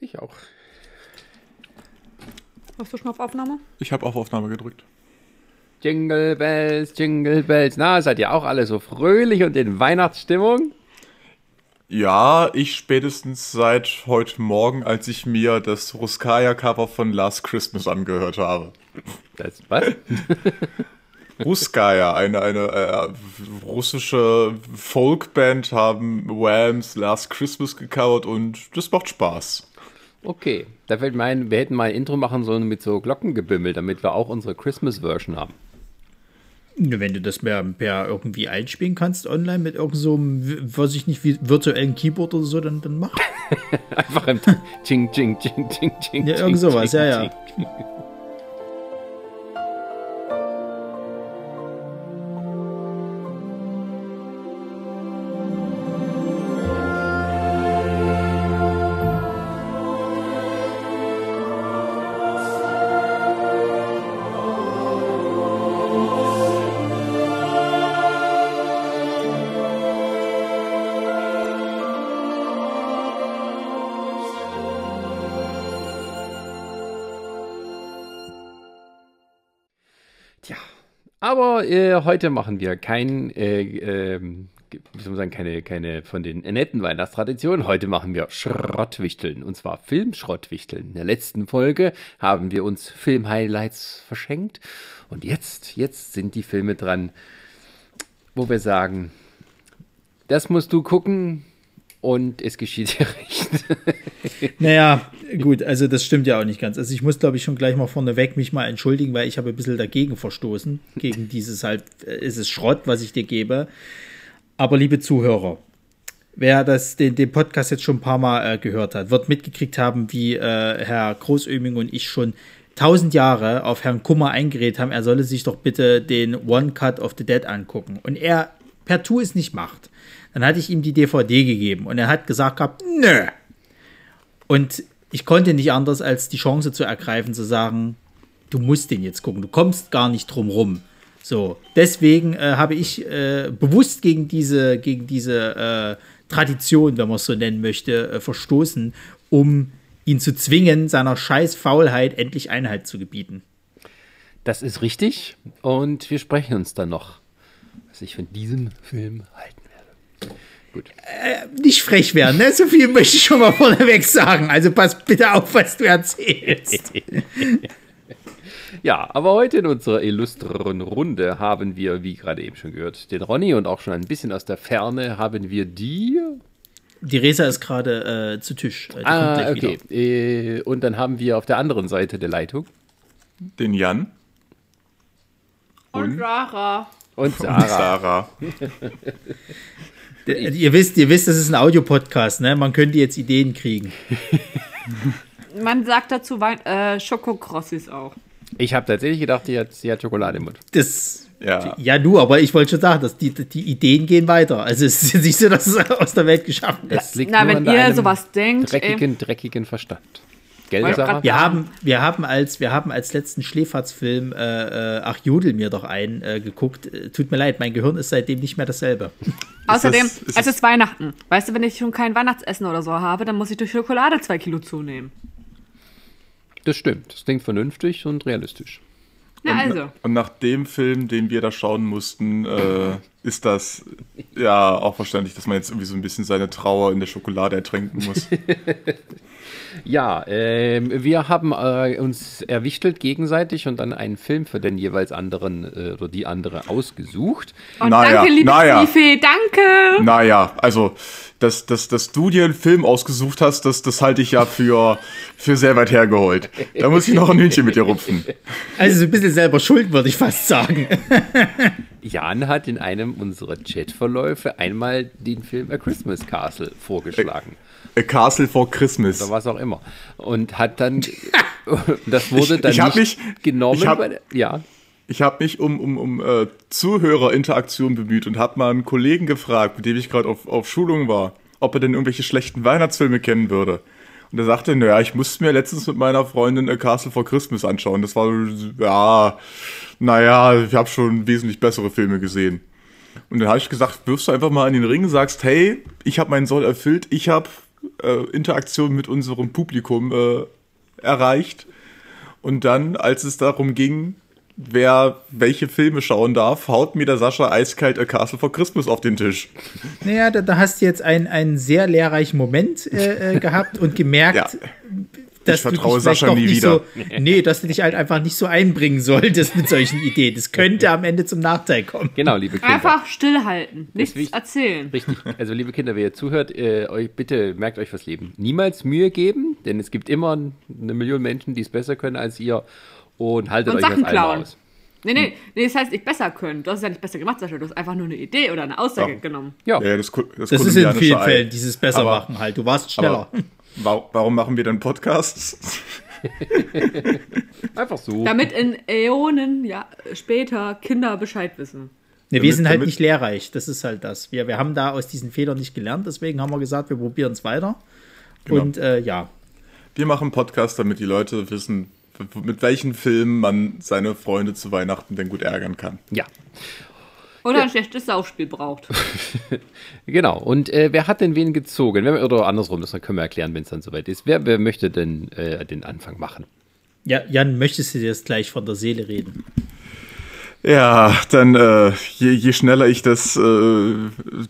Ich auch. Hast du schon auf Aufnahme? Ich habe auf Aufnahme gedrückt. Jingle Bells, Jingle Bells. Na, seid ihr auch alle so fröhlich und in Weihnachtsstimmung? Ja, ich spätestens seit heute Morgen, als ich mir das Ruskaya-Cover von Last Christmas angehört habe. Das, was? Ruskaya, eine, eine äh, russische Folkband, haben Whams Last Christmas gecovert und das macht Spaß. Okay, da fällt mir ein, wir hätten mal ein Intro machen sollen mit so Glockengebimmel, damit wir auch unsere Christmas-Version haben. Wenn du das mehr, mehr irgendwie einspielen kannst online mit irgendeinem, so, weiß ich nicht, wie virtuellen Keyboard oder so, dann, dann mach. Einfach ein Ching, Ching, Ching, Ching, Ching. Ja, irgend sowas, ja, ja. Äh, heute machen wir kein, äh, ähm, wie soll man sagen, keine, keine von den netten Weihnachtstraditionen. Heute machen wir Schrottwichteln und zwar Filmschrottwichteln. In der letzten Folge haben wir uns Filmhighlights verschenkt und jetzt, jetzt sind die Filme dran, wo wir sagen, das musst du gucken und es geschieht dir recht. Naja, gut, also das stimmt ja auch nicht ganz. Also ich muss, glaube ich, schon gleich mal vorneweg mich mal entschuldigen, weil ich habe ein bisschen dagegen verstoßen. Gegen dieses halt, äh, ist es Schrott, was ich dir gebe. Aber liebe Zuhörer, wer das, den, den Podcast jetzt schon ein paar Mal äh, gehört hat, wird mitgekriegt haben, wie äh, Herr Großöming und ich schon tausend Jahre auf Herrn Kummer eingeredet haben, er solle sich doch bitte den One Cut of the Dead angucken. Und er per Tu es nicht macht. Dann hatte ich ihm die DVD gegeben und er hat gesagt gehabt, nö. Und ich konnte nicht anders, als die Chance zu ergreifen, zu sagen, du musst den jetzt gucken, du kommst gar nicht drum rum. So, deswegen äh, habe ich äh, bewusst gegen diese, gegen diese äh, Tradition, wenn man es so nennen möchte, äh, verstoßen, um ihn zu zwingen, seiner scheiß Faulheit endlich Einhalt zu gebieten. Das ist richtig und wir sprechen uns dann noch, was ich von diesem Film halten Gut. Nicht frech werden, ne? So viel möchte ich schon mal vorneweg sagen. Also pass bitte auf, was du erzählst. Ja, aber heute in unserer illustren Runde haben wir, wie gerade eben schon gehört, den Ronny und auch schon ein bisschen aus der Ferne haben wir die. Die Resa ist gerade äh, zu Tisch. Äh, die Ah, okay. wieder. Äh, und dann haben wir auf der anderen Seite der Leitung Den Jan Und Rara. und und Sarah. Sarah. Ihr wisst, ihr wisst, das ist ein Audiopodcast, ne? Man könnte jetzt Ideen kriegen. Man sagt dazu äh, Schokokrossis auch. Ich habe tatsächlich gedacht, die hat, sie hat Schokolade im Mund. Das. Ja. Ja, du, aber ich wollte schon sagen, dass die, die Ideen gehen weiter. Also es ist nicht so, dass es aus der Welt geschaffen Das ist. liegt Na, nur wenn an ihr sowas denkt, ey, dreckigen, dreckigen Verstand. Gell, Wollte Sarah? grad- Wir haben, wir haben als, wir haben als letzten Schläferz-Film äh, äh, Ach Jodel mir doch ein äh, geguckt. Äh, Tut mir leid, mein Gehirn ist seitdem nicht mehr dasselbe. außerdem, das- ist es ist Weihnachten. Weißt du, wenn ich schon kein Weihnachtsessen oder so habe, dann muss ich durch Schokolade zwei Kilo zunehmen. Das stimmt. Das klingt vernünftig und realistisch. Na also. Und nach dem Film, den wir da schauen mussten, äh, ist das ja auch verständlich, dass man jetzt irgendwie so ein bisschen seine Trauer in der Schokolade ertränken muss. Ja, ähm, wir haben äh, uns erwichtelt gegenseitig und dann einen Film für den jeweils anderen äh, oder die andere ausgesucht. Und Naja, danke, liebe naja. Stiefel, danke. naja, also, dass, dass, dass du dir einen Film ausgesucht hast, das, das halte ich ja für, für sehr weit hergeholt. Da muss ich noch ein Hühnchen mit dir rupfen. Also so ein bisschen selber schuld, würde ich fast sagen. Jan hat in einem unserer Chatverläufe einmal den Film A Christmas Castle vorgeschlagen. A Castle for Christmas. Oder was auch immer. Und hat dann, das wurde dann ich hab nicht mich- genommen. ich hab- der- ja, Ich habe mich um, um, um äh, Zuhörerinteraktion bemüht und habe mal einen Kollegen gefragt, mit dem ich gerade auf, auf Schulung war, ob er denn irgendwelche schlechten Weihnachtsfilme kennen würde. Und er sagte, naja, ich musste mir letztens mit meiner Freundin A Castle for Christmas anschauen. Das war, ja, naja, ich habe schon wesentlich bessere Filme gesehen. Und dann habe ich gesagt, wirfst du einfach mal in den Ring, sagst, hey, ich habe meinen Soll erfüllt, ich habe äh, Interaktion mit unserem Publikum äh, erreicht. Und dann, als es darum ging, wer welche Filme schauen darf, haut mir der Sascha eiskalt A Castle for Christmas auf den Tisch. Naja, da, da hast du jetzt einen, einen sehr lehrreichen Moment äh, äh, gehabt und gemerkt, Ja. Dass Ich du vertraue Sascha nie wieder. so, nee, dass du dich halt einfach nicht so einbringen solltest mit solchen Ideen. Das könnte am Ende zum Nachteil kommen. Genau, liebe Kinder. Einfach stillhalten, nichts wichtig. erzählen. Richtig. Also, liebe Kinder, wer ihr zuhört, äh, euch bitte merkt euch fürs Leben. Niemals Mühe geben, denn es gibt immer eine Million Menschen, die es besser können als ihr. Und haltet Und euch Sachen klauen. aus. Nee, nee, nee, das heißt nicht besser können. Du hast es ja nicht besser gemacht, Sascha. Du hast einfach nur eine Idee oder eine Aussage Ja. genommen. Ja, Ja, das, das, Das ist in vielen. Fällen dieses Bessermachen Aber- halt. Du warst schneller. Aber warum machen wir dann Podcasts? einfach so. Damit in Äonen ja, später Kinder Bescheid wissen. Nee, wir sind halt damit- nicht lehrreich. Das ist halt das. Wir, wir haben da aus diesen Fehlern nicht gelernt. Deswegen haben wir gesagt, wir probieren es weiter. Genau. Und äh, ja, Wir machen Podcasts, damit die Leute wissen, mit welchen Filmen man seine Freunde zu Weihnachten denn gut ärgern kann. Ja, Oder ein schlechtes Saufspiel braucht. genau. Und äh, wer hat denn wen gezogen? Wer, oder andersrum, das können wir erklären, wenn es dann soweit ist. Wer, wer möchte denn äh, den Anfang machen? ja, Jan, möchtest du dir das gleich von der Seele reden? Ja, dann äh, je, je schneller ich das äh,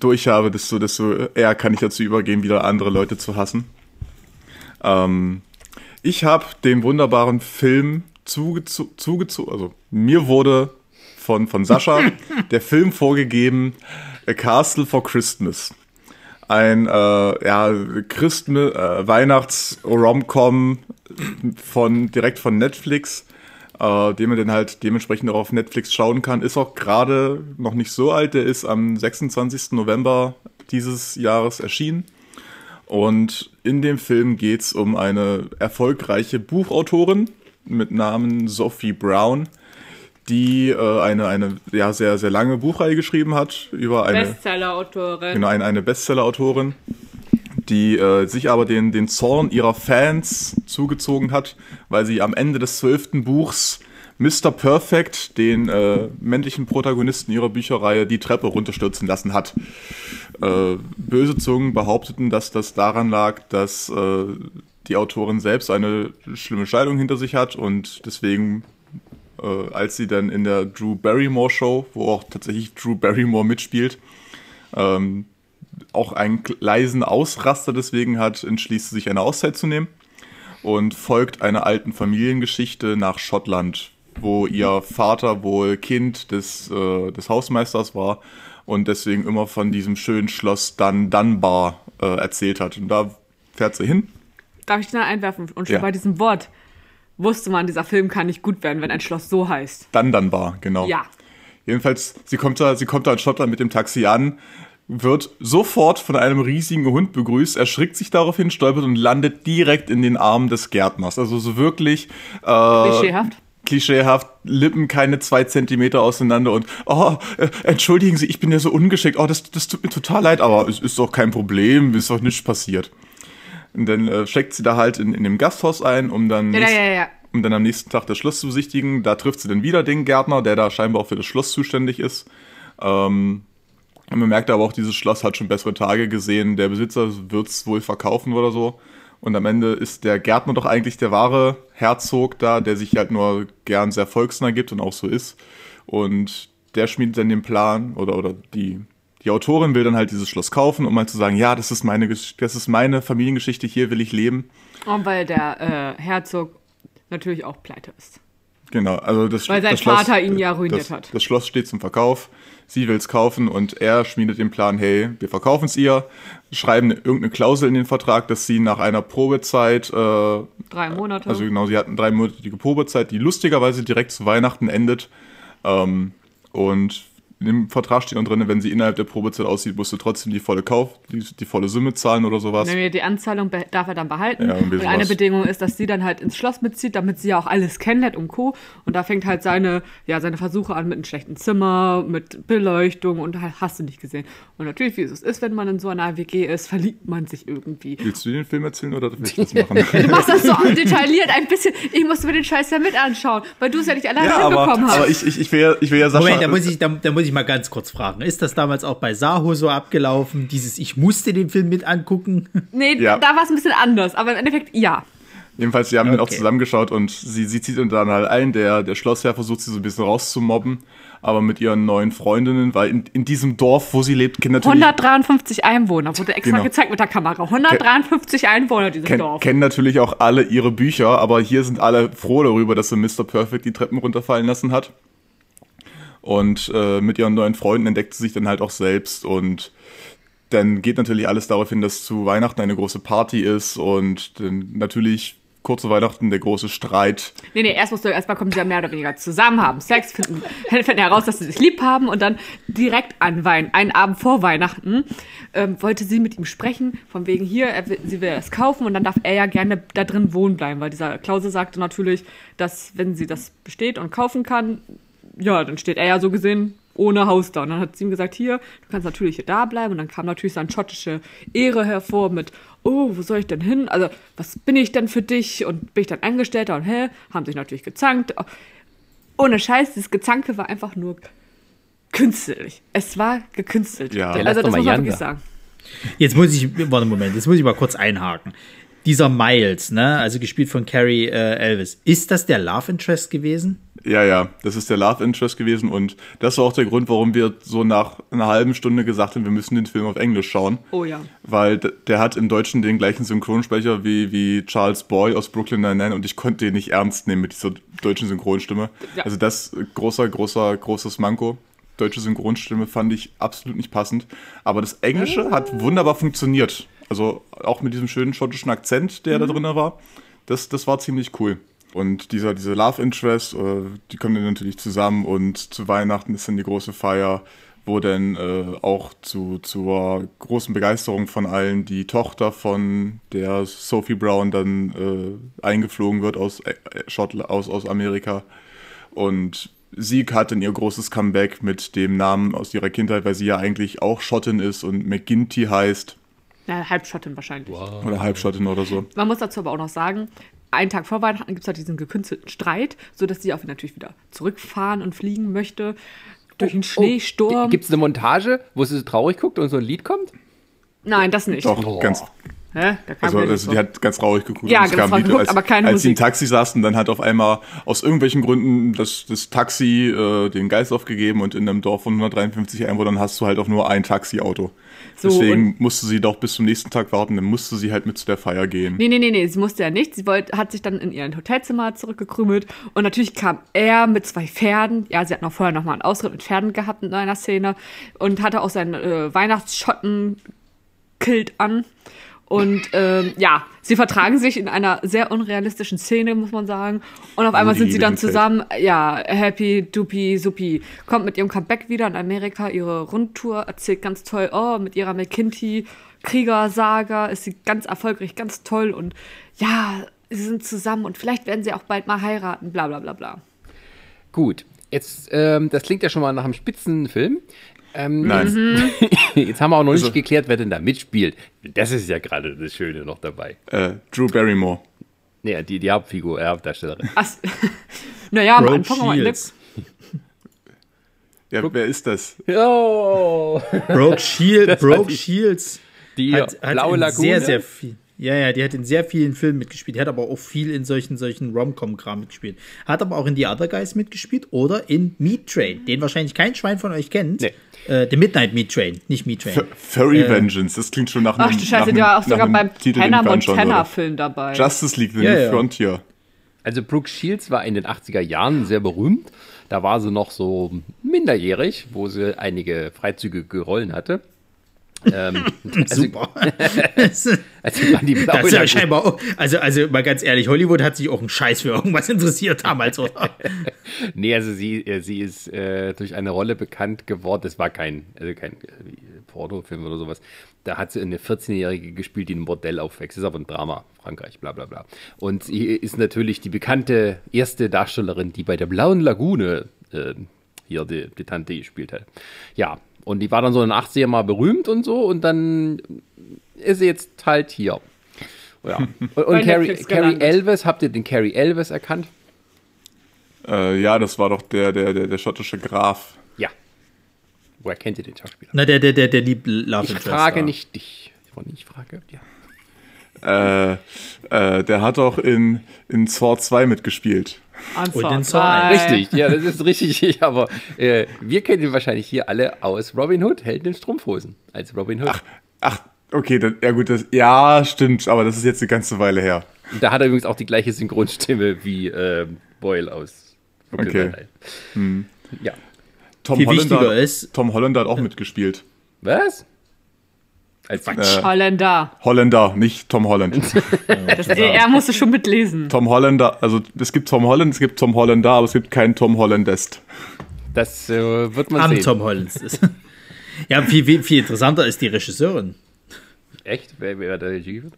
durch habe, desto, desto eher kann ich dazu übergehen, wieder andere Leute zu hassen. Ähm, ich habe den wunderbaren Film zugezogen, zugezo also mir wurde von, von Sascha der Film vorgegeben, A Castle for Christmas. Ein äh, ja, Christmas, äh, Weihnachts-Romcom von direkt von Netflix äh, den man dann halt dementsprechend auch auf Netflix schauen kann. Ist auch gerade noch nicht so alt, der ist am 26. November dieses Jahres erschienen. Und in dem Film geht es um eine erfolgreiche Buchautorin mit Namen Sophie Brown, die äh, eine, eine ja, sehr, sehr lange Buchreihe geschrieben hat über eine, Bestseller-Autorin. Genau, eine, eine Bestseller-Autorin, die äh, sich aber den, den Zorn ihrer Fans zugezogen hat, weil sie am Ende des zwölften Buchs Mr. Perfect, den äh, männlichen Protagonisten ihrer Bücherreihe, die Treppe runterstürzen lassen hat. Äh, böse Zungen behaupteten, dass das daran lag, dass äh, die Autorin selbst eine schlimme Scheidung hinter sich hat und deswegen äh, als sie dann in der Drew Barrymore Show, wo auch tatsächlich Drew Barrymore mitspielt, ähm, auch einen leisen Ausraster deswegen hat, entschließt sie sich eine Auszeit zu nehmen und folgt einer alten Familiengeschichte nach Schottland, wo ihr Vater wohl Kind des, äh, des Hausmeisters war und deswegen immer von diesem schönen Schloss Dun Dunbar äh, erzählt hat. Und da fährt sie hin. Darf ich da einwerfen? Und schon Ja. bei diesem Wort wusste man, dieser Film kann nicht gut werden, wenn ein Schloss so heißt. Dun Dunbar, genau. Ja. Jedenfalls, sie kommt da, sie kommt da in Schottland mit dem Taxi an, wird sofort von einem riesigen Hund begrüßt, erschrickt sich daraufhin, stolpert und landet direkt in den Armen des Gärtners. Also so wirklich äh, Klischeehaft. klischeehaft, Lippen keine zwei Zentimeter auseinander und oh, äh, entschuldigen Sie, ich bin ja so ungeschickt, oh, das, das tut mir total leid, aber es ist doch kein Problem, ist doch nichts passiert. Und dann äh, steckt sie da halt in, in dem Gasthaus ein, um dann, Ja, ja, ja, ja. Um dann am nächsten Tag das Schloss zu besichtigen. Da trifft sie dann wieder den Gärtner, der da scheinbar auch für das Schloss zuständig ist. Ähm, man merkt aber auch, dieses Schloss hat schon bessere Tage gesehen. Der Besitzer wird es wohl verkaufen oder so. Und am Ende ist der Gärtner doch eigentlich der wahre Herzog da, der sich halt nur gern sehr volksnah gibt und auch so ist. Und der schmiedet dann den Plan oder, oder die, die Autorin will dann halt dieses Schloss kaufen, um mal zu sagen, ja, das ist meine, das ist meine Familiengeschichte, hier will ich leben. Und weil der äh, Herzog natürlich auch pleite ist. Genau, also das, Weil sein das Schloss, Vater ihn ja ruiniert das, hat. Das Schloss steht zum Verkauf. Sie will es kaufen und er schmiedet den Plan, hey, wir verkaufen es ihr, schreiben irgendeine Klausel in den Vertrag, dass sie nach einer Probezeit, äh, Drei Monate. also genau, sie hatten drei monatige Probezeit, die lustigerweise direkt zu Weihnachten endet. Ähm, und in dem Vertrag steht dann drin, wenn sie innerhalb der Probezeit aussieht, musst du trotzdem die volle Kauf, die, die volle Summe zahlen oder sowas. Nee, die Anzahlung darf er dann behalten. Ja, und eine. Bedingung ist, dass sie dann halt ins Schloss mitzieht, damit sie ja auch alles kennenlernt und Co. Und da fängt halt seine, ja, seine Versuche an mit einem schlechten Zimmer, mit Beleuchtung und halt hast du nicht gesehen. Und natürlich, wie es ist, wenn man in so einer WG ist, verliebt man sich irgendwie. Willst du den Film erzählen oder will ich das machen? Du machst das so detailliert ein bisschen. Ich musste mir den Scheiß ja mit anschauen, weil du es ja nicht alleine ja, aber, hinbekommen hast. aber ich, ich, ich will ja, ich will ja Sascha, Moment, da muss ich, da, da muss ich ich mal ganz kurz fragen. Ist das damals auch bei Saho so abgelaufen? Dieses Ich musste den Film mit angucken? Nee, Ja. da war es ein bisschen anders, aber im Endeffekt ja. Jedenfalls, sie haben den auch Okay. zusammengeschaut und sie, sie zieht ihn dann halt ein. Der, der Schlossherr versucht sie so ein bisschen rauszumobben, aber mit ihren neuen Freundinnen, weil in, in diesem Dorf, wo sie lebt, kennen natürlich, 153 Einwohner, wurde extra Genau. gezeigt mit der Kamera. 153 Einwohner dieses ken, Dorf. kennen natürlich auch alle ihre Bücher, aber hier sind alle froh darüber, dass sie Mr. Perfect die Treppen runterfallen lassen hat. Und äh, mit ihren neuen Freunden entdeckt sie sich dann halt auch selbst und dann geht natürlich alles darauf hin, dass zu Weihnachten eine große Party ist und dann natürlich kurze Weihnachten der große Streit. Nee, nee, erst musst du erstmal kommen sie ja mehr oder weniger zusammen, haben Sex, finden, finden heraus, dass sie sich lieb haben und dann direkt an Wein, einen Abend vor Weihnachten, ähm, wollte sie mit ihm sprechen, von wegen hier, er sie will das kaufen und dann darf er ja gerne da drin wohnen bleiben, weil dieser Klausel sagte natürlich, dass wenn sie das besteht und kaufen kann, ja, dann steht er ja so gesehen ohne Haus da. Und dann hat sie ihm gesagt, hier, du kannst natürlich hier da bleiben. Und dann kam natürlich seine schottische Ehre hervor mit, oh, wo soll ich denn hin? Also, was bin ich denn für dich? Und bin ich dann Angestellter? Und hä, haben sich natürlich gezankt. Ohne Scheiß, dieses Gezanke war einfach nur künstlich. Es war gekünstelt. Ja. Der also, das muss man Jan wirklich sagen. Jetzt muss ich, warte einen Moment, jetzt muss ich mal kurz einhaken. Dieser Miles, ne, also gespielt von Carrie äh, Elvis, ist das der Love Interest gewesen? Ja, ja, das ist der Love Interest gewesen und das war auch der Grund, warum wir so nach einer halben Stunde gesagt haben, wir müssen den Film auf Englisch schauen. Oh ja. Weil der hat im Deutschen den gleichen Synchronsprecher wie, wie Charles Boy aus Brooklyn Nine-Nine und ich konnte den nicht ernst nehmen mit dieser deutschen Synchronstimme. Ja. Also das großer, großer, großes Manko. Deutsche Synchronstimme fand ich absolut nicht passend. Aber das Englische hat wunderbar funktioniert. Also auch mit diesem schönen schottischen Akzent, der da drin war. Das, das war ziemlich cool. Und dieser, diese Love Interest, äh, die kommen dann natürlich zusammen und zu Weihnachten ist dann die große Feier, wo dann äh, auch zu, zur großen Begeisterung von allen die Tochter von der Sophie Brown dann äh, eingeflogen wird aus, äh, Schottland, aus, aus Amerika. Und sie hat dann ihr großes Comeback mit dem Namen aus ihrer Kindheit, weil sie ja eigentlich auch Schottin ist und McGinty heißt. Halbschottin wahrscheinlich. Oder Halbschottin oder so. Man muss dazu aber auch noch sagen, einen Tag vor Weihnachten gibt es halt diesen gekünstelten Streit, sodass sie auch natürlich wieder zurückfahren und fliegen möchte. Durch den Schneesturm. Gibt es eine Montage, wo sie so traurig guckt und so ein Lied kommt? Nein, das nicht. Doch, ganz, Hä? Da kam Also, also so. die hat ganz traurig geguckt. Ja, und es ganz kam traurig Lied, geguckt, als, aber keine Als sie im Musik. Taxi saßen, dann hat auf einmal aus irgendwelchen Gründen das, das Taxi äh, den Geist aufgegeben und in einem Dorf von 153 Einwohnern hast du halt auch nur ein Taxiauto. So, Deswegen musste sie doch bis zum nächsten Tag warten, dann musste sie halt mit zu der Feier gehen. Nee, nee, nee, nee, sie musste ja nicht. Sie wollte, hat sich dann in ihr Hotelzimmer zurückgekrümelt und natürlich kam er mit zwei Pferden. Ja, sie hat noch vorher noch mal einen Ausritt mit Pferden gehabt in einer Szene und hatte auch seinen äh, Weihnachtsschotten-Kilt an. Und ähm, ja, sie vertragen sich in einer sehr unrealistischen Szene, muss man sagen. Und auf einmal sind sie dann zusammen, ja, happy, dupi, supi. Kommt mit ihrem Comeback wieder in Amerika, ihre Rundtour, erzählt ganz toll, oh, mit ihrer McKinty Kriegersaga ist sie ganz erfolgreich, ganz toll. Und ja, sie sind zusammen und vielleicht werden sie auch bald mal heiraten, bla bla bla bla. Gut, jetzt, ähm, das klingt ja schon mal nach einem Spitzenfilm. Ähm, Nein. Mhm. Jetzt haben wir auch noch nicht Also- geklärt, wer denn da mitspielt. Das ist ja gerade das Schöne noch dabei. Äh, Drew Barrymore. Nee, die, die Hauptfigur, äh, Hauptdarstellerin. Ach, naja, am Brooke Anfang am Ende. Shields. Ja, wer ist das? Oh, Brooke, Shield, war Brooke die- Shields die hat, hat blaue in Lagune. sehr, sehr viel. Ja, ja, die hat in sehr vielen Filmen mitgespielt. Die hat aber auch viel in solchen, solchen Rom-Com-Kram mitgespielt. Hat aber auch in The Other Guys mitgespielt oder in Meat Train, den wahrscheinlich kein Schwein von euch kennt. Nee. Äh, The Midnight Meat Train, nicht Meat Train. F Furry Vengeance. Das klingt schon nach einem Ach du Scheiße, die war auch sogar beim Titel, Hannah. Montana-Film dabei. Justice League, The Ja, New ja. Frontier. Also Brooke Shields war in den 80er Jahren sehr berühmt. Da war sie noch so minderjährig, wo sie einige freizügige Rollen hatte. Ähm, also, Super. also die blaue Das ist ja scheinbar auch, also, also mal ganz ehrlich, Hollywood hat sich auch einen Scheiß für irgendwas interessiert damals, oder? Nee, also sie, äh, sie ist äh, durch eine Rolle bekannt geworden. Das war kein, also kein äh, Pornofilm oder sowas. Da hat sie eine 14-Jährige gespielt, die in einem Bordell aufwächst. Das ist aber ein Drama, Frankreich, bla bla bla. Und sie ist natürlich die bekannte erste Darstellerin, die bei der Blauen Lagune äh, hier die, die Tante gespielt hat. Ja, und die war dann so in den 80er mal berühmt und so und dann ist sie jetzt halt hier. Ja. Und, Bei und Carrie, Carrie. Elvis, habt ihr den Carrie Elvis erkannt? Äh, ja, das war doch der, der, der, der schottische Graf. Ja. Woher kennt ihr den Schauspieler? Na, der, der, der, der liebt Love Ich frage da. nicht dich. Ich frage, ja. Äh, äh, der hat auch in, in Saw 2 mitgespielt. Und Und den zwei. Richtig, ja, das ist richtig. Aber äh, wir kennen ihn wahrscheinlich hier alle aus Robin Hood, Helden in Strumpfhosen. Als Robin Hood. Ach, okay, das, ja gut, das, ja, stimmt, aber das ist jetzt eine ganze Weile her. Und da hat er übrigens auch die gleiche Synchronstimme wie ähm, Boyle aus Brooklyn Okay. Nine-Nine. Ja. Tom Viel Holländer, wichtiger ist- Tom Holländer hat auch mitgespielt. Was? Als Äh, Holländer. Holländer, nicht Tom Holland. Das, er musste schon mitlesen. Tom Holländer, also es gibt Tom Holland, es gibt Tom Holländer, aber es gibt keinen Tom Hollandest. das äh, wird man Am sehen. Tom Hollands ist. ja, viel, viel, viel interessanter ist die Regisseurin. Echt? Wer, wer der Regie wird?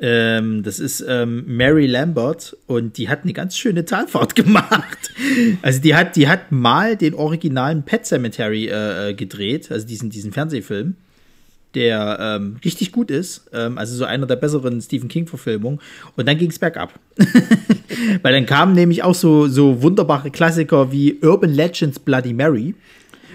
Ähm, das ist ähm, Mary Lambert und die hat eine ganz schöne Talfahrt gemacht. Also die hat, die hat mal den originalen Pet Cemetery äh, äh, gedreht, also diesen, diesen Fernsehfilm, der ähm, richtig gut ist, ähm, also so einer der besseren Stephen King-Verfilmungen. Und dann ging es bergab. Weil dann kamen nämlich auch so, so wunderbare Klassiker wie Urban Legends Bloody Mary.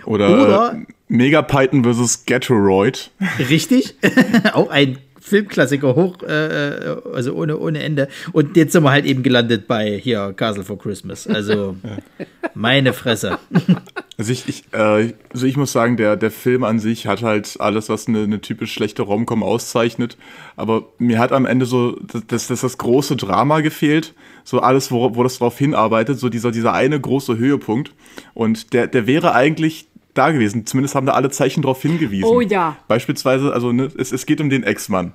Oder, Oder- äh, Megapython vs. Gatoroid. Richtig. auch ein Filmklassiker hoch, äh, also ohne, ohne Ende. Und jetzt sind wir halt eben gelandet bei hier Castle for Christmas. Also meine Fresse. Also ich, ich, äh, also ich muss sagen, der, der Film an sich hat halt alles, was eine, eine typisch schlechte Romcom auszeichnet. Aber mir hat am Ende so das, das, das große Drama gefehlt. So alles, wo, wo das drauf hinarbeitet, so dieser, dieser eine große Höhepunkt. Und der, der wäre eigentlich da gewesen. Zumindest haben da alle Zeichen darauf hingewiesen. Oh ja. Beispielsweise, also ne, es, es geht um den Ex-Mann,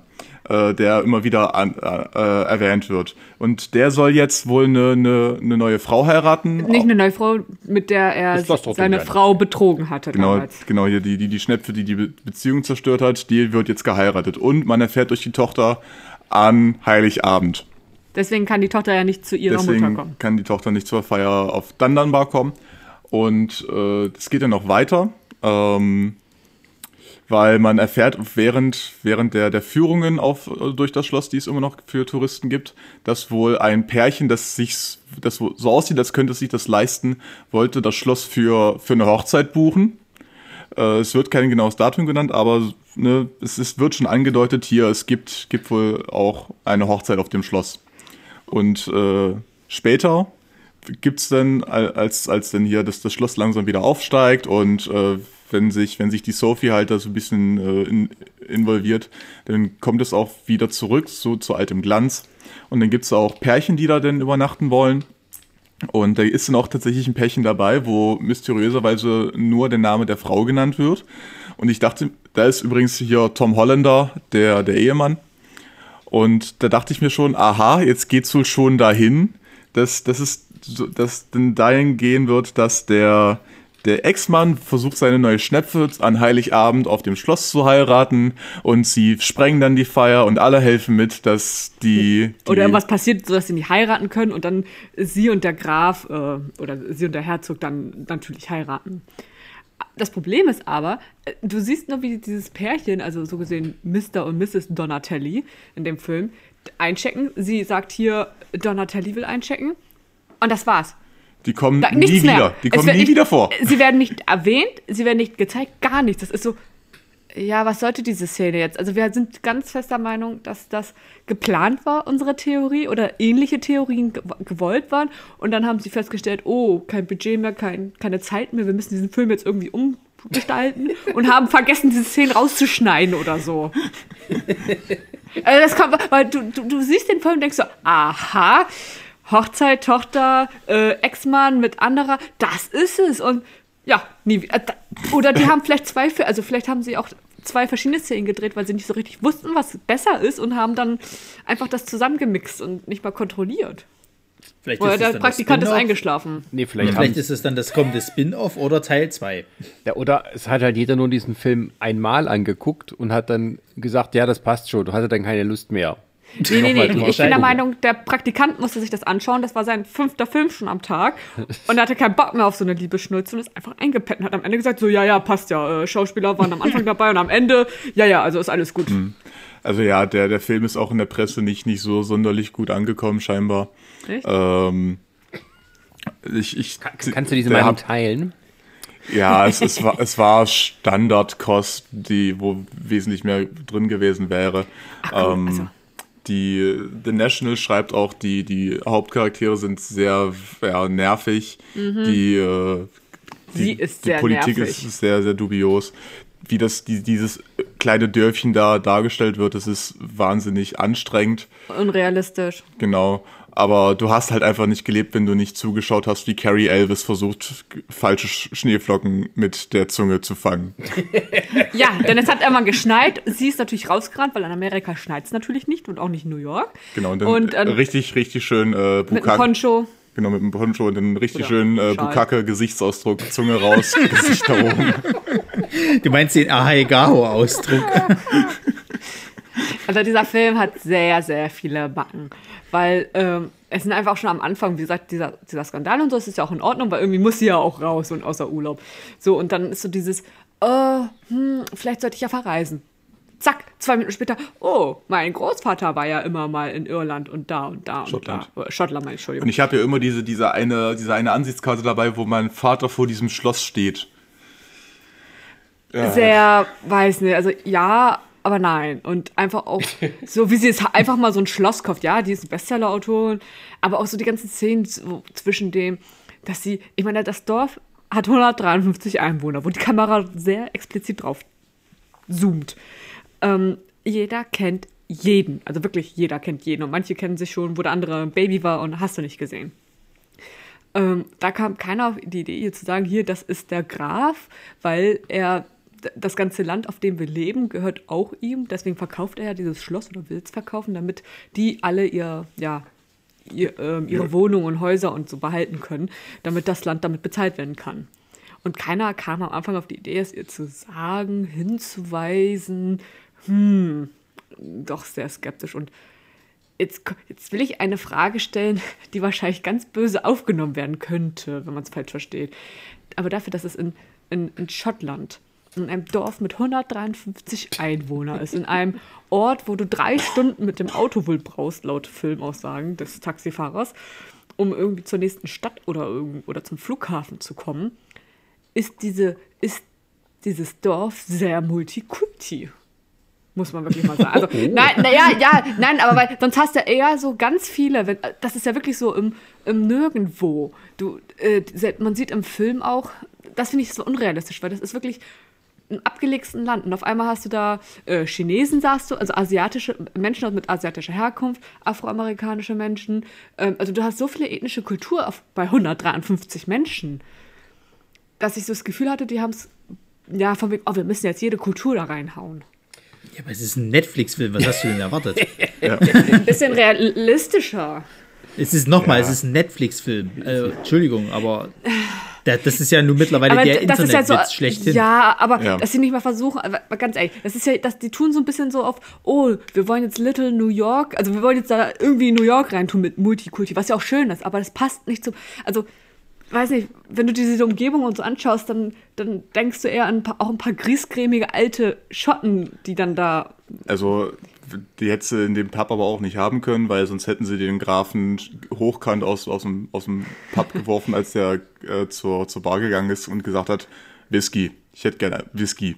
äh, der immer wieder an, äh, erwähnt wird. Und der soll jetzt wohl eine, eine, eine neue Frau heiraten. Nicht eine neue Frau, mit der er seine. Frau betrogen hatte Genau, damals. genau hier die, die, die Schnepfe, die die Be Beziehung zerstört hat, die wird jetzt geheiratet. Und man erfährt durch die Tochter an Heiligabend. Deswegen kann die Tochter ja nicht zu ihrer Mutter Deswegen kommen. kann die Tochter nicht zur Feier auf Dandanbar kommen. Und äh, das geht ja noch weiter, ähm, weil man erfährt während, während der, der Führungen auf, äh, durch das Schloss, die es immer noch für Touristen gibt, dass wohl ein Pärchen, das sich das so aussieht, als könnte es sich das leisten, wollte das Schloss für, für eine Hochzeit buchen. Äh, es wird kein genaues Datum genannt, aber ne, es ist, wird schon angedeutet hier, es gibt, gibt wohl auch eine Hochzeit auf dem Schloss. Und äh, später gibt's dann, al- als, als dann hier das, das Schloss langsam wieder aufsteigt und äh, wenn sich, wenn sich die Sophie halt da so ein bisschen äh, in, involviert, dann kommt es auch wieder zurück, so zu altem Glanz. Und dann gibt's auch Pärchen, die da dann übernachten wollen. Und da ist dann auch tatsächlich ein Pärchen dabei, wo mysteriöserweise nur der Name der Frau genannt wird. Und ich dachte, da ist übrigens hier Tom Hollander, der, der Ehemann. Und da dachte ich mir schon, aha, jetzt geht's wohl schon dahin, dass, dass es dass denn dahin gehen wird, dass der, der Ex-Mann versucht, seine neue Schnepfe an Heiligabend auf dem Schloss zu heiraten und sie sprengen dann die Feier und alle helfen mit, dass die. die Oder irgendwas passiert, sodass sie nicht heiraten können und dann sie und der Graf äh, oder sie und der Herzog dann natürlich heiraten. Das Problem ist aber, äh, du siehst nur, wie dieses Pärchen, also so gesehen Mr. und Mrs. Donatelli in dem Film, einchecken. Sie sagt hier, Donatelli will einchecken. Und das war's. die kommen Da, nie nichts wieder. mehr. Die kommen nie nicht, wieder vor. Sie werden nicht erwähnt, sie werden nicht gezeigt, gar nichts. Das ist so, ja, was sollte diese Szene jetzt? Also wir sind ganz fester Meinung, dass das geplant war, unsere Theorie, oder ähnliche Theorien ge gewollt waren. Und dann haben sie festgestellt, oh, kein Budget mehr, kein, keine Zeit mehr, wir müssen diesen Film jetzt irgendwie umgestalten und haben vergessen, diese Szenen rauszuschneiden oder so. Also das kommt, weil du, du, du siehst den Film und denkst so, aha, Hochzeit, Tochter, äh, Ex-Mann mit anderer, das ist es. Und ja, nie wieder. da- Oder die haben vielleicht zwei, also vielleicht haben sie auch zwei verschiedene Szenen gedreht, weil sie nicht so richtig wussten, was besser ist und haben dann einfach das zusammengemixt und nicht mal kontrolliert. Vielleicht Oder es der Praktikant ist eingeschlafen. Nee, vielleicht, Vielleicht ist es dann das kommende Spin-off oder Teil 2. ja, oder es hat halt jeder nur diesen Film einmal angeguckt und hat dann gesagt, ja, das passt schon. Du hatte dann keine Lust mehr. Nee, nee, nee. Ich bin der. Meinung, der Praktikant musste sich das anschauen. Das war sein fünfter Film schon am Tag. Und er hatte keinen Bock mehr auf so eine Liebesschnulze und ist einfach eingepennt und hat am Ende gesagt, so, ja, ja, passt ja. Äh, Schauspieler waren am Anfang dabei und am Ende, ja, ja, also ist alles gut. Also ja, der, der Film ist auch in der Presse nicht, nicht so sonderlich gut angekommen, scheinbar. Echt? Ähm, ich, ich, Kannst du diese Meinung teilen? Ja, es, es, war, es war Standardkost, die, wo wesentlich mehr drin gewesen wäre. Ach, cool, ähm, also. Die The National schreibt auch, die, die Hauptcharaktere sind sehr ja, nervig. Die, äh, die, die sehr Politik nervig. ist sehr, sehr dubios. Wie das, die, dieses kleine Dörfchen da dargestellt wird, das ist wahnsinnig anstrengend. Unrealistisch. Genau. Aber du hast halt einfach nicht gelebt, wenn du nicht zugeschaut hast, wie Carrie Elvis versucht, falsche Sch- Schneeflocken mit der Zunge zu fangen. Ja, denn es hat einmal geschneit. Sie ist natürlich rausgerannt, weil in Amerika schneit es natürlich nicht und auch nicht in New York. Genau, und dann Und, ähm, richtig, richtig schön äh, Mit einem Bukake. Poncho. Genau, mit dem Poncho und dann richtig Oder schön äh. Bukake-Gesichtsausdruck, Zunge raus, Gesicht da oben. Du meinst den Ahaegaho-Ausdruck? Also dieser Film hat sehr, sehr viele Backen. Weil ähm, es sind einfach schon am Anfang, wie gesagt, dieser, dieser Skandal und so, das ist ja auch in Ordnung, weil irgendwie muss sie ja auch raus und außer Urlaub. So, und dann ist so dieses, oh, hm, vielleicht sollte ich ja verreisen. Zack, zwei Minuten später, oh, mein Großvater war ja immer mal in Irland und da und da Schottland. und da. Äh, Schottland, meine ich, Entschuldigung. Und ich habe ja immer diese, diese, eine, diese eine Ansichtskarte dabei, wo mein Vater vor diesem Schloss steht. Ja. sehr, weiß nicht, also ja, aber nein. Und einfach auch, so wie sie es einfach mal so ein Schloss kauft. Ja, die ist Bestseller-Autorin, aber auch so die ganzen Szenen zwischen dem, dass sie, ich meine, das Dorf hat 153 Einwohner, wo die Kamera sehr explizit drauf zoomt. Ähm, jeder kennt jeden, also wirklich jeder kennt jeden. Und manche kennen sich schon, wo der andere ein Baby war und hast du nicht gesehen. Ähm, da kam keiner auf die Idee, ihr zu sagen, hier, das ist der Graf, weil er das ganze Land, auf dem wir leben, gehört auch ihm. Deswegen verkauft er ja dieses Schloss oder will es verkaufen, damit die alle ihr, ja, ihr, ähm, ihre Ja. Wohnungen und Häuser und so behalten können, damit das Land damit bezahlt werden kann. Und keiner kam am Anfang auf die Idee, es ihr zu sagen, hinzuweisen. Hm, doch sehr skeptisch. Und jetzt, jetzt will ich eine Frage stellen, die wahrscheinlich ganz böse aufgenommen werden könnte, wenn man es falsch versteht. Aber dafür, dass es in, in, in Schottland, in einem Dorf mit 153 Einwohnern ist, in einem Ort, wo du drei Stunden mit dem Auto wohl brauchst, laut Filmaussagen des Taxifahrers, um irgendwie zur nächsten Stadt oder, oder zum Flughafen zu kommen, ist, diese, ist dieses Dorf sehr multikulti. Muss man wirklich mal sagen. Also, nein, naja, ja, nein, aber weil, sonst hast du eher so ganz viele, wenn, das ist ja wirklich so im, im Nirgendwo. Du, äh, man sieht im Film auch, das finde ich so unrealistisch, weil das ist wirklich ein abgelegten Land und auf einmal hast du da äh, Chinesen, sagst du, also asiatische Menschen mit asiatischer Herkunft, afroamerikanische Menschen. Ähm, also du hast so viele ethnische Kultur auf, bei 153 Menschen, dass ich so das Gefühl hatte, die haben es, ja, von wegen, oh, wir müssen jetzt jede Kultur da reinhauen. Ja, aber es ist ein Netflix-Film. Was hast du denn erwartet? Ein bisschen realistischer. Es ist nochmal, Ja. es ist ein Netflix-Film. Äh, Entschuldigung, aber da, das ist ja nun mittlerweile Aber der das ist ja Internetwitz so, schlechthin. ja, aber Ja. dass sie nicht mal versuchen, aber ganz ehrlich, das ist ja, dass die tun so ein bisschen so auf, oh, wir wollen jetzt Little New York, also wir wollen jetzt da irgendwie New York reintun mit Multikulti, was ja auch schön ist, aber das passt nicht zu, also weiß nicht, wenn du dir diese Umgebung und so anschaust, dann, dann denkst du eher an ein paar, auch ein paar griesgrämige alte Schotten, die dann da, Also, die hätte sie in dem Pub aber auch nicht haben können, weil sonst hätten sie den Grafen hochkant aus, aus, dem, aus dem Pub geworfen, als der äh, zur, zur Bar gegangen ist und gesagt hat, Whisky, ich hätte gerne Whisky.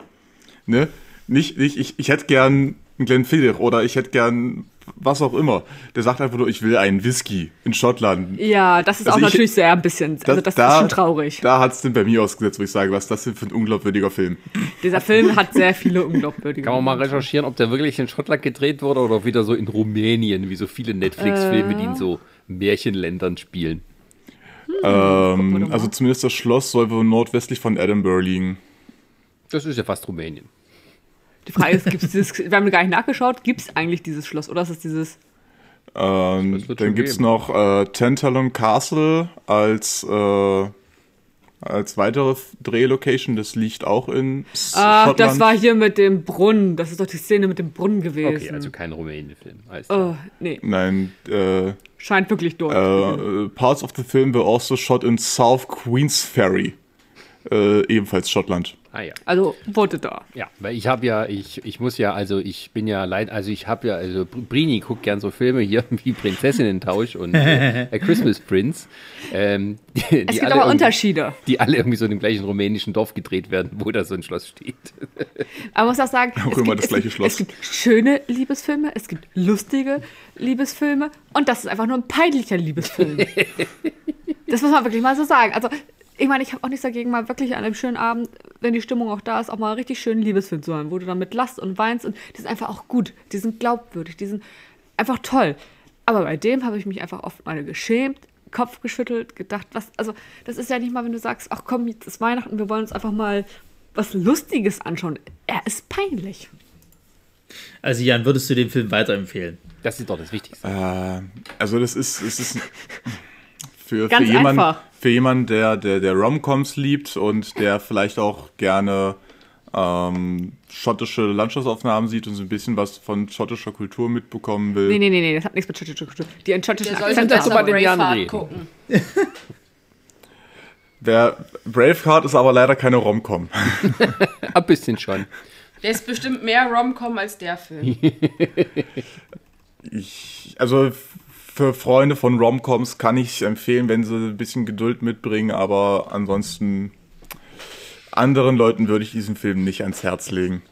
Ne? Nicht, nicht ich, ich hätte gern einen Glenfiddich oder ich hätte gern was auch immer. Der sagt einfach nur, ich will einen Whisky in Schottland. ja, das ist Also auch ich- natürlich sehr ein bisschen, also das ist schon traurig. Da hat es denn bei mir ausgesetzt, wo ich sage, was ist das denn für ein unglaubwürdiger Film. Dieser Film hat sehr viele unglaubwürdige Kann man mal recherchieren, ob der wirklich in Schottland gedreht wurde oder wieder so in Rumänien, wie so viele Netflix-Filme, die in so Märchenländern spielen. wir doch Ähm, also zumindest das Schloss soll wohl nordwestlich von Edinburgh liegen. Das ist ja fast Rumänien. Die Frage ist, gibt's dieses, wir haben gar nicht nachgeschaut, gibt es eigentlich dieses Schloss oder ist es dieses Ähm, dann gibt es noch äh, Tantalon Castle als, äh, als weitere Drehlocation. Das liegt auch in Ah, Schottland. das war hier mit dem Brunnen. Das ist doch die Szene mit dem Brunnen gewesen. Okay, also kein Rumänien-Film. Oh, nee, Nein, äh, scheint wirklich dort. äh, Parts of the film were also shot in South Queensferry. Äh, ebenfalls Schottland. Ah ja. Also wurde da. Ja, weil ich habe ja, ich, ich muss ja, also ich bin ja leid, also ich habe ja, also Brini guckt gern so Filme hier wie Prinzessinnen-Tausch und äh, A Christmas Prince. Ähm, die, Es die gibt alle aber irgendwie- Unterschiede. Die alle irgendwie so in dem gleichen rumänischen Dorf gedreht werden, wo da so ein Schloss steht. Aber man muss auch sagen, es, immer gibt, das es, gleiche gibt, Schloss. es gibt schöne Liebesfilme, es gibt lustige Liebesfilme und das ist einfach nur ein peinlicher Liebesfilm. das muss man wirklich mal so sagen. Also, ich meine, ich habe auch nichts dagegen, mal wirklich an einem schönen Abend, wenn die Stimmung auch da ist, auch mal einen richtig schönen Liebesfilm zu hören, wo du dann mit lachst und weinst und die sind einfach auch gut, die sind glaubwürdig, die sind einfach toll. Aber bei dem habe ich mich einfach oft mal geschämt, Kopf geschüttelt, gedacht, was, also das ist ja nicht mal, wenn du sagst, ach komm, jetzt ist Weihnachten, wir wollen uns einfach mal was Lustiges anschauen. Er ist peinlich. Also Jan, würdest du den Film weiterempfehlen? Das ist doch das Wichtigste. Äh, also das ist, es ist für, für Ganz jemanden, einfach. für jemanden, der, der, der Romcoms liebt und der vielleicht auch gerne ähm, schottische Landschaftsaufnahmen sieht und so ein bisschen was von schottischer Kultur mitbekommen will. Nee, nee, nee, nee, das hat nichts mit schottischer Kultur. Die einen schottischen Der Akzent sollte dazu bei den Jahren gucken. Der Braveheart ist aber leider keine Romcom. Ein bisschen schon. Der ist bestimmt mehr Rom-Com als der Film. Ich, also für Freunde von Romcoms kann ich empfehlen, wenn sie ein bisschen Geduld mitbringen, aber ansonsten anderen Leuten würde ich diesen Film nicht ans Herz legen.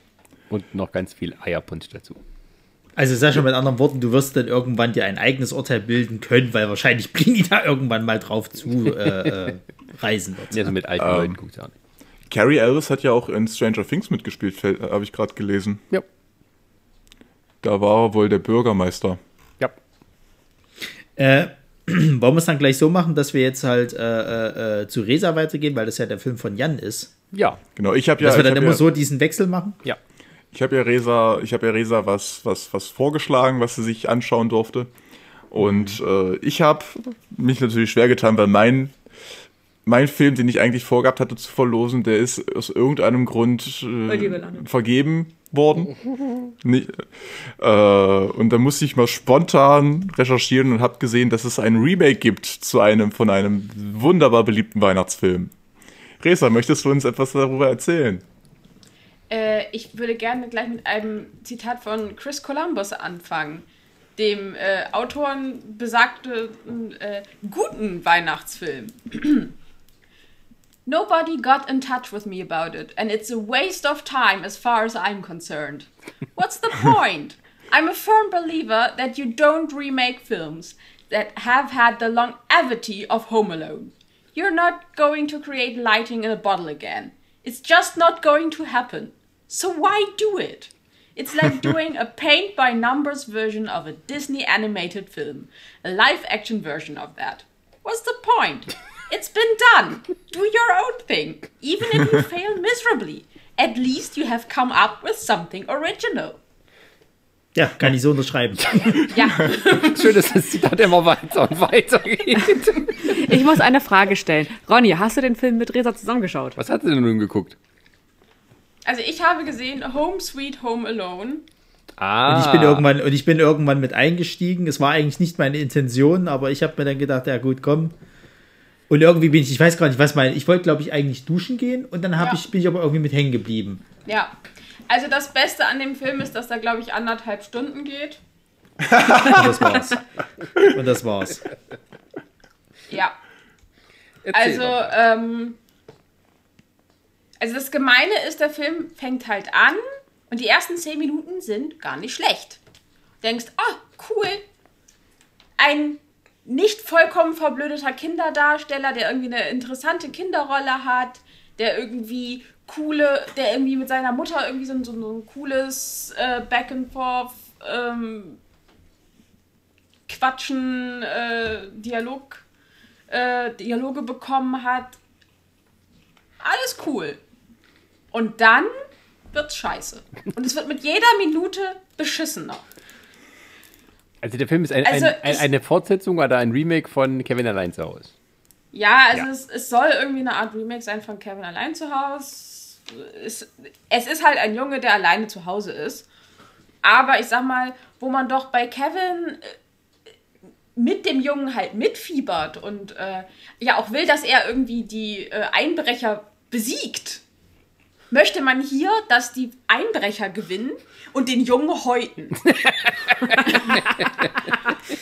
Und noch ganz viel Eierpunsch dazu. Also Sascha, mit anderen Worten, du wirst dann irgendwann dir ein eigenes Urteil bilden können, weil wahrscheinlich Blini da irgendwann mal drauf zu äh, äh, reisen wird. Ja, so mit alten Leuten guckt es auch nicht. Carrie Ellis hat ja auch in Stranger Things mitgespielt, habe ich gerade gelesen. Ja. Da war er wohl der Bürgermeister. Äh, wollen wir es dann gleich so machen, dass wir jetzt halt äh, äh, zu Resa weitergehen, weil das ja der Film von Jan ist. Ja. Genau, ich habe ja, dass wir dann immer ja, so diesen Wechsel machen. Ja. ich habe ja Resa, ich habe ja Resa was, was, was vorgeschlagen, was sie sich anschauen durfte. Und äh, ich habe mich natürlich schwer getan, weil mein mein Film, den ich eigentlich vorgehabt hatte zu verlosen, der ist aus irgendeinem Grund äh, vergeben worden. Nicht, äh, und da musste ich mal spontan recherchieren und habe gesehen, dass es ein Remake gibt zu einem von einem wunderbar beliebten Weihnachtsfilm. Resa, möchtest du uns etwas darüber erzählen? Äh, ich würde gerne gleich mit einem Zitat von Chris Columbus anfangen, dem äh, Autoren besagten äh, guten Weihnachtsfilm. Nobody got in touch with me about it, and it's a waste of time as far as I'm concerned. What's the point? I'm a firm believer that you don't remake films that have had the longevity of Home Alone. You're not going to create lighting in a bottle again. It's just not going to happen. So why do it? It's like doing a paint by numbers version of a Disney animated film, a live action version of that. What's the point? It's been done. Do your own thing, even if you fail miserably. At least you have come up with something original. Ja, kann ich so unterschreiben. Ja, Schön, dass das Zitat immer weiter und weiter geht. Ich muss eine Frage stellen. Ronny, hast du den Film mit Resa zusammengeschaut? Was hat sie denn nun geguckt? also ich habe gesehen Home Sweet Home Alone. Ah. Und ich bin irgendwann und ich bin irgendwann mit eingestiegen. Es war eigentlich nicht meine Intention, aber ich habe mir dann gedacht, ja gut, komm. Und irgendwie bin ich, ich weiß gar nicht, was mein, ich wollte glaube ich eigentlich duschen gehen und dann hab Ja. ich bin ich aber irgendwie mit hängen geblieben. Ja. Also das Beste an dem Film ist, dass da, glaube ich, anderthalb Stunden geht. Und das war's. und das war's. Ja. Erzähl Also, ähm, also das Gemeine ist, der Film fängt halt an und die ersten zehn Minuten sind gar nicht schlecht. Du denkst, ah, cool. Ein nicht vollkommen verblödeter Kinderdarsteller, der irgendwie eine interessante Kinderrolle hat, der irgendwie coole, der irgendwie mit seiner Mutter irgendwie so, ein- so, ein cooles äh, Back and Forth ähm, Quatschen, äh, Dialog äh, Dialoge bekommen hat. Alles cool. Und dann wird's scheiße. Und es wird mit jeder Minute beschissener. Also der Film ist ein, Also ein, ein, eine Fortsetzung oder ein Remake von Kevin allein zu Hause. Ja, also Ja. Es, es soll irgendwie eine Art Remake sein von Kevin allein zu Hause. Es, es ist halt ein Junge, der alleine zu Hause ist. Aber ich sag mal, wo man doch bei Kevin äh, mit dem Jungen halt mitfiebert und äh, ja auch will, dass er irgendwie die äh, Einbrecher besiegt. Möchte man hier, dass die Einbrecher gewinnen und den Jungen häuten.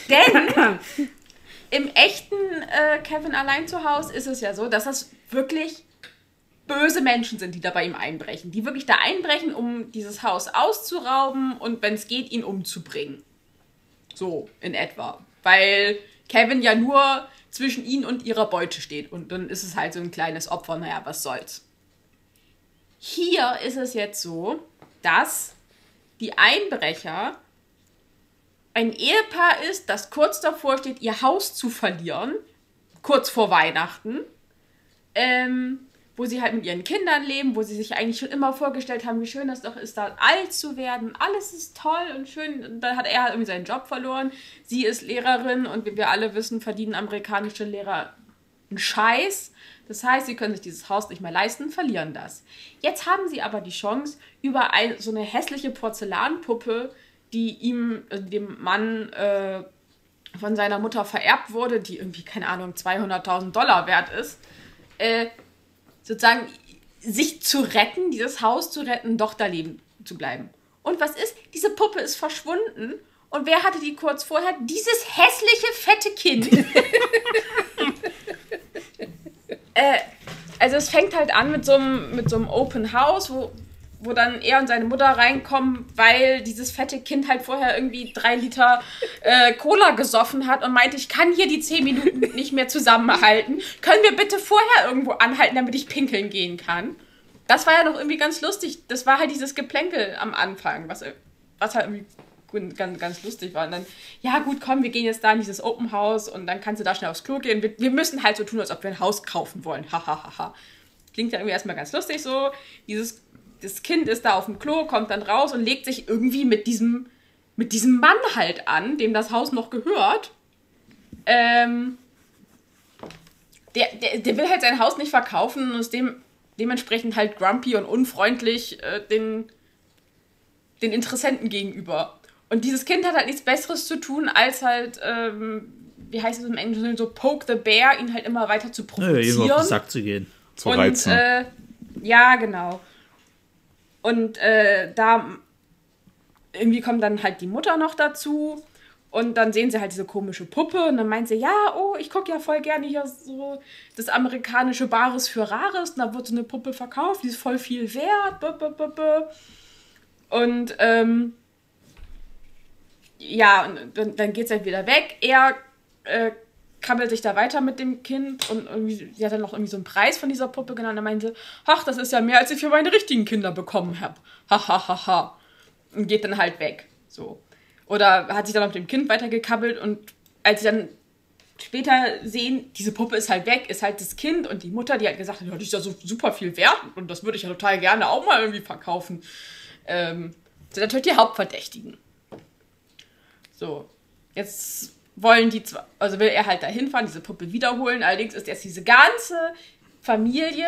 Denn im echten äh, Kevin allein zu Hause ist es ja so, dass das wirklich böse Menschen sind, die da bei ihm einbrechen. Die wirklich da einbrechen, um dieses Haus auszurauben und wenn es geht, ihn umzubringen. So in etwa. Weil Kevin ja nur zwischen ihnen und ihrer Beute steht. Und dann ist es halt so ein kleines Opfer. Naja, was soll's. Hier ist es jetzt so, dass die Einbrecher ein Ehepaar ist, das kurz davor steht, ihr Haus zu verlieren, kurz vor Weihnachten, ähm, wo sie halt mit ihren Kindern leben, wo sie sich eigentlich schon immer vorgestellt haben, wie schön das doch ist, da alt zu werden. Alles ist toll und schön. Und dann hat er halt irgendwie seinen Job verloren. Sie ist Lehrerin und wie wir alle wissen, verdienen amerikanische Lehrer einen Scheiß. Das heißt, sie können sich dieses Haus nicht mehr leisten, verlieren das. Jetzt haben sie aber die Chance, über ein, so eine hässliche Porzellanpuppe, die ihm, äh, dem Mann äh, von seiner Mutter vererbt wurde, die irgendwie, keine Ahnung, 200.000 Dollar wert ist, äh, sozusagen sich zu retten, dieses Haus zu retten, doch da leben zu bleiben. Und was ist? Diese Puppe ist verschwunden. Und wer hatte die kurz vorher? Dieses hässliche, fette Kind. äh, also es fängt halt an mit so einem, mit so einem Open House, wo, wo dann er und seine Mutter reinkommen, weil dieses fette Kind halt vorher irgendwie drei Liter äh, Cola gesoffen hat und meinte, ich kann hier die zehn Minuten nicht mehr zusammenhalten. Können wir bitte vorher irgendwo anhalten, damit ich pinkeln gehen kann? Das war ja noch irgendwie ganz lustig. Das war halt dieses Geplänkel am Anfang, was, was halt irgendwie ganz, ganz lustig war. Und dann, ja gut, komm, wir gehen jetzt da in dieses Open House und dann kannst du da schnell aufs Klo gehen. Wir, wir müssen halt so tun, als ob wir ein Haus kaufen wollen. Hahaha. Ha, ha, ha. Klingt ja irgendwie erstmal ganz lustig so. Dieses das Kind ist da auf dem Klo, kommt dann raus und legt sich irgendwie mit diesem, mit diesem Mann halt an, dem das Haus noch gehört. Ähm, der, der, der will halt sein Haus nicht verkaufen und ist dem, dementsprechend halt grumpy und unfreundlich äh, den, den Interessenten gegenüber. Und dieses Kind hat halt nichts Besseres zu tun, als halt, ähm, wie heißt es im Englischen, so poke the bear, ihn halt immer weiter zu provozieren. Ja, auf den Sack zu gehen. Zu reizen. Und, äh, ja, genau. Und äh, da irgendwie kommt dann halt die Mutter noch dazu. Und dann sehen sie halt diese komische Puppe und dann meint sie, ja, oh, ich gucke ja voll gerne hier so das amerikanische Bares für Rares. Und da wird so eine Puppe verkauft, die ist voll viel wert. Und ähm, ja, und dann, dann geht es halt wieder weg. Er äh, krabbelt sich da weiter mit dem Kind und irgendwie, sie hat dann noch irgendwie so einen Preis von dieser Puppe genannt. Und meinte, ach, das ist ja mehr, als ich für meine richtigen Kinder bekommen habe. Ha, ha, ha, ha. Und geht dann halt weg. So. Oder hat sich dann auf dem Kind weitergekabbelt und als sie dann später sehen, diese Puppe ist halt weg, ist halt das Kind und die Mutter, die hat gesagt, die ist ja so super viel wert und das würde ich ja total gerne auch mal irgendwie verkaufen. Ähm, sind natürlich die Hauptverdächtigen. So, jetzt wollen die zwar, also will er halt da hinfahren, diese Puppe wiederholen. Allerdings ist jetzt diese ganze Familie.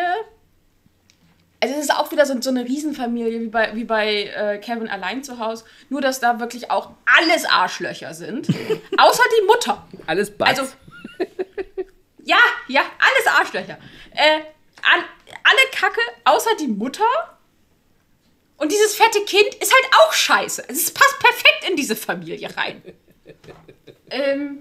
Also es ist auch wieder so, so eine Riesenfamilie wie bei, wie bei äh, Kevin allein zu Hause. Nur, dass da wirklich auch alles Arschlöcher sind. außer die Mutter. Alles Bass. Also. Ja, ja, alles Arschlöcher. Äh, an, alle Kacke, außer die Mutter. Und dieses fette Kind ist halt auch scheiße. Es passt perfekt in diese Familie rein. Ähm,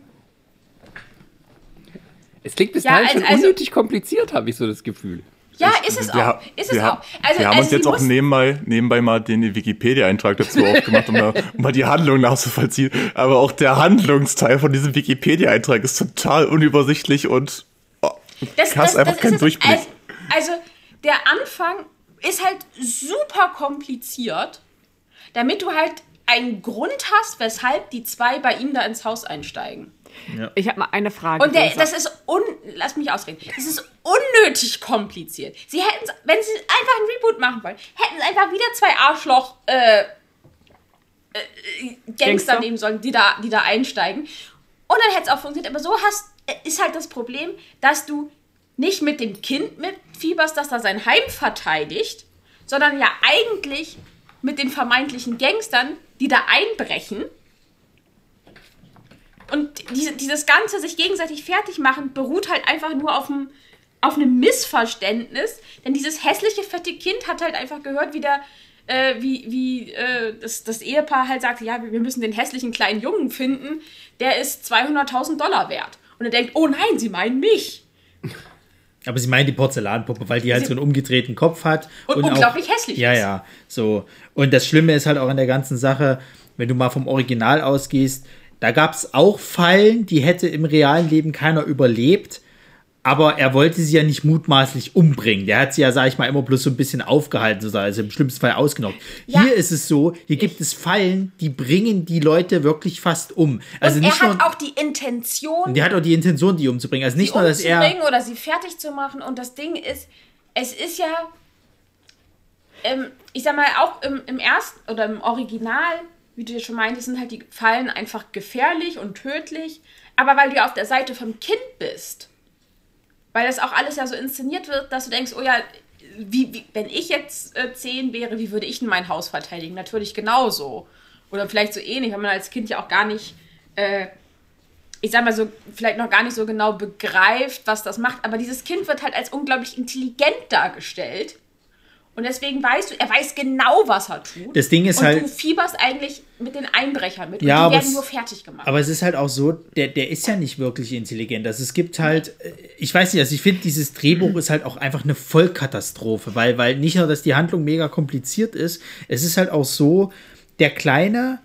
es klingt bis dahin also, schon also, unnötig kompliziert, habe ich so das Gefühl. Ja, ist es auch. Ist es auch. Also, wir haben also uns jetzt auch nebenbei, nebenbei mal den Wikipedia-Eintrag dazu aufgemacht, um, mal, um mal die Handlung nachzuvollziehen. Aber auch der Handlungsteil von diesem Wikipedia-Eintrag ist total unübersichtlich und oh, das, hast das, einfach das keinen Durchblick. Also, also, der Anfang ist halt super kompliziert, damit du halt einen Grund hast, weshalb die zwei bei ihm da ins Haus einsteigen. Ja. Ich habe mal eine Frage. Und der, das ist un, lass mich ausreden. Das ist unnötig kompliziert. Sie hätten, wenn sie einfach ein Reboot machen wollen, hätten sie einfach wieder zwei Arschloch äh, äh, Gangster, Gangster, nehmen sollen, die da, die da einsteigen. Und dann hätte es auch funktioniert. Aber so hast, ist halt das Problem, dass du nicht mit dem Kind mitfieberst, dass er sein Heim verteidigt, sondern ja eigentlich mit den vermeintlichen Gangstern, die da einbrechen. Und diese, dieses ganze sich gegenseitig fertig machen beruht halt einfach nur auf dem auf einem Missverständnis, denn dieses hässliche, fette Kind hat halt einfach gehört, wie der, äh, wie, wie äh, das, das Ehepaar halt sagte, ja, wir müssen den hässlichen kleinen Jungen finden, der ist 200.000 Dollar wert. Und er denkt, oh nein, sie meinen mich. Aber sie meinen die Porzellanpuppe, weil die halt so einen umgedrehten Kopf hat. Und unglaublich hässlich Ja, ist. ja, so. Und das Schlimme ist halt auch an der ganzen Sache, wenn du mal vom Original ausgehst, da gab es auch Fallen, die hätte im realen Leben keiner überlebt. Aber er wollte sie ja nicht mutmaßlich umbringen. Der hat sie ja, sag ich mal, immer bloß so ein bisschen aufgehalten, also im schlimmsten Fall ausgenockt. Ja. Hier ist es so, hier gibt es Fallen, die bringen die Leute wirklich fast um. Also und nicht er hat nur, auch die Intention, der hat auch die Intention, die umzubringen. Also nicht nur, dass er. oder sie fertig zu machen. Und das Ding ist, es ist ja, ähm, ich sag mal, auch im, im ersten oder im Original, wie du ja schon meintest, sind halt die Fallen einfach gefährlich und tödlich. Aber weil du ja auf der Seite vom Kind bist, weil das auch alles ja so inszeniert wird, dass du denkst, oh ja, wie, wie, wenn ich jetzt äh, zehn wäre, wie würde ich denn mein Haus verteidigen? Natürlich genauso. Oder vielleicht so ähnlich, weil man als Kind ja auch gar nicht, äh, ich sag mal so, vielleicht noch gar nicht so genau begreift, was das macht. Aber dieses Kind wird halt als unglaublich intelligent dargestellt. Und deswegen weißt du, er weiß genau, was er tut. Das Ding ist und halt- du fieberst eigentlich mit den Einbrechern mit. Und Ja, die aber werden es- nur fertig gemacht. Aber es ist halt auch so, der, der ist ja nicht wirklich intelligent. Also es gibt halt, äh, ich weiß nicht, also ich finde, dieses Drehbuch ist halt auch einfach eine Vollkatastrophe, weil, weil nicht nur, dass die Handlung mega kompliziert ist, es ist halt auch so, der Kleine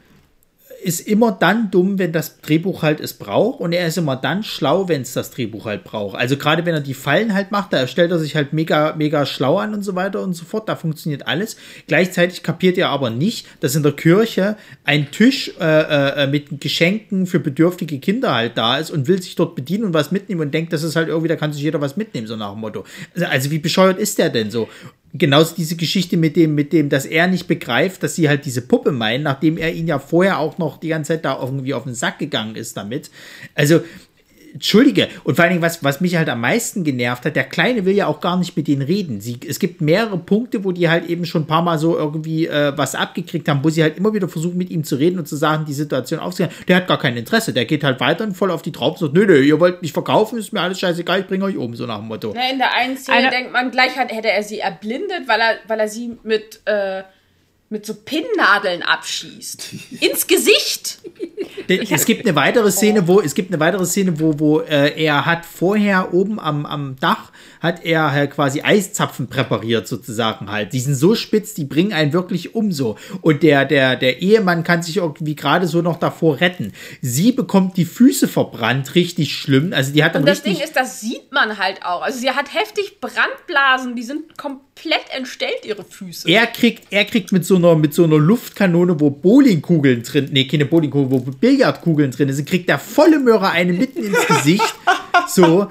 ist immer dann dumm, wenn das Drehbuch halt es braucht und er ist immer dann schlau, wenn es das Drehbuch halt braucht. Also gerade wenn er die Fallen halt macht, da stellt er sich halt mega, mega schlau an und so weiter und so fort, da funktioniert alles. Gleichzeitig kapiert er aber nicht, dass in der Kirche ein Tisch äh, äh, mit Geschenken für bedürftige Kinder halt da ist und will sich dort bedienen und was mitnehmen und denkt, das ist halt irgendwie, da kann sich jeder was mitnehmen, so nach dem Motto. Also, also wie bescheuert ist der denn so? Genauso diese Geschichte mit dem, mit dem, dass er nicht begreift, dass sie halt diese Puppe meinen, nachdem er ihn ja vorher auch noch die ganze Zeit da irgendwie auf den Sack gegangen ist damit. Also, Entschuldige. Und vor allen Dingen, was, was mich halt am meisten genervt hat, der Kleine will ja auch gar nicht mit denen reden. Sie, es gibt mehrere Punkte, wo die halt eben schon ein paar Mal so irgendwie äh, was abgekriegt haben, wo sie halt immer wieder versuchen, mit ihm zu reden und zu sagen, die Situation aufzuklären. Der hat gar kein Interesse. Der geht halt weiter und voll auf die Traube und sagt, nö, nö, ihr wollt mich verkaufen, ist mir alles scheißegal, ich bringe euch um, so nach dem Motto. Ne, in der einen Szene denkt man gleich, hat, hätte er sie erblindet, weil er, weil er sie mit, äh, mit so Pinnnadeln abschießt. Ins Gesicht! Es gibt eine weitere Szene, wo es gibt eine weitere Szene, wo wo äh, er hat vorher oben am, am Dach hat er halt quasi Eiszapfen präpariert sozusagen halt. Die sind so spitz, die bringen einen wirklich um so. Und der der der Ehemann kann sich irgendwie gerade so noch davor retten. Sie bekommt die Füße verbrannt, richtig schlimm. Also die hat dann Und das Ding ist, das sieht man halt auch. Also sie hat heftig Brandblasen, die sind komplett entstellt, ihre Füße. er kriegt, er kriegt mit so einer, mit so einer Luftkanone, wo Bowlingkugeln drin, nee, keine Bowlingkugeln, wo Billardkugeln drin sind, kriegt der volle Möhre eine mitten ins Gesicht. So.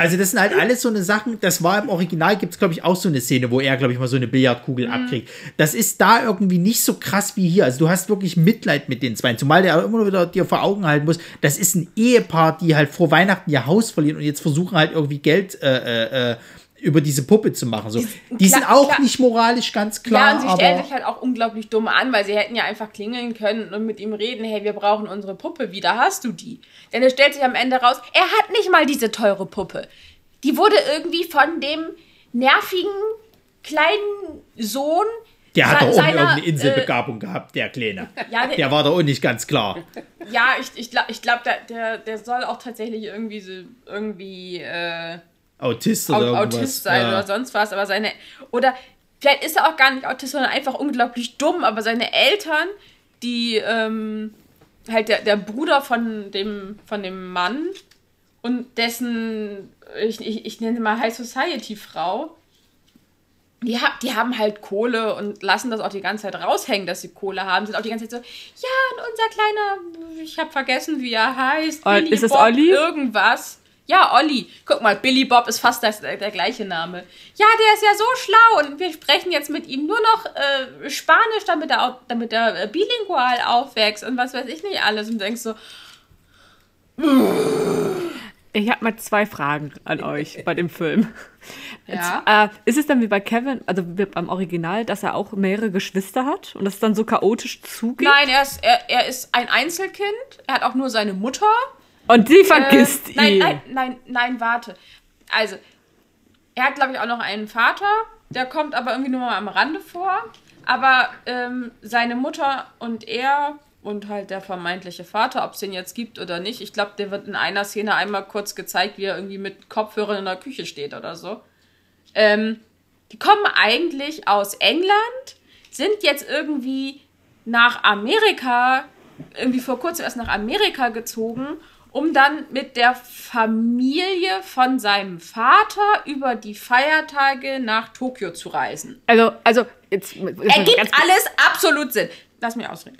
Also das sind halt alles so eine Sachen, das war im Original, gibt es glaube ich auch so eine Szene, wo er glaube ich mal so eine Billardkugel abkriegt. Das ist da irgendwie nicht so krass wie hier. Also du hast wirklich Mitleid mit den zwei, zumal der immer wieder dir vor Augen halten muss, das ist ein Ehepaar, die halt vor Weihnachten ihr Haus verlieren und jetzt versuchen halt irgendwie Geld äh, äh, äh, über diese Puppe zu machen. So. Die sind Klar- auch klar. nicht moralisch ganz klar, ja, und sie stellen sich halt auch unglaublich dumm an, weil sie hätten ja einfach klingeln können und mit ihm reden, hey, wir brauchen unsere Puppe, wieder hast du die? Denn es stellt sich am Ende raus, er hat nicht mal diese teure Puppe. Die wurde irgendwie von dem nervigen kleinen Sohn der hat doch auch seiner, irgendeine Inselbegabung gehabt, der Kleine. Ja, der- der war doch auch nicht ganz klar. Äh, ja, ich, ich glaube, ich glaub, der, der, der soll auch tatsächlich irgendwie so, irgendwie äh, Autist Au- oder irgendwas. Autist sein ja. oder sonst was, aber seine oder vielleicht ist er auch gar nicht Autist, sondern einfach unglaublich dumm, aber seine Eltern, die ähm, halt der, der Bruder von dem von dem Mann und dessen ich, ich, ich nenne sie mal High Society Frau, die, ha die haben halt Kohle und lassen das auch die ganze Zeit raushängen, dass sie Kohle haben. Sind auch die ganze Zeit so, ja, und unser kleiner, ich habe vergessen, wie er heißt. Ol- Billy ist es Olli? Irgendwas. Ja, Olli. Guck mal, Billy Bob ist fast das, der, der gleiche Name. Ja, der ist ja so schlau und wir sprechen jetzt mit ihm nur noch äh, Spanisch, damit er, auch, damit er äh, bilingual aufwächst und was weiß ich nicht alles. Und denkst so, Ich habe mal zwei Fragen an euch bei dem Film. Ja. Äh, ist es dann wie bei Kevin, also beim Original, dass er auch mehrere Geschwister hat und das dann so chaotisch zugeht? nein, er ist, er, er ist ein Einzelkind. Er hat auch nur seine Mutter. Und sie vergisst Äh, nein, ihn. nein, nein, nein, warte. Also, Er hat, glaube ich, auch noch einen Vater, der kommt aber irgendwie nur mal am Rande vor. Aber ähm, seine Mutter und er und halt der vermeintliche Vater, ob es den jetzt gibt oder nicht, ich glaube, der wird in einer Szene einmal kurz gezeigt, wie er irgendwie mit Kopfhörern in der Küche steht oder so. Ähm, die kommen eigentlich aus England, sind jetzt irgendwie nach Amerika, irgendwie vor kurzem erst nach Amerika gezogen, um dann mit der Familie von seinem Vater über die Feiertage nach Tokio zu reisen. Also, also, jetzt. Ergibt alles absolut Sinn. Lass mich ausreden.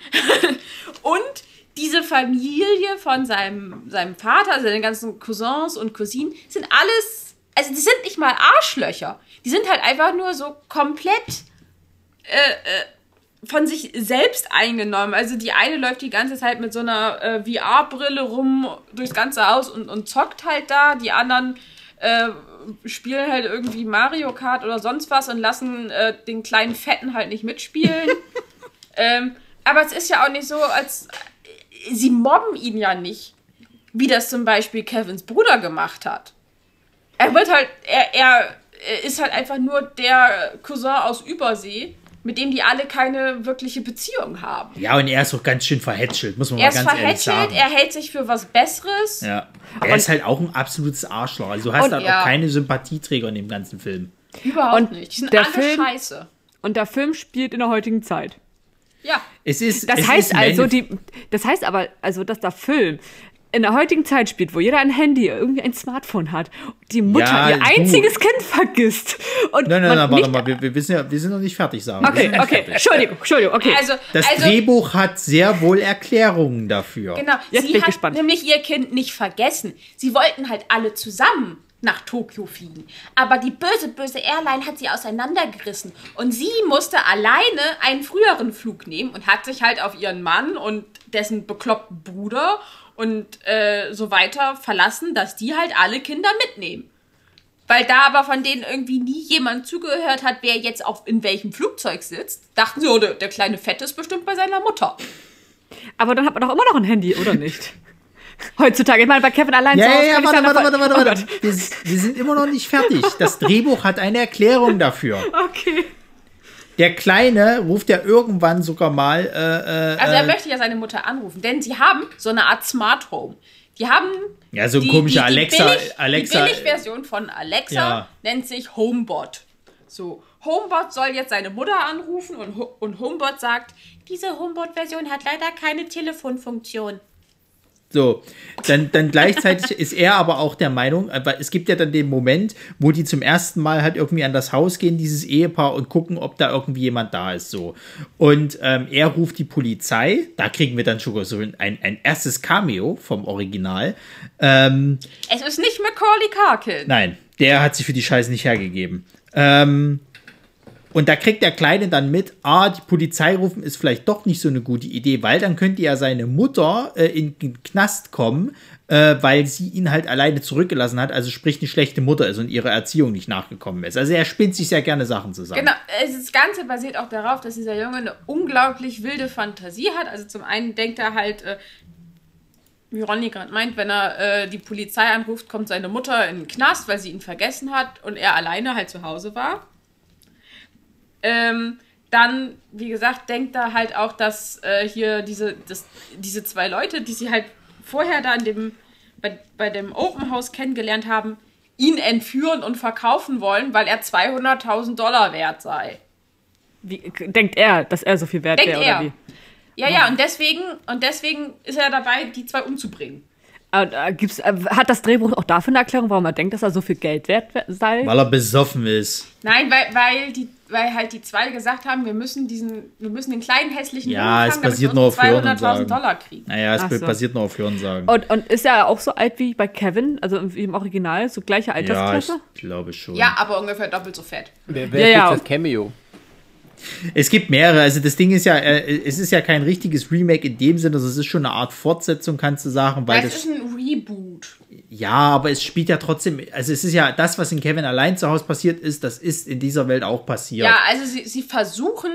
und diese Familie von seinem, seinem Vater, also seine ganzen Cousins und Cousinen, sind alles, also die sind nicht mal Arschlöcher. Die sind halt einfach nur so komplett äh, äh, von sich selbst eingenommen. Also die eine läuft die ganze Zeit mit so einer äh, VR-Brille rum durchs ganze Haus und, und zockt halt da. Die anderen äh, spielen halt irgendwie Mario Kart oder sonst was und lassen äh, den kleinen Fetten halt nicht mitspielen. ähm, aber es ist ja auch nicht so, als sie mobben ihn ja nicht, wie das zum Beispiel Kevins Bruder gemacht hat. Er wird halt, er, er er ist halt einfach nur der Cousin aus Übersee, mit dem die alle keine wirkliche Beziehung haben. Ja, und er ist auch ganz schön verhätschelt, muss man Er mal ist ganz ehrlich verhätschelt, sagen. er hält sich für was Besseres. ja. Er ist halt auch ein absolutes Arschloch. Also du hast Und halt ja. auch keine Sympathieträger in dem ganzen Film. Überhaupt Und nicht. Die sind der alle Film- scheiße. Und der Film spielt in der heutigen Zeit. Ja. Es ist, Das es heißt ist also, die, das heißt aber, also, dass der Film in der heutigen Zeit spielt, wo jeder ein Handy, irgendwie ein Smartphone hat, die Mutter Ja, ihr du- einziges Kind vergisst. Und Nein, nein, nein, warte mal, wir, wir, wissen ja, wir sind noch nicht fertig, sagen Okay, okay, fertig. Entschuldigung, Entschuldigung, okay. Also, Das also Drehbuch hat sehr wohl Erklärungen dafür. Genau. Jetzt sie bin ich hat gespannt. nämlich ihr Kind nicht vergessen. Sie wollten halt alle zusammen nach Tokio fliegen. Aber die böse, böse Airline hat sie auseinandergerissen. Und sie musste alleine einen früheren Flug nehmen und hat sich halt auf ihren Mann und dessen bekloppten Bruder und äh, so weiter verlassen, dass die halt alle Kinder mitnehmen. Weil da aber von denen irgendwie nie jemand zugehört hat, wer jetzt auf in welchem Flugzeug sitzt, dachten sie, oh, der, der kleine Fette ist bestimmt bei seiner Mutter. aber dann hat man doch immer noch ein Handy, oder nicht? Heutzutage, ich meine, bei Kevin allein Ja, zu ja, Hause ja, warte, warte, warte, Oh warte, warte. Wir, wir sind immer noch nicht fertig. Das Drehbuch hat eine Erklärung dafür. Okay. Der Kleine ruft ja irgendwann sogar mal, äh, äh, Also er möchte ja seine Mutter anrufen, denn sie haben so eine Art Smart Home. Die haben Ja, so ein komischer Alexa- Billig, Alexa- Die Billigversion von Alexa Ja. nennt sich Homebot. So, Homebot soll jetzt seine Mutter anrufen und, und Homebot sagt, diese Homebot-Version hat leider keine Telefonfunktion. So, dann, dann gleichzeitig ist er aber auch der Meinung, aber es gibt ja dann den Moment, wo die zum ersten Mal halt irgendwie an das Haus gehen, dieses Ehepaar, und gucken, ob da irgendwie jemand da ist, so. Und ähm, er ruft die Polizei, da kriegen wir dann schon so ein, ein erstes Cameo vom Original. Ähm, Es ist nicht Macaulay Culkin. nein, der hat sich für die Scheiße nicht hergegeben. Ähm, und da kriegt der Kleine dann mit, ah, die Polizei rufen ist vielleicht doch nicht so eine gute Idee, weil dann könnte ja seine Mutter äh, in den Knast kommen, äh, weil sie ihn halt alleine zurückgelassen hat, also sprich eine schlechte Mutter ist und ihre Erziehung nicht nachgekommen ist. Also er spinnt sich sehr gerne Sachen zusammen. Genau, das Ganze basiert auch darauf, dass dieser Junge eine unglaublich wilde Fantasie hat. Also zum einen denkt er halt, äh, wie Ronny gerade meint, wenn er äh, die Polizei anruft, kommt seine Mutter in den Knast, weil sie ihn vergessen hat und er alleine halt zu Hause war. Ähm, dann, wie gesagt, denkt er halt auch, dass äh, hier diese, das, diese zwei Leute, die sie halt vorher da in dem, bei, bei dem Open House kennengelernt haben, ihn entführen und verkaufen wollen, weil er 200.000 Dollar wert sei. Wie, denkt er, dass er so viel wert Denkt wäre, er. oder wie? Ja, ja, und deswegen, und deswegen ist er dabei, die zwei umzubringen. Äh, äh, gibt's, äh, hat das Drehbuch auch dafür eine Erklärung, warum er denkt, dass er so viel Geld wert we- sei? Weil er besoffen ist. Nein, weil, weil, die, weil halt die zwei gesagt haben, wir müssen diesen, wir müssen den kleinen hässlichen Ja, Jungen es basiert wir nur auf Hören und 200.000 Sagen. Dollar kriegen. Naja, es so. basiert nur auf Hörensagen. Und, und ist er auch so alt wie bei Kevin, also wie im Original, so gleiche ja, ich Altersklasse? glaube schon. Ja, aber ungefähr doppelt so fett. Wer, wer Ja, ja. jetzt das Cameo? Es gibt mehrere. Also das Ding ist ja, äh, es ist ja kein richtiges Remake in dem Sinne, also es ist schon eine Art Fortsetzung, kannst du sagen, weil Weil es das ist ein Reboot. Ja, aber es spielt ja trotzdem, also es ist ja das, was in Kevin allein zu Hause passiert ist, das ist in dieser Welt auch passiert. Ja, also sie, sie versuchen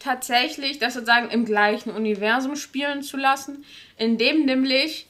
tatsächlich, das sozusagen im gleichen Universum spielen zu lassen, indem nämlich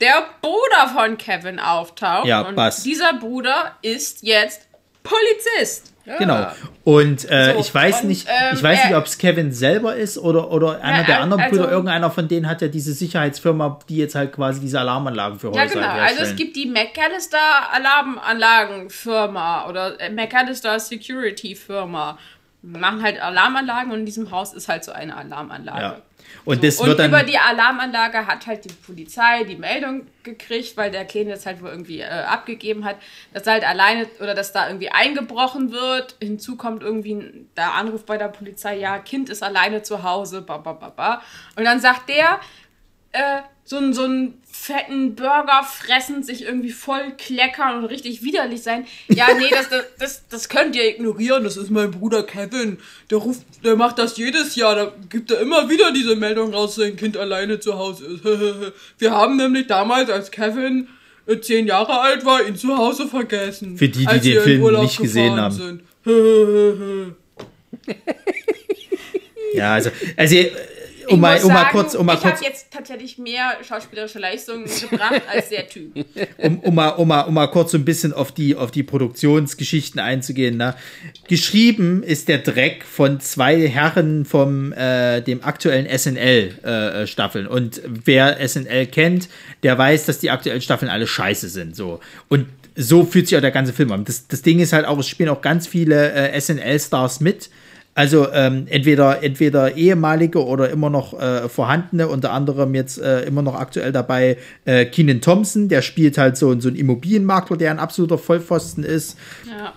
der Bruder von Kevin auftaucht. Ja, und Buzz. dieser Bruder ist jetzt Polizist. Genau. Und äh, So, ich weiß und, nicht, ähm, ich weiß nicht, ob es Kevin selber ist oder, oder einer der al- anderen also- Brüder. Irgendeiner von denen hat ja diese Sicherheitsfirma, die jetzt halt quasi diese Alarmanlagen für Häuser Ja, genau. Also es gibt die McAllister Alarmanlagenfirma oder äh, McAllister Security Firma. Machen halt Alarmanlagen und in diesem Haus ist halt so eine Alarmanlage. ja. Und das und wird dann. über die Alarmanlage hat halt die Polizei die Meldung gekriegt, weil der Kleine das halt wohl irgendwie äh, abgegeben hat, dass halt alleine oder dass da irgendwie eingebrochen wird. Hinzu kommt irgendwie der Anruf bei der Polizei, ja, Kind ist alleine zu Hause, ba, ba, ba, ba. Und dann sagt der, äh, so einen so einen fetten Burger fressen, sich irgendwie voll kleckern und richtig widerlich sein. Ja, nee, das, das, das, das könnt ihr ignorieren. Das ist mein Bruder Kevin. Der ruft, der macht das jedes Jahr. Da gibt er immer wieder diese Meldung raus, dass sein Kind alleine zu Hause ist. Wir haben nämlich damals, als Kevin äh, zehn Jahre alt war, ihn zu Hause vergessen. Für die, die als den Film Urlaub nicht gesehen haben. Sind. ja, also, also um mal, um mal kurz, um mal ich habe jetzt tatsächlich mehr schauspielerische Leistungen gebracht als der Typ. um, um, mal, um, mal, um mal kurz so ein bisschen auf die, auf die Produktionsgeschichten einzugehen. Ne? Geschrieben ist der Dreck von zwei Herren vom äh, dem aktuellen SNL-Staffeln. und wer SNL kennt, der weiß, dass die aktuellen Staffeln alle scheiße sind. So. Und so fühlt sich auch der ganze Film an. Das, das Ding ist halt auch, es spielen auch ganz viele äh, SNL-Stars mit. Also ähm, entweder, entweder ehemalige oder immer noch äh, vorhandene, unter anderem jetzt äh, immer noch aktuell dabei äh, Keenan Thompson, der spielt halt so, so einen Immobilienmakler, der ein absoluter Vollpfosten ist.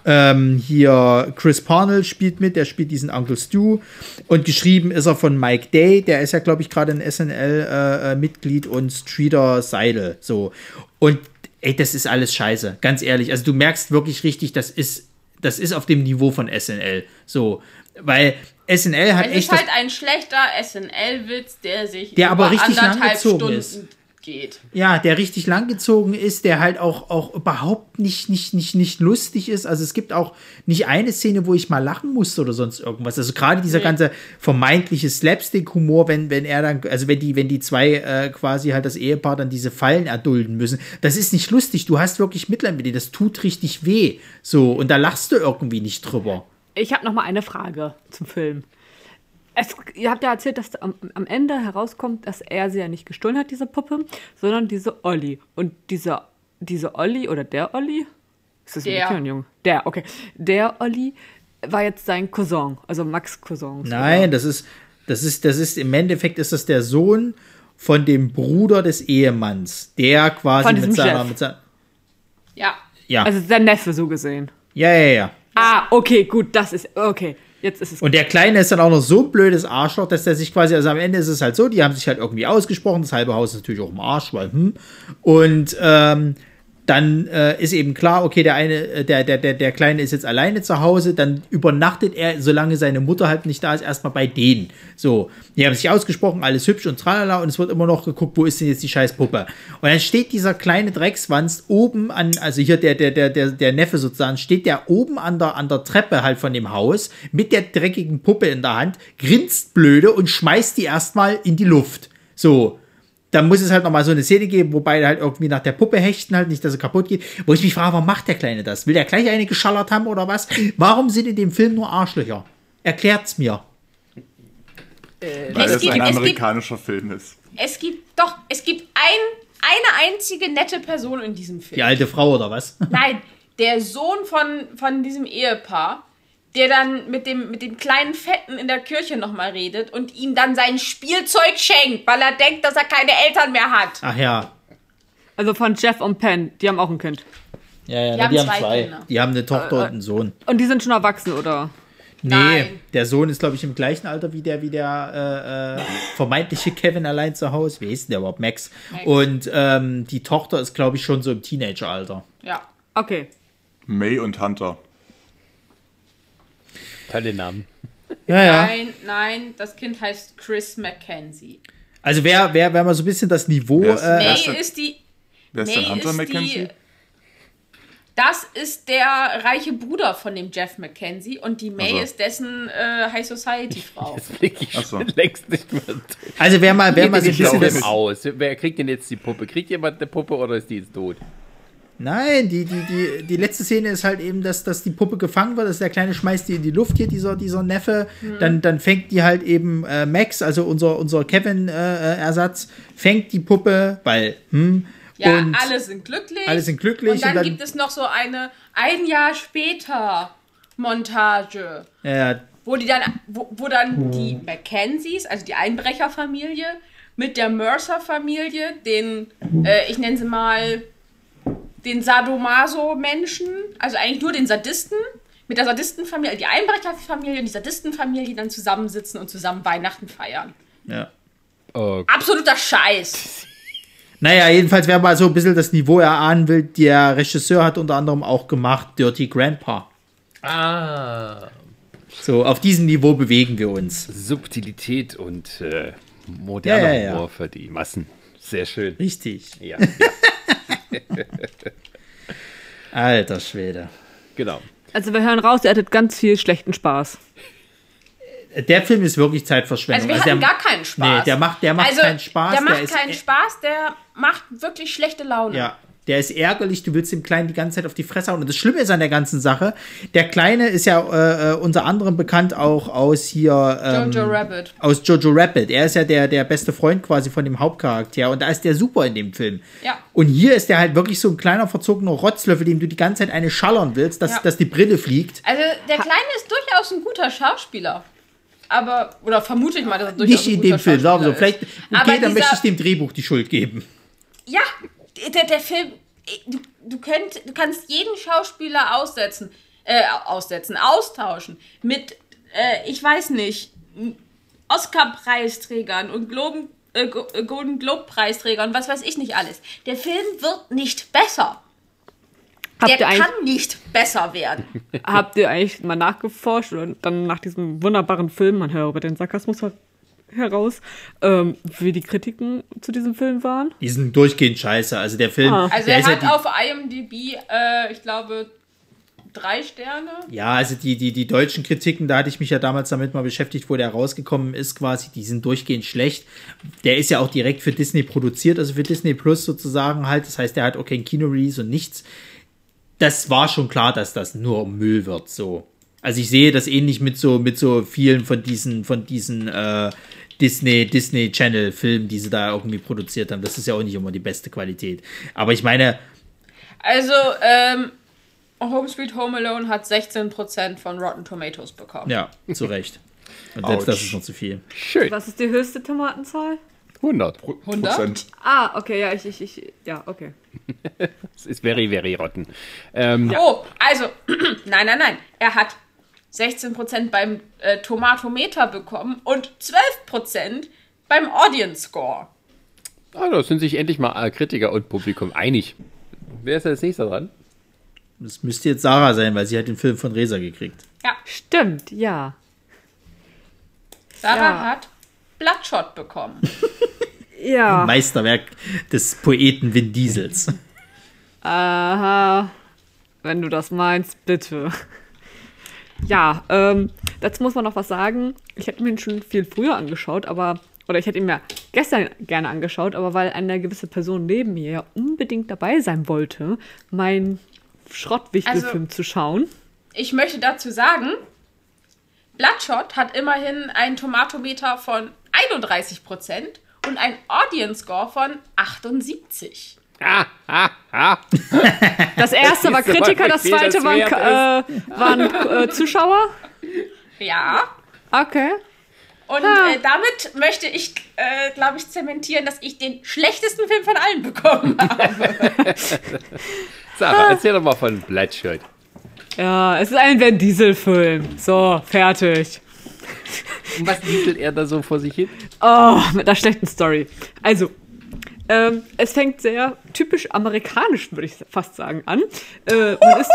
Ähm, hier Chris Parnell spielt mit, der spielt diesen Uncle Stu. Und geschrieben ist er von Mike Day, der ist ja, glaube ich, gerade ein SNL-Mitglied äh, und Streeter Seidel. So. Und ey, das ist alles scheiße, ganz ehrlich. Also du merkst wirklich richtig, das ist, das ist auf dem Niveau von SNL. So. Weil SNL hat Es echt. ist das- halt ein schlechter SNL-Witz, der sich Der aber richtig anderthalb langgezogen Stunden ist. geht. Ja, der richtig langgezogen ist, der halt auch, auch überhaupt nicht, nicht, nicht, nicht lustig ist. Also es gibt auch nicht eine Szene, wo ich mal lachen musste oder sonst irgendwas. Also gerade dieser ganze vermeintliche Slapstick-Humor, wenn, wenn er dann, also wenn die, wenn die zwei äh, quasi halt das Ehepaar dann diese Fallen erdulden müssen, das ist nicht lustig. Du hast wirklich Mitleid mit dir, das tut richtig weh. So, und da lachst du irgendwie nicht drüber. Ich habe noch mal eine Frage zum Film. Es, ihr habt ja erzählt, dass am, am Ende herauskommt, dass er sie ja nicht gestohlen hat, diese Puppe, sondern diese Olli. Und dieser, diese Olli oder der Olli? Ist das ein Der. Ein Junge? Der, okay. Der Olli war jetzt sein Cousin, also Max Cousin. Nein, das ist, das ist, das ist, im Endeffekt ist das der Sohn von dem Bruder des Ehemanns, der quasi mit seiner, Chef. mit seiner, Ja. ja, Also sein Neffe so gesehen. ja, ja, ja. Ah, okay, gut, das ist, okay. Jetzt ist es Und der Kleine ist dann auch noch so ein blödes Arschloch, dass der sich quasi, also am Ende ist es halt so, die haben sich halt irgendwie ausgesprochen, das halbe Haus ist natürlich auch im Arsch, weil, hm. Und ähm, dann äh, ist eben klar, okay, der eine, äh, der, der, der, der Kleine ist jetzt alleine zu Hause, dann übernachtet er, solange seine Mutter halt nicht da ist, erstmal bei denen. So, die haben sich ausgesprochen, alles hübsch und tralala und es wird immer noch geguckt, wo ist denn jetzt die scheiß Puppe? Und dann steht dieser kleine Dreckswanz oben an, also hier der, der, der, der, der Neffe sozusagen, steht der oben an der, an der Treppe halt von dem Haus mit der dreckigen Puppe in der Hand, grinst blöde und schmeißt die erstmal in die Luft. So, dann muss es halt nochmal so eine Szene geben, wo beide halt irgendwie nach der Puppe hechten, halt nicht, dass sie kaputt geht. Wo ich mich frage, warum macht der Kleine das? Will der gleich eine geschallert haben oder was? Warum sind in dem Film nur Arschlöcher? Erklärt's mir. Weil Es es gibt- ein es gibt- amerikanischer Film ist. Es gibt doch, es gibt ein, eine einzige nette Person in diesem Film. Die alte Frau oder was? Nein, der Sohn von, von diesem Ehepaar, der dann mit dem, mit dem kleinen Fetten in der Kirche nochmal redet und ihm dann sein Spielzeug schenkt, weil er denkt, dass er keine Eltern mehr hat. Ach ja. Also von Jeff und Penn, die haben auch ein Kind. Ja, ja, Die na, haben die haben zwei zwei. Kinder. Die haben eine Tochter und einen Sohn. Und die sind schon erwachsen, oder? Nee, Nein. der Sohn ist, glaube ich, im gleichen Alter wie der, wie der äh, äh, vermeintliche Kevin allein zu Hause. Wie ist denn der überhaupt? Max. Max. Und ähm, die Tochter ist, glaube ich, schon so im Teenageralter. Ja. Okay. May und Hunter. Tolle Namen. Ja, ja. Nein, nein, das Kind heißt Chris Mackenzie. Also wer, wer, wer mal so ein bisschen das Niveau. Wer ist- Äh, May ist denn- ist die. Wer ist May denn Hunter ist Mackenzie? die. Das ist der reiche Bruder von dem Jeff Mackenzie und die May Also. ist dessen äh, High Society Frau. So. längst nicht mehr. also wer mal, wer mal so ein bisschen das, aus? Wer kriegt denn jetzt die Puppe? Kriegt jemand eine Puppe oder ist die jetzt tot? Nein, die, die, die, die letzte Szene ist halt eben, dass, dass die Puppe gefangen wird, dass der Kleine schmeißt die in die Luft hier, dieser, dieser Neffe. Dann, dann fängt die halt eben äh, Max, also unser, unser Kevin-Ersatz, fängt die Puppe, weil, hm, Ja, und alle sind glücklich. alle sind glücklich Und dann, und dann- gibt es noch so eine ein Jahr später Montage, äh, wo die dann, wo, wo dann die Mackenzies, also die Einbrecherfamilie, mit der Mercer-Familie, den, äh, ich nenne sie mal, den Sadomaso-Menschen, also eigentlich nur den Sadisten, mit der Sadistenfamilie, die Einbrecherfamilie und die Sadistenfamilie dann zusammensitzen und zusammen Weihnachten feiern. ja. Oh, Absoluter Scheiß. Naja, jedenfalls, wer mal so ein bisschen das Niveau erahnen will, der Regisseur hat unter anderem auch gemacht Dirty Grandpa. ah. So, auf diesem Niveau bewegen wir uns. Subtilität und äh, moderner Ja, ja, ja. Humor für die Massen. Sehr schön. Richtig. Ja, ja Alter Schwede. genau. Also wir hören raus, ihr hattet ganz viel schlechten Spaß. Der Film ist wirklich Zeitverschwendung. Also wir hatten der, gar keinen Spaß. Nee, der macht, der macht also, keinen Spaß. Der macht ist, keinen Spaß, der macht wirklich schlechte Laune. Ja, der ist ärgerlich, du willst dem Kleinen die ganze Zeit auf die Fresse hauen. Und das Schlimme ist an der ganzen Sache, der Kleine ist ja äh, äh, unter anderem bekannt auch aus hier. Ähm, Jojo Rabbit. Aus Jojo Rabbit. Er ist ja der, der beste Freund quasi von dem Hauptcharakter. Und da ist der super in dem Film. Ja. Und hier ist der halt wirklich so ein kleiner verzogener Rotzlöffel, dem du die ganze Zeit eine schallern willst, dass, Ja. dass die Brille fliegt. Also der Kleine ist durchaus ein guter Schauspieler. Aber, oder vermute ich mal, dass er durchaus Nicht ein in dem Film, sagen wir so. Vielleicht, okay, dann möchte ich dem Drehbuch die Schuld geben. Ja, der, der Film, du, du, könnt, du kannst jeden Schauspieler aussetzen, äh, aussetzen, austauschen mit, äh, ich weiß nicht, Oscar-Preisträgern und Globen, äh, äh, Golden Globe-Preisträgern, was weiß ich nicht alles. Der Film wird nicht besser. Habt Der kann nicht besser werden. habt ihr eigentlich mal nachgeforscht und dann nach diesem wunderbaren Film, man hört über den Sarkasmus heraus, ähm, wie die Kritiken zu diesem Film waren? Die sind durchgehend scheiße. Also der Film. Ah. Also der er ist ja hat die- auf IMDb, äh, ich glaube, drei Sterne. Ja, also die, die, die deutschen Kritiken, da hatte ich mich ja damals damit mal beschäftigt, wo der rausgekommen ist, quasi, die sind durchgehend schlecht. Der ist ja auch direkt für Disney produziert, also für Disney Plus sozusagen halt. Das heißt, der hat auch kein Kino-Release und nichts. Das war schon klar, dass das nur Müll wird, so. Also ich sehe das ähnlich mit so, mit so vielen von diesen, von diesen, äh, Disney, Disney Channel Filmen, die sie da irgendwie produziert haben. Das ist ja auch nicht immer die beste Qualität. Aber ich meine, Also, ähm, Home Sweet Home Alone hat 16% von Rotten Tomatoes bekommen. ja, zu Recht. Und selbst das Ouch. ist noch zu viel. Schön. Was ist die höchste Tomatenzahl? 100. 100? Prozent. Ah, okay, ja, ich, ich, ich, ja, okay. Das ist very, very rotten. Ähm, Oh, also, nein, nein, nein. Er hat 16% beim äh, Tomatometer bekommen und 12% beim Audience Score. ah, da sind sich endlich mal äh, Kritiker und Publikum einig. Wer ist als nächster dran? Das müsste jetzt Sarah sein, weil sie hat den Film von Resa gekriegt. Ja, Stimmt, ja. Sarah Ja. hat Bloodshot bekommen. Ja. Meisterwerk des Poeten Vin Diesels. Aha. Wenn du das meinst, bitte. Ja, ähm, dazu muss man noch was sagen. Ich hätte mir ihn schon viel früher angeschaut, aber. Oder ich hätte ihn mir gestern gerne angeschaut, aber weil eine gewisse Person neben mir ja unbedingt dabei sein wollte, meinen Schrottwichtelfilm Also- zu schauen. Ich möchte dazu sagen, Bloodshot hat immerhin einen Tomatometer von 31% und einen Audience Score von 78. Das erste war Kritiker, das zweite das waren, äh, waren äh, Zuschauer. Ja. Okay. Und Ah. äh, damit möchte ich, äh, glaube ich, zementieren, dass ich den schlechtesten Film von allen bekommen habe. Sarah, erzähl doch mal von Bloodshot. Ja, es ist ein Van Diesel-Film. So, fertig. Und was nieselt er da so vor sich hin? Oh, mit einer schlechten Story. Also, ähm, es fängt sehr typisch amerikanisch, würde ich fast sagen, an. Äh, man ist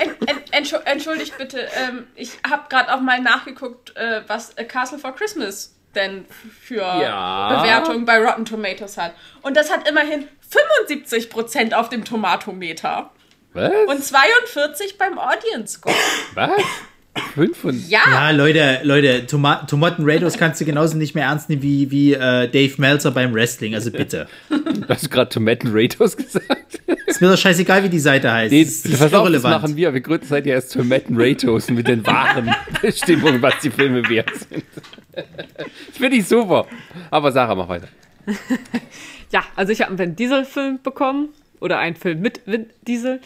En, en, entschu- entschuldigt bitte, ähm, ich habe gerade auch mal nachgeguckt, äh, was A Castle for Christmas denn für Ja. Bewertungen bei Rotten Tomatoes hat. Und das hat immerhin 75% auf dem Tomatometer Was? und 42 beim Audience Score. was? Fünf und Ja, Ja, Leute, Leute, Toma Tomaten Raiders kannst du genauso nicht mehr ernst nehmen wie, wie äh, Dave Meltzer beim Wrestling. Also bitte. hast du gerade Tomaten Ratos gesagt? Ist mir doch scheißegal, wie die Seite heißt. Nee, das ist pass auf, das machen wir. Wir gründen seit ja erst Tomaten Ratos mit den wahren Bestimmungen, was die Filme wert sind. Das finde ich super. Aber Sarah, mach weiter. Ja, also ich habe einen Vin Diesel-Film bekommen oder einen Film mit Vin Diesel.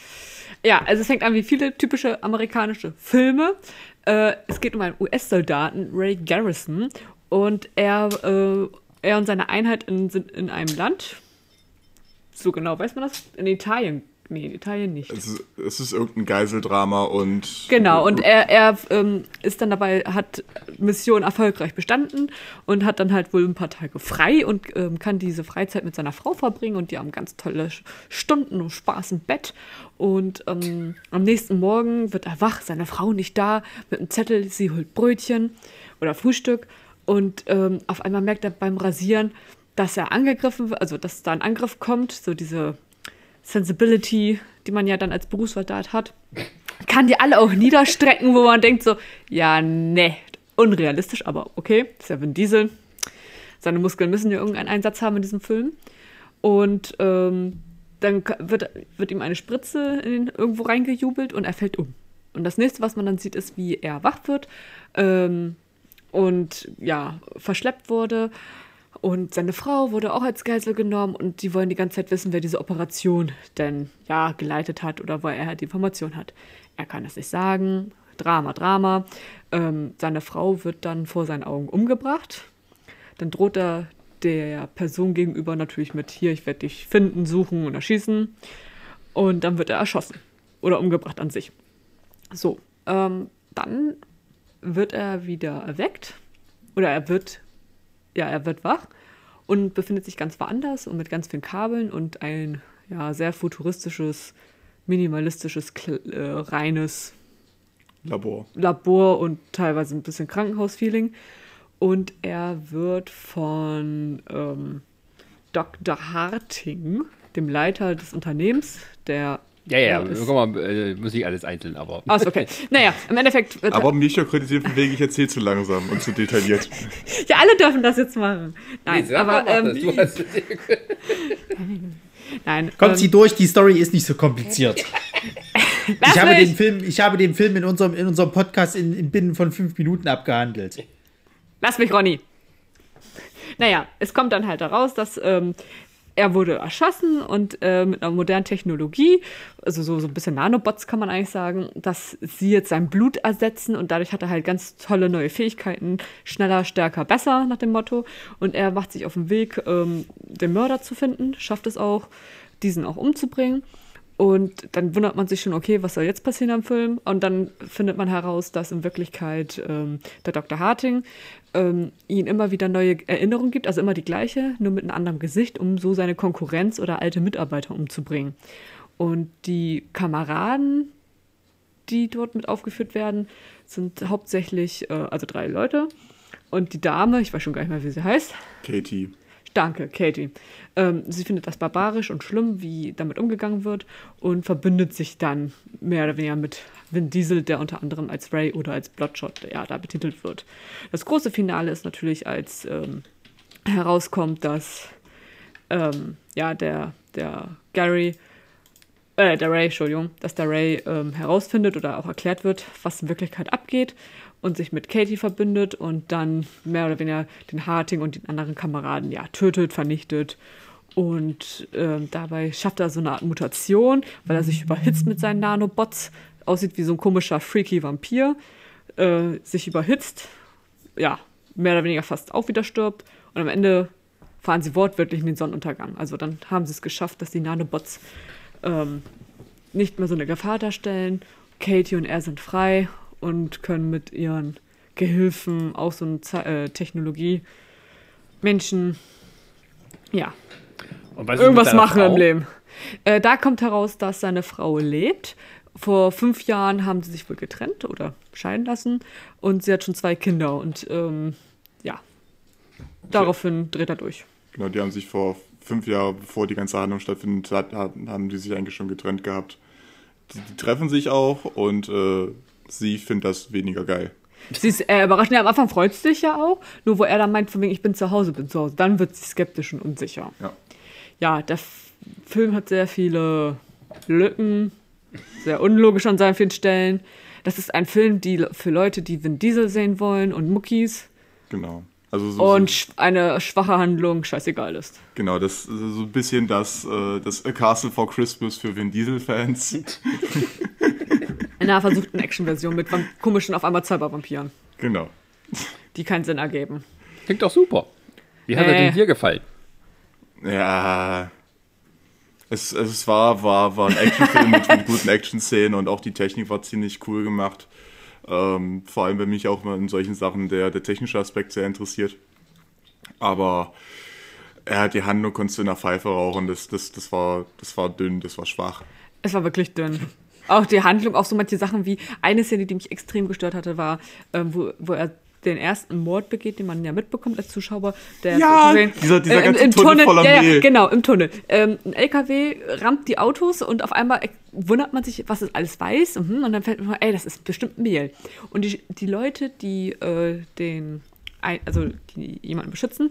Ja, also es fängt an wie viele typische amerikanische Filme. Äh, es geht um einen US-Soldaten, Ray Garrison, und er, äh, er und seine Einheit in, sind in einem Land. So genau weiß man das? In Italien. Nee, in Italien nicht. Es ist, es ist irgendein Geiseldrama und. Genau, und er, er ähm, ist dann dabei, hat Mission erfolgreich bestanden und hat dann halt wohl ein paar Tage frei und ähm, kann diese Freizeit mit seiner Frau verbringen und die haben ganz tolle Stunden und Spaß im Bett. Und ähm, am nächsten Morgen wird er wach, seine Frau nicht da, mit einem Zettel, sie holt Brötchen oder Frühstück und ähm, auf einmal merkt er beim Rasieren, dass er angegriffen wird, also dass da ein Angriff kommt, so diese Sensibility, die man ja dann als Berufssoldat hat, kann die alle auch niederstrecken, wo man denkt so, ja, ne, unrealistisch, aber okay, Vin Diesel. Seine Muskeln müssen ja irgendeinen Einsatz haben in diesem Film. Und ähm, dann wird, wird ihm eine Spritze in, irgendwo reingejubelt und er fällt um. Und das nächste, was man dann sieht, ist, wie er wach wird ähm, und ja, verschleppt wurde. Und seine Frau wurde auch als Geisel genommen und die wollen die ganze Zeit wissen, wer diese Operation denn ja geleitet hat oder woher er halt die Information hat. Er kann es nicht sagen. Drama, Drama. Ähm, seine Frau wird dann vor seinen Augen umgebracht. Dann droht er der Person gegenüber natürlich mit hier, ich werde dich finden, suchen und erschießen. Und dann wird er erschossen oder umgebracht an sich. So, ähm, dann wird er wieder erweckt oder er wird, ja, er wird wach und befindet sich ganz woanders und mit ganz vielen Kabeln und ein ja, sehr futuristisches, minimalistisches, äh, reines Labor. Labor und teilweise ein bisschen Krankenhausfeeling. Und er wird von ähm, Dr. Harting, dem Leiter des Unternehmens, der. Ja, ja, ist- guck mal, äh, muss ich alles einzeln, aber. Achso, okay. Naja, im Endeffekt Aber mich ja kritisiert von wegen, ich erzähle zu langsam und zu detailliert. Ja, alle dürfen das jetzt machen. Nein, Nee, aber ähm, das. Du hast nein. Kommt ähm, sie durch, die Story ist nicht so kompliziert. Ich habe, den Film, ich habe den Film in unserem, in unserem Podcast in, in binnen von fünf Minuten abgehandelt. Lass mich, Ronny. Naja, es kommt dann halt heraus, dass ähm, er wurde erschossen und äh, mit einer modernen Technologie, also so, so ein bisschen Nanobots kann man eigentlich sagen, dass sie jetzt sein Blut ersetzen und dadurch hat er halt ganz tolle neue Fähigkeiten, schneller, stärker, besser nach dem Motto. Und er macht sich auf den Weg, ähm, den Mörder zu finden, schafft es auch, diesen auch umzubringen. Und dann wundert man sich schon, okay, was soll jetzt passieren am Film? Und dann findet man heraus, dass in Wirklichkeit ähm, der Dr. Harting ähm, ihn immer wieder neue Erinnerungen gibt, also immer die gleiche, nur mit einem anderen Gesicht, um so seine Konkurrenz oder alte Mitarbeiter umzubringen. Und die Kameraden, die dort mit aufgeführt werden, sind hauptsächlich, äh, also drei Leute. Und die Dame, ich weiß schon gar nicht mehr, wie sie heißt, Katie. Danke, Katie. Ähm, sie findet das barbarisch und schlimm, wie damit umgegangen wird und verbündet sich dann mehr oder weniger mit Vin Diesel, der unter anderem als Ray oder als Bloodshot ja, da betitelt wird. Das große Finale ist natürlich, als ähm, herauskommt, dass ähm, ja, der, der Gary, äh, der Ray, Entschuldigung, dass der Ray ähm, herausfindet oder auch erklärt wird, was in Wirklichkeit abgeht und sich mit Katie verbündet und dann mehr oder weniger den Harting und den anderen Kameraden ja tötet, vernichtet. Und ähm, dabei schafft er so eine Art Mutation, weil er sich überhitzt mit seinen Nanobots, aussieht wie so ein komischer, freaky Vampir, äh, sich überhitzt, ja, mehr oder weniger fast auch wieder stirbt. Und am Ende fahren sie wortwörtlich in den Sonnenuntergang. Also dann haben sie es geschafft, dass die Nanobots ähm, nicht mehr so eine Gefahr darstellen. Katie und er sind frei und können mit ihren Gehilfen auch so eine Ze äh, Technologie Menschen ja irgendwas machen Frau? im Leben. Äh, da kommt heraus, dass seine Frau lebt. Vor fünf Jahren haben sie sich wohl getrennt oder scheiden lassen und sie hat schon zwei Kinder und ähm, ja, daraufhin dreht er durch. Genau, die haben sich vor fünf Jahren, bevor die ganze Handlung stattfindet, hat, haben die sich eigentlich schon getrennt gehabt. Die, die treffen sich auch und äh, Sie findet das weniger geil. Sie ist äh, überraschend, ja, am Anfang freut sie sich ja auch, nur wo er dann meint, von wegen, ich bin zu Hause, bin zu Hause, dann wird sie skeptisch und unsicher. Ja. Ja, der F Film hat sehr viele Lücken, sehr unlogisch an sehr vielen Stellen. Das ist ein Film, die für Leute, die Vin Diesel sehen wollen und Muckis Genau. Also so, und so, eine schwache Handlung scheißegal ist. genau, das ist so ein bisschen das, äh, das A Castle for Christmas für Vin Diesel-Fans. In einer versuchten Action-Version mit komischen auf einmal Cybervampiren, genau. die keinen Sinn ergeben. Klingt doch super. Wie hat er Äh. denn dir gefallen? Ja. Es, es war, war, war ein Actionfilm mit, mit guten Action-Szenen und auch die Technik war ziemlich cool gemacht. Ähm, vor allem, wenn mich auch mal in solchen Sachen der, der technische Aspekt sehr interessiert. Aber er hat die Handlung konntest du in der Pfeife rauchen. Das, das, das, war, das war dünn, das war schwach. Es war wirklich dünn. Auch die Handlung, auch so manche Sachen wie eine Szene, die mich extrem gestört hatte, war, ähm, wo, wo er den ersten Mord begeht, den man ja mitbekommt als Zuschauer. Der Ja, gesehen- dieser- dieser äh, im, ganze im Tunnel voller ja, ja, Mehl. genau, im Tunnel. Ähm, ein LKW rammt die Autos und auf einmal wundert man sich, was es alles weiß. Mhm, und dann fällt man, ey, das ist bestimmt Mehl. Und die, die Leute, die äh, den, ein- also die jemanden beschützen,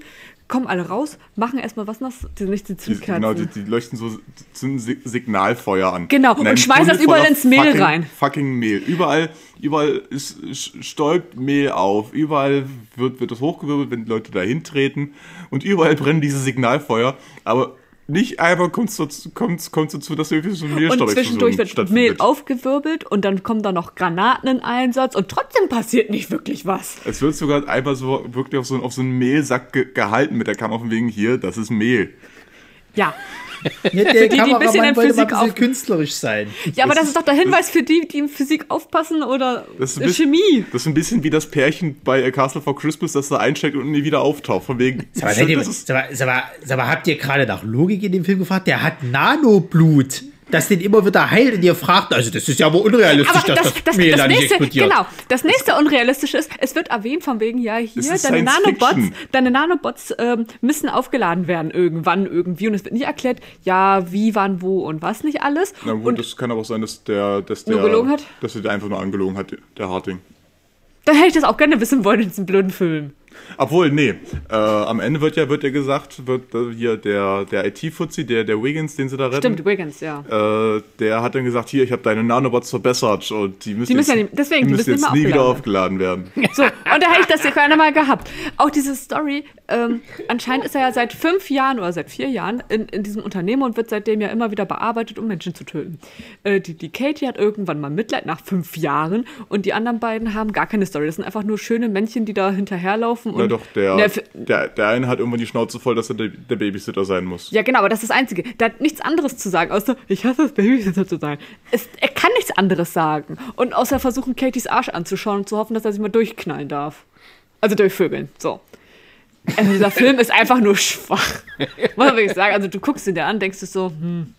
kommen alle raus, machen erstmal was nach, die nicht die Zündkerzen. genau, die, die leuchten so zünden Si- Signalfeuer an. Genau, und einem schmeißen das überall ins Mehl fucking, rein. Fucking Mehl. Überall, überall ist, stäubt Mehl auf. Überall wird, wird das hochgewirbelt, wenn die Leute da hintreten. Und überall brennen diese Signalfeuer. Aber nicht einmal kommt es dazu, kommt's, kommt's dazu, dass irgendwie so eine Und zwischendurch wird Mehl aufgewirbelt und dann kommen da noch Granaten in Einsatz und trotzdem passiert nicht wirklich was. Es wird sogar einmal so wirklich auf so, auf so einen Mehlsack ge gehalten mit der Kamera von wegen hier, das ist Mehl. Ja. Ja, der die ein bisschen Kameramann in wollte mal ein Physik bisschen auf- künstlerisch sein. Ja, aber das ist doch der Hinweis für die, die in Physik aufpassen oder Das bisschen, Chemie. das ist ein bisschen wie das Pärchen bei A Castle for Christmas, das da einsteckt und nie wieder auftaucht. Von wegen. Sag mal, seid ihr, das ist, sag mal, sag mal, sag mal, habt ihr gerade nach Logik in dem Film gefragt? Der hat Nanoblut, das den immer wieder heilt und ihr fragt, also das ist ja aber unrealistisch, Aber dass das, das, das, Mehl das da nicht nächste, explodiert. genau, das nächste Unrealistische ist, es wird erwähnt von wegen, ja, hier, deine Nanobots, deine Nanobots ähm, müssen aufgeladen werden irgendwann, irgendwie. Und es wird nie erklärt, ja, wie, wann, wo und was nicht alles. Na gut, und das kann aber auch sein, dass der, dass der, Nur gelogen hat? dass er einfach nur angelogen hat, der Harting. dann hätte ich das auch gerne wissen wollen in diesem blöden Film. Obwohl, nee, äh, am Ende wird ja, wird ja gesagt, wird äh, hier der, der IT-Fuzzi, der, der Wiggins, den sie da retten, Stimmt, Wiggins, ja. äh, der hat dann gesagt, hier, ich habe deine Nanobots verbessert und die müssen, Die müssen jetzt, ja nicht- deswegen, die die müssen müssen jetzt nie wieder aufgeladen werden. So, und da hätte ich das ja gerne mal gehabt. Auch diese Story, ähm, anscheinend ist er ja seit fünf Jahren oder seit vier Jahren in, in diesem Unternehmen und wird seitdem ja immer wieder bearbeitet, um Menschen zu töten. Äh, die, die Katie hat irgendwann mal Mitleid nach fünf Jahren und die anderen beiden haben gar keine Story. Das sind einfach nur schöne Männchen, die da hinterherlaufen. Na und doch, der, Ne, der, der eine hat irgendwann die Schnauze voll, dass er der, der Babysitter sein muss. ja, genau, aber das ist das Einzige. Der hat nichts anderes zu sagen, außer ich hasse es, Babysitter zu sein. Es, er kann nichts anderes sagen. Und außer versuchen, Katies Arsch anzuschauen und zu hoffen, dass er sich mal durchknallen darf. Also durchvögeln. So. Also dieser Film ist einfach nur schwach. Muss man wirklich sagen. Also du guckst ihn dir an, denkst du so, hm.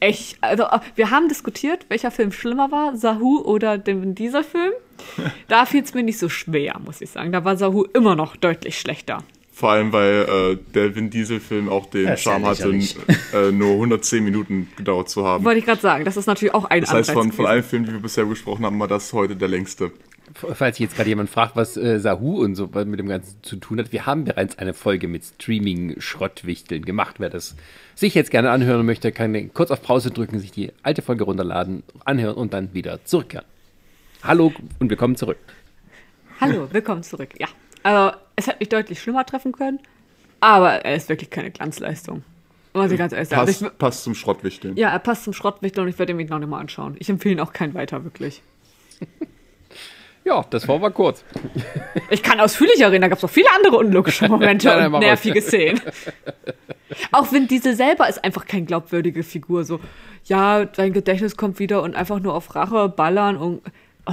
Echt, also äh, wir haben diskutiert, welcher Film schlimmer war, Sahu oder den, dieser Film. Da fiel es mir nicht so schwer, muss ich sagen. Da war Sahu immer noch deutlich schlechter. Vor allem, weil äh, der Vin Diesel-Film auch den Charme hatte, äh, nur 110 Minuten gedauert zu haben. Wollte ich gerade sagen, das ist natürlich auch ein Das heißt, von, Anreiz von gewesen. allen Filmen, die wir bisher besprochen haben, war das heute der längste. Falls sich jetzt gerade jemand fragt, was äh, Sahu und so was mit dem Ganzen zu tun hat, wir haben bereits eine Folge mit Streaming-Schrottwichteln gemacht. Wer das sich jetzt gerne anhören möchte, kann kurz auf Pause drücken, sich die alte Folge runterladen, anhören und dann wieder zurückkehren. Hallo und willkommen zurück. Hallo, willkommen zurück. Ja, also es hätte mich deutlich schlimmer treffen können, aber er ist wirklich keine Glanzleistung. Muss ich ganz ehrlich sagen. Also Passt, ich, passt zum Schrottwichteln. ja, er passt zum Schrottwichtel und ich werde ihn mir noch nicht mal anschauen. Ich empfehle ihn auch keinen weiter, wirklich. Ja, das war mal kurz. Ich kann ausführlicher reden, da gab es noch viele andere unlogische Momente nein, und nervige Szenen. Auch wenn diese selber ist einfach keine glaubwürdige Figur. So, ja, dein Gedächtnis kommt wieder und einfach nur auf Rache ballern und. Oh.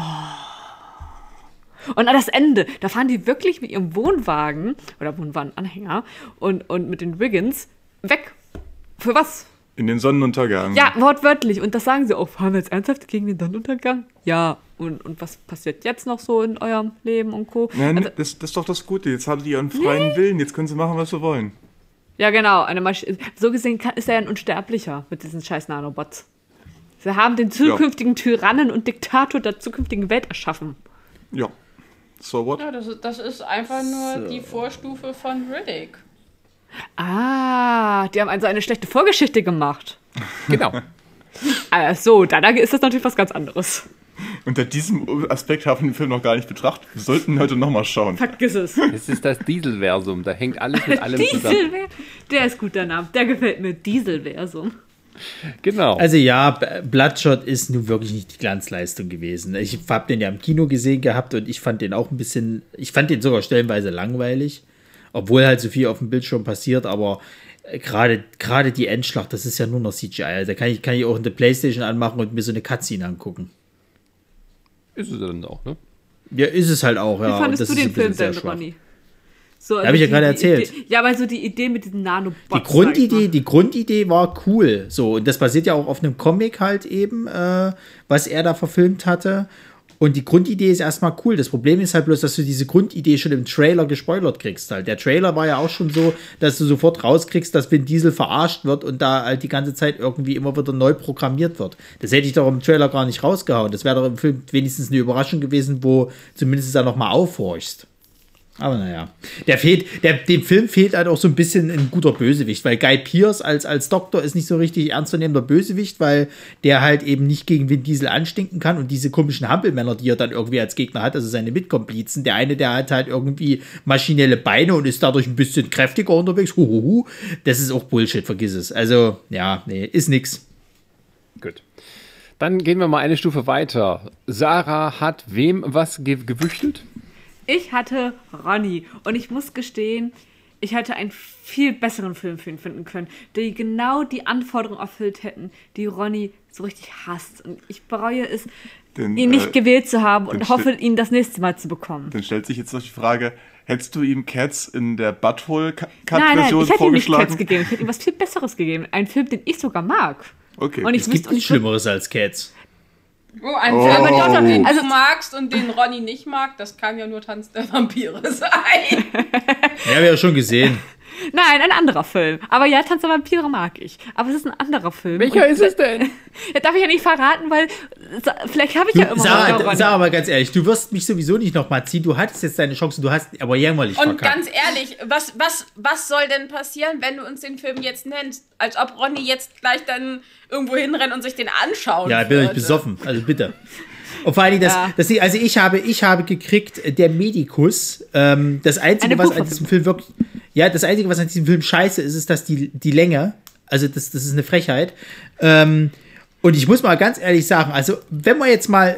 Und an das Ende, da fahren die wirklich mit ihrem Wohnwagen oder Wohnwagenanhänger und, und mit den Wiggins weg. Für was? In den Sonnenuntergang. Ja, wortwörtlich. Und das sagen sie auch. Fahren wir jetzt ernsthaft gegen den Sonnenuntergang? Ja. Und, und was passiert jetzt noch so in eurem Leben und Co.? Nein, Also- das, das ist doch das Gute. Jetzt haben die ihren freien Willen. Jetzt können sie machen, was sie wollen. Ja, genau. Eine Masch so gesehen kann, ist er ein Unsterblicher mit diesen scheiß Nanobots. Sie haben den zukünftigen Tyrannen und Diktator der zukünftigen Welt erschaffen. Ja. So what? Ja, das, das ist einfach nur die Vorstufe von Riddick. Ah, die haben also eine schlechte Vorgeschichte gemacht. Genau. Ah, so, dann ist das natürlich was ganz anderes. Unter diesem Aspekt haben wir den Film noch gar nicht betrachtet. Wir sollten ihn heute nochmal schauen. Vergiss es. Es ist das Dieselversum. Da hängt alles mit allem zusammen. Diesel, der ist gut, der Name. Der gefällt mir. Dieselversum. Genau. Also ja, Bloodshot ist nun wirklich nicht die Glanzleistung gewesen. Ich habe den ja im Kino gesehen gehabt und ich fand den auch ein bisschen, ich fand den sogar stellenweise langweilig, obwohl halt so viel auf dem Bildschirm passiert, aber äh, gerade gerade die Endschlacht, das ist ja nur noch CGI. Also Da kann ich, kann ich auch eine Playstation anmachen und mir so eine Cutscene angucken. ist es dann auch, ne? Ja, ist es halt auch, ja. Wie fandest das du ist den Film sehr denn. Ronny? So, also hab ich ja gerade erzählt. Idee, ja, aber so die Idee mit diesen Nanobots. Die Grundidee, die Grundidee war cool. So, und das basiert ja auch auf einem Comic halt eben, äh, was er da verfilmt hatte. Und die Grundidee ist erstmal cool. Das Problem ist halt bloß, dass du diese Grundidee schon im Trailer gespoilert kriegst. Halt. Der Trailer war ja auch schon so, dass du sofort rauskriegst, dass Vin Diesel verarscht wird und da halt die ganze Zeit irgendwie immer wieder neu programmiert wird. Das hätte ich doch im Trailer gar nicht rausgehauen. Das wäre doch im Film wenigstens eine Überraschung gewesen, wo zumindest da nochmal aufhorchst. Aber naja, der fehlt, der, dem Film fehlt halt auch so ein bisschen ein guter Bösewicht, weil Guy Pierce als, als Doktor ist nicht so richtig ernstzunehmender Bösewicht, weil der halt eben nicht gegen Vin Diesel anstinken kann und diese komischen Hampelmänner, die er dann irgendwie als Gegner hat, also seine Mitkomplizen, der eine, der hat halt irgendwie maschinelle Beine und ist dadurch ein bisschen kräftiger unterwegs, huhuhu, das ist auch Bullshit, vergiss es. Also, ja, nee, ist nix. Gut. Dann gehen wir mal eine Stufe weiter. Sarah hat wem was ge gewüchtelt? Ich hatte Ronny und ich muss gestehen, ich hätte einen viel besseren Film für ihn finden können, die genau die Anforderungen erfüllt hätten, die Ronny so richtig hasst. Und ich bereue es, Denn, ihn nicht äh, gewählt zu haben und hoffe, ihn das nächste Mal zu bekommen. Dann stellt sich jetzt noch die Frage, hättest du ihm Cats in der Nein, nein, Butthole-Cut-Version ich hätte ihm nicht Cats vorgeschlagen? gegeben. Ich hätte ihm was viel Besseres gegeben. Einen Film, den ich sogar mag. Okay. Und ich Es gibt wüsste- und nichts Schlimmeres als Cats. Oh, ein Oh. Film, den also- du magst und den Ronny nicht mag, das kann ja nur Tanz der Vampire sein. Ja, wir ja schon gesehen. Nein, ein anderer Film. Aber ja, Tanz der Vampire mag ich. Aber es ist ein anderer Film. Welcher Und ist es denn? Ja, darf ich ja nicht verraten, weil vielleicht habe ich ja immer noch Sarah, Ronny. Sarah, mal ganz ehrlich, du wirst mich sowieso nicht nochmal ziehen. Du hattest jetzt deine Chance, du hast aber jämmerlich Und verkackt. ganz ehrlich, was, was, was soll denn passieren, wenn du uns den Film jetzt nennst? Als ob Ronny jetzt gleich dann irgendwo hinrennt und sich den anschauen Ja, ich bin würde. besoffen, also bitte. Und vor allem, das, Ja. das, also ich habe, ich habe gekriegt, äh, der Medikus, ähm, das Einzige, was an diesem Film wirklich, ja, das Einzige, was an diesem Film scheiße ist, ist, dass die, die Länge, also das, das ist eine Frechheit. Ähm, und ich muss mal ganz ehrlich sagen, also wenn man jetzt mal,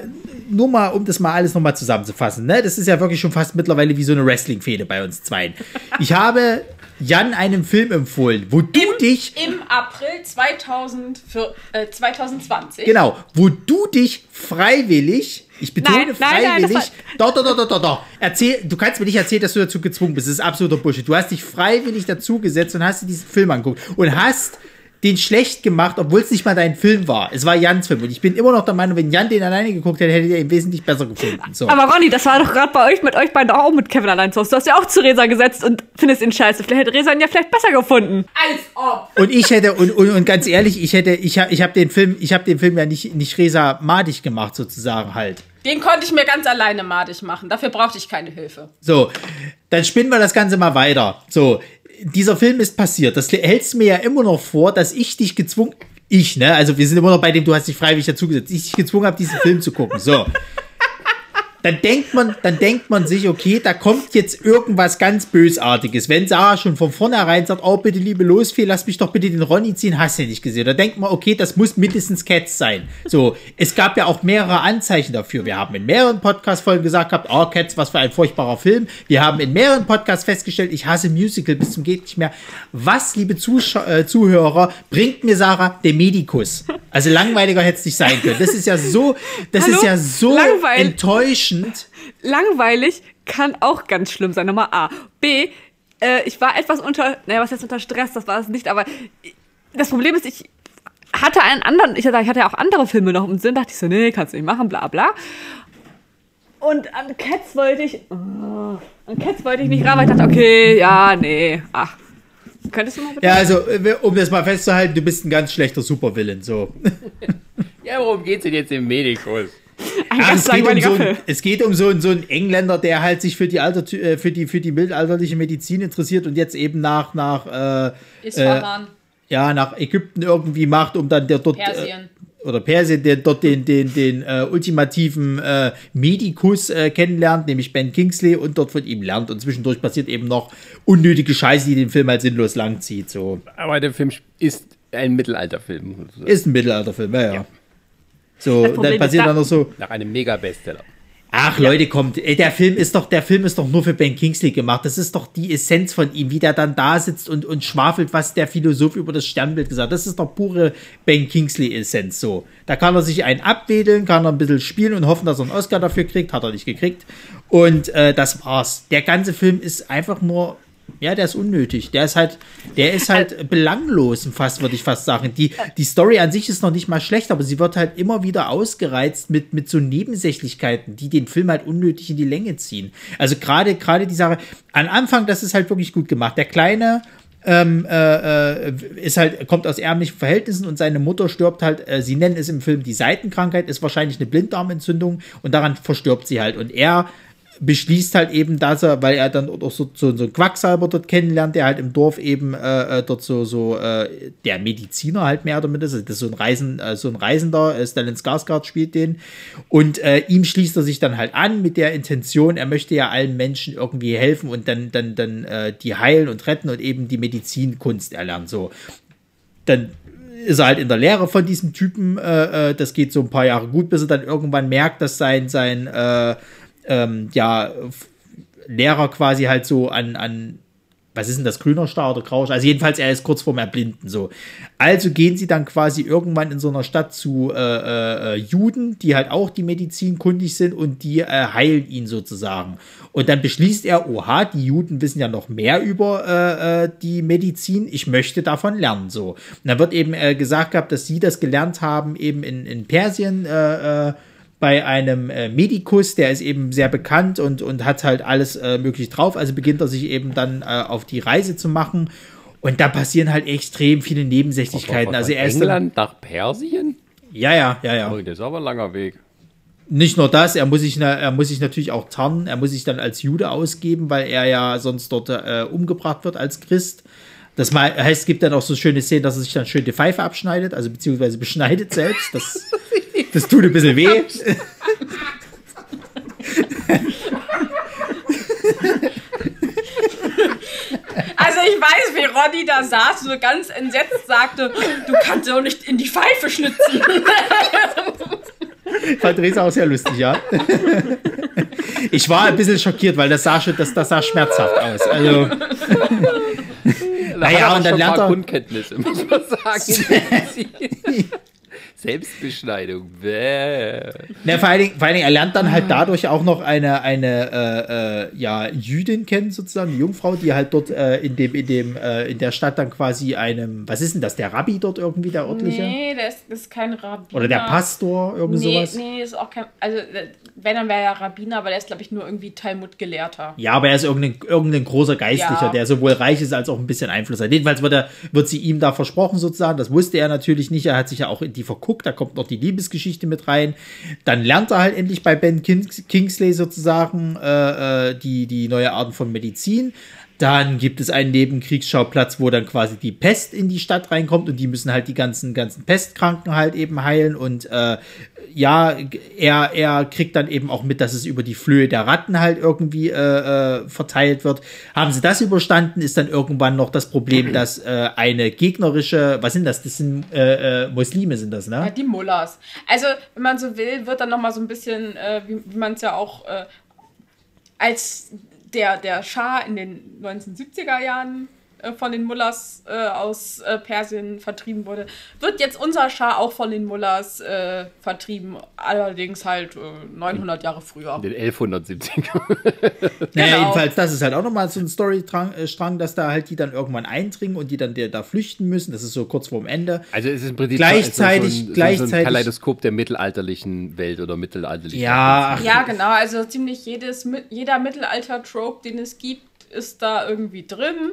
nur mal, um das mal alles nochmal zusammenzufassen, ne, das ist ja wirklich schon fast mittlerweile wie so eine Wrestling-Fehde bei uns zweien. Ich habe Jan einen Film empfohlen, wo du dich Im April 2000 für, äh, 2020. Genau, wo du dich freiwillig, ich betone Nein, nein, nein, das freiwillig, doch, doch, doch, doch, doch, doch, erzähl, du kannst mir nicht erzählen, dass du dazu gezwungen bist, das ist absoluter Bullshit. Du hast dich freiwillig dazu gesetzt und hast dir diesen Film angeguckt und hast den schlecht gemacht, obwohl es nicht mal dein Film war. Es war Jans Film und ich bin immer noch der Meinung, wenn Jan den alleine geguckt hätte, hätte er ihn wesentlich besser gefunden. So. Aber Ronny, das war doch gerade bei euch mit euch beiden auch mit Kevin allein zu Hause. Du hast ja auch zu Resa gesetzt und findest ihn scheiße. Vielleicht hätte Resa ihn ja vielleicht besser gefunden. Als ob. Und ich hätte, und, und, und ganz ehrlich, ich hätte, ich habe ich hab den Film, ich habe den Film ja nicht, nicht Resa madig gemacht, sozusagen halt. Den konnte ich mir ganz alleine madig machen. Dafür brauchte ich keine Hilfe. So, dann spinnen wir das Ganze mal weiter. So, dieser Film ist passiert. Das hältst mir ja immer noch vor, dass ich dich gezwungen, ich, ne, also wir sind immer noch bei dem, du hast dich freiwillig dazugesetzt, ich dich gezwungen habe, diesen Film zu gucken. So. Dann denkt man, dann denkt man sich, okay, da kommt jetzt irgendwas ganz Bösartiges. Wenn Sarah schon von vornherein sagt, oh, bitte, liebe Losfee, lass mich doch bitte den Ronny ziehen, hast du nicht gesehen. Da denkt man, okay, das muss mindestens Cats sein. So, es gab ja auch mehrere Anzeichen dafür. Wir haben in mehreren Podcast-Folgen gesagt gehabt, oh, Cats, was für ein furchtbarer Film. Wir haben in mehreren Podcasts festgestellt, ich hasse Musical bis zum geht nicht mehr. Was, liebe Zuschau äh, Zuhörer, bringt mir Sarah den Medikus? Also langweiliger hätte es nicht sein können. Das ist ja so, das Hallo? ist ja so Langweil- enttäuschend. Langweilig kann auch ganz schlimm sein. Nummer A. B. Äh, ich war etwas unter, naja, was jetzt unter Stress, das war es nicht, aber das Problem ist, ich hatte einen anderen, ich hatte, ich hatte ja auch andere Filme noch im Sinn, dachte ich so, nee, kannst du nicht machen, bla bla. Und an Cats wollte ich, oh, an Cats wollte ich nicht ran, weil ich dachte, okay, ja, nee, ach. Könntest du mal bitte? Ja, also, äh, um das mal festzuhalten, du bist ein ganz schlechter Supervillain, so. Ja, worum geht's denn jetzt im Medikus? Ein ganz es, geht um so ein, es geht um so, einen- so einen Engländer, der halt sich für die, Alter, äh, für die, für die mittelalterliche Medizin interessiert und jetzt eben nach, nach, äh, Äh, ja, nach Ägypten irgendwie macht, um dann der dort. Äh, Persien. oder Persien, der dort den, den, den äh, ultimativen äh, Medikus äh, kennenlernt, nämlich Ben Kingsley, und dort von ihm lernt. Und zwischendurch passiert eben noch unnötige Scheiße, die den Film halt sinnlos langzieht. So. Aber der Film ist ein Mittelalterfilm. Ist ein Mittelalterfilm, ja, ja. So, Das Problem dann passiert da- dann noch so, Nach einem Mega-Bestseller. ach Leute, kommt, der Film ist doch, der Film ist doch nur für Ben Kingsley gemacht. Das ist doch die Essenz von ihm, wie der dann da sitzt und, und schwafelt, was der Philosoph über das Sternbild gesagt hat. Das ist doch pure Ben Kingsley-Essenz so. Da kann er sich einen abwedeln, kann er ein bisschen spielen und hoffen, dass er einen Oscar dafür kriegt. Hat er nicht gekriegt. Und äh, das war's. Der ganze Film ist einfach nur. Ja, der ist unnötig. Der ist halt, der ist halt belanglos, fast, würde ich fast sagen. Die, die Story an sich ist noch nicht mal schlecht, aber sie wird halt immer wieder ausgereizt mit, mit so Nebensächlichkeiten, die den Film halt unnötig in die Länge ziehen. Also gerade, gerade die Sache, am Anfang, das ist halt wirklich gut gemacht. Der kleine, ähm, äh, äh, ist halt, kommt aus ärmlichen Verhältnissen und seine Mutter stirbt halt, äh, sie nennen es im Film die Seitenkrankheit, ist wahrscheinlich eine Blinddarmentzündung und daran verstirbt sie halt. Und er beschließt halt eben, dass er, weil er dann auch so, so, so einen Quacksalber dort kennenlernt, der halt im Dorf eben äh, äh, dort so, so äh, der Mediziner halt mehr oder minder ist. Das ist so ein Reisen, äh, so ein Reisender, äh, Stellan Skarsgård spielt den. Und äh, ihm schließt er sich dann halt an mit der Intention, er möchte ja allen Menschen irgendwie helfen und dann, dann, dann äh, die heilen und retten und eben die Medizinkunst erlernen. So. Dann ist er halt in der Lehre von diesem Typen. Äh, äh, das geht so ein paar Jahre gut, bis er dann irgendwann merkt, dass sein, sein äh, ähm, ja, Lehrer quasi halt so an, an was ist denn das, grüner Star oder grauer Star? Also jedenfalls, er ist kurz vorm Erblinden so. Also gehen sie dann quasi irgendwann in so einer Stadt zu äh, äh, äh, Juden, die halt auch die Medizin kundig sind und die äh, heilen ihn sozusagen. Und dann beschließt er, oha, die Juden wissen ja noch mehr über äh, äh, die Medizin, ich möchte davon lernen so. Und dann wird eben gesagt gehabt, dass sie das gelernt haben eben in, in Persien, äh, bei einem äh, Medikus, der ist eben sehr bekannt und, und hat halt alles äh, möglich drauf. Also beginnt er sich eben dann äh, auf die Reise zu machen. Und da passieren halt extrem viele Nebensächlichkeiten. Also er ist England nach Persien? ja, ja, ja, ja. Oh, das ist aber ein langer Weg. Nicht nur das, er muss sich, er muss sich natürlich auch tarnen. Er muss sich dann als Jude ausgeben, weil er ja sonst dort äh, umgebracht wird als Christ. Das mal, heißt, es gibt dann auch so schöne Szenen, dass er sich dann schön die Pfeife abschneidet, also beziehungsweise beschneidet selbst. Das, das tut ein bisschen weh. Also ich weiß, wie Ronny da saß, so ganz entsetzt sagte, du kannst doch nicht in die Pfeife schnitzen. Fand Resa auch sehr lustig, ja. Ich war ein bisschen schockiert, weil das sah schon, das, das sah schmerzhaft aus. Also, Naja, Hat und dann lernt er- Grundkenntnisse, muss man sagen. Selbstbeschneidung. Bäh. na, vor, allen Dingen, vor allen Dingen, er lernt dann halt dadurch auch noch eine, eine äh, äh, ja, Jüdin kennen, sozusagen, eine Jungfrau, die halt dort äh, in dem, in dem, äh, in der Stadt dann quasi einem, was ist denn das, der Rabbi dort irgendwie, der örtliche? Nee, das ist, das ist kein Rabbiner. Oder der Pastor, irgend Nee, sowas? nee, ist auch kein. Also, äh, wenn, dann wäre er Rabbiner, aber der ist, glaube ich, nur irgendwie Talmud-Gelehrter. Ja, aber er ist irgendein, irgendein großer Geistlicher, Ja. der sowohl reich ist als auch ein bisschen Einfluss hat. Jedenfalls wird, er, wird sie ihm da versprochen sozusagen. Das wusste er natürlich nicht. Er hat sich ja auch in die verguckt. Da kommt noch die Liebesgeschichte mit rein. Dann lernt er halt endlich bei Ben Kings Kingsley sozusagen äh, äh, die, die neue Arten von Medizin. Dann gibt es einen Nebenkriegsschauplatz, wo dann quasi die Pest in die Stadt reinkommt und die müssen halt die ganzen, ganzen Pestkranken halt eben heilen und äh, ja, er, er kriegt dann eben auch mit, dass es über die Flöhe der Ratten halt irgendwie äh, äh, verteilt wird. Haben sie das überstanden, ist dann irgendwann noch das Problem, dass äh, eine gegnerische, was sind das? Das sind äh, äh, Muslime sind das, Ja, ne? die Mullers. Also, wenn man so will, wird dann nochmal so ein bisschen, äh, wie, wie man es ja auch als der, der Schah in den 1970er Jahren von den Mullers äh, aus äh, Persien vertrieben wurde, wird jetzt unser Schah auch von den Mullers äh, vertrieben, allerdings halt äh, 900 Jahre früher. Den 1170. Naja, Genau. jedenfalls, das ist halt auch nochmal so ein Storystrang, äh, dass da halt die dann irgendwann eindringen und die dann der, da flüchten müssen. Das ist so kurz vorm Ende. Also es ist im Prinzip Gleichzeitig- so, ein, so ein gleichzeitig- Kaleidoskop der mittelalterlichen Welt oder mittelalterlichen Ja, ach, Ja, genau. Also ziemlich jedes, jeder Mittelalter-Trope, den es gibt, ist da irgendwie drin.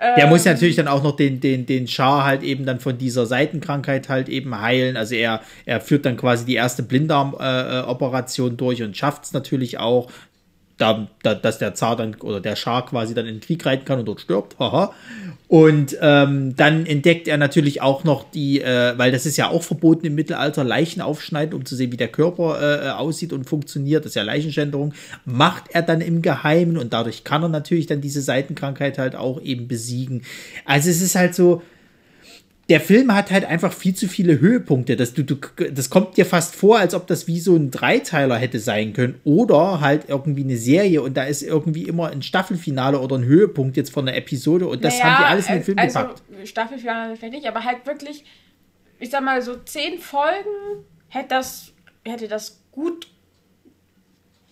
Der muss natürlich dann auch noch den, den, den Schar halt eben dann von dieser Seitenkrankheit halt eben heilen. Also er, er führt dann quasi die erste Blinddarm-Operation durch und schafft es natürlich auch, da, da, dass der Zar dann oder der Schar quasi dann in den Krieg reiten kann und dort stirbt. Haha. Und ähm, dann entdeckt er natürlich auch noch die, äh, weil das ist ja auch verboten im Mittelalter, Leichen aufschneiden, um zu sehen, wie der Körper äh, aussieht und funktioniert. Das ist ja Leichenschänderung. Macht er dann im Geheimen und dadurch kann er natürlich dann diese Seitenkrankheit halt auch eben besiegen. Also es ist halt so, der Film hat halt einfach viel zu viele Höhepunkte. Das, du, du, das kommt dir fast vor, als ob das wie so ein Dreiteiler hätte sein können. Oder halt irgendwie eine Serie und da ist irgendwie immer ein Staffelfinale oder ein Höhepunkt jetzt von der Episode und das Naja, haben die alles in den Film also, gepackt. Staffelfinale vielleicht nicht, aber halt wirklich, ich sag mal, so zehn Folgen hätte das, hätte das gut,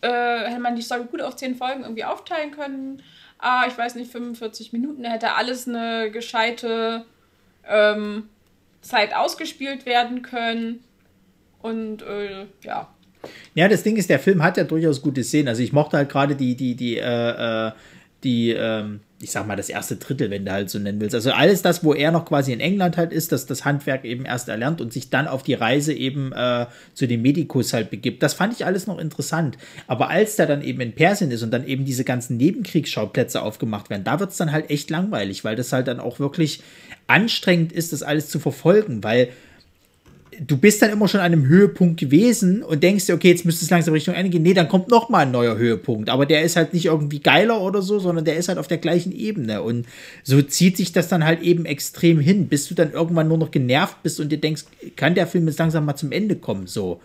äh, hätte man die Story gut auf zehn Folgen irgendwie aufteilen können. Ah, ich weiß nicht, 45 Minuten hätte alles eine gescheite ähm, Zeit ausgespielt werden können. Und äh, ja. Ja, das Ding ist, der Film hat ja durchaus gute Szenen. Also ich mochte halt gerade die, die, die, äh, äh, die, ähm, ich sag mal, das erste Drittel, wenn du halt so nennen willst. Also alles das, wo er noch quasi in England halt ist, dass das Handwerk eben erst erlernt und sich dann auf die Reise eben äh, zu den Medikus halt begibt. Das fand ich alles noch interessant. Aber als der dann eben in Persien ist und dann eben diese ganzen Nebenkriegsschauplätze aufgemacht werden, da wird's dann halt echt langweilig, weil das halt dann auch wirklich anstrengend ist, das alles zu verfolgen, weil du bist dann immer schon an einem Höhepunkt gewesen und denkst dir, okay, jetzt müsste es langsam Richtung Ende gehen. Nee, dann kommt noch mal ein neuer Höhepunkt. Aber der ist halt nicht irgendwie geiler oder so, sondern der ist halt auf der gleichen Ebene. Und so zieht sich das dann halt eben extrem hin, bis du dann irgendwann nur noch genervt bist und dir denkst, kann der Film jetzt langsam mal zum Ende kommen, so.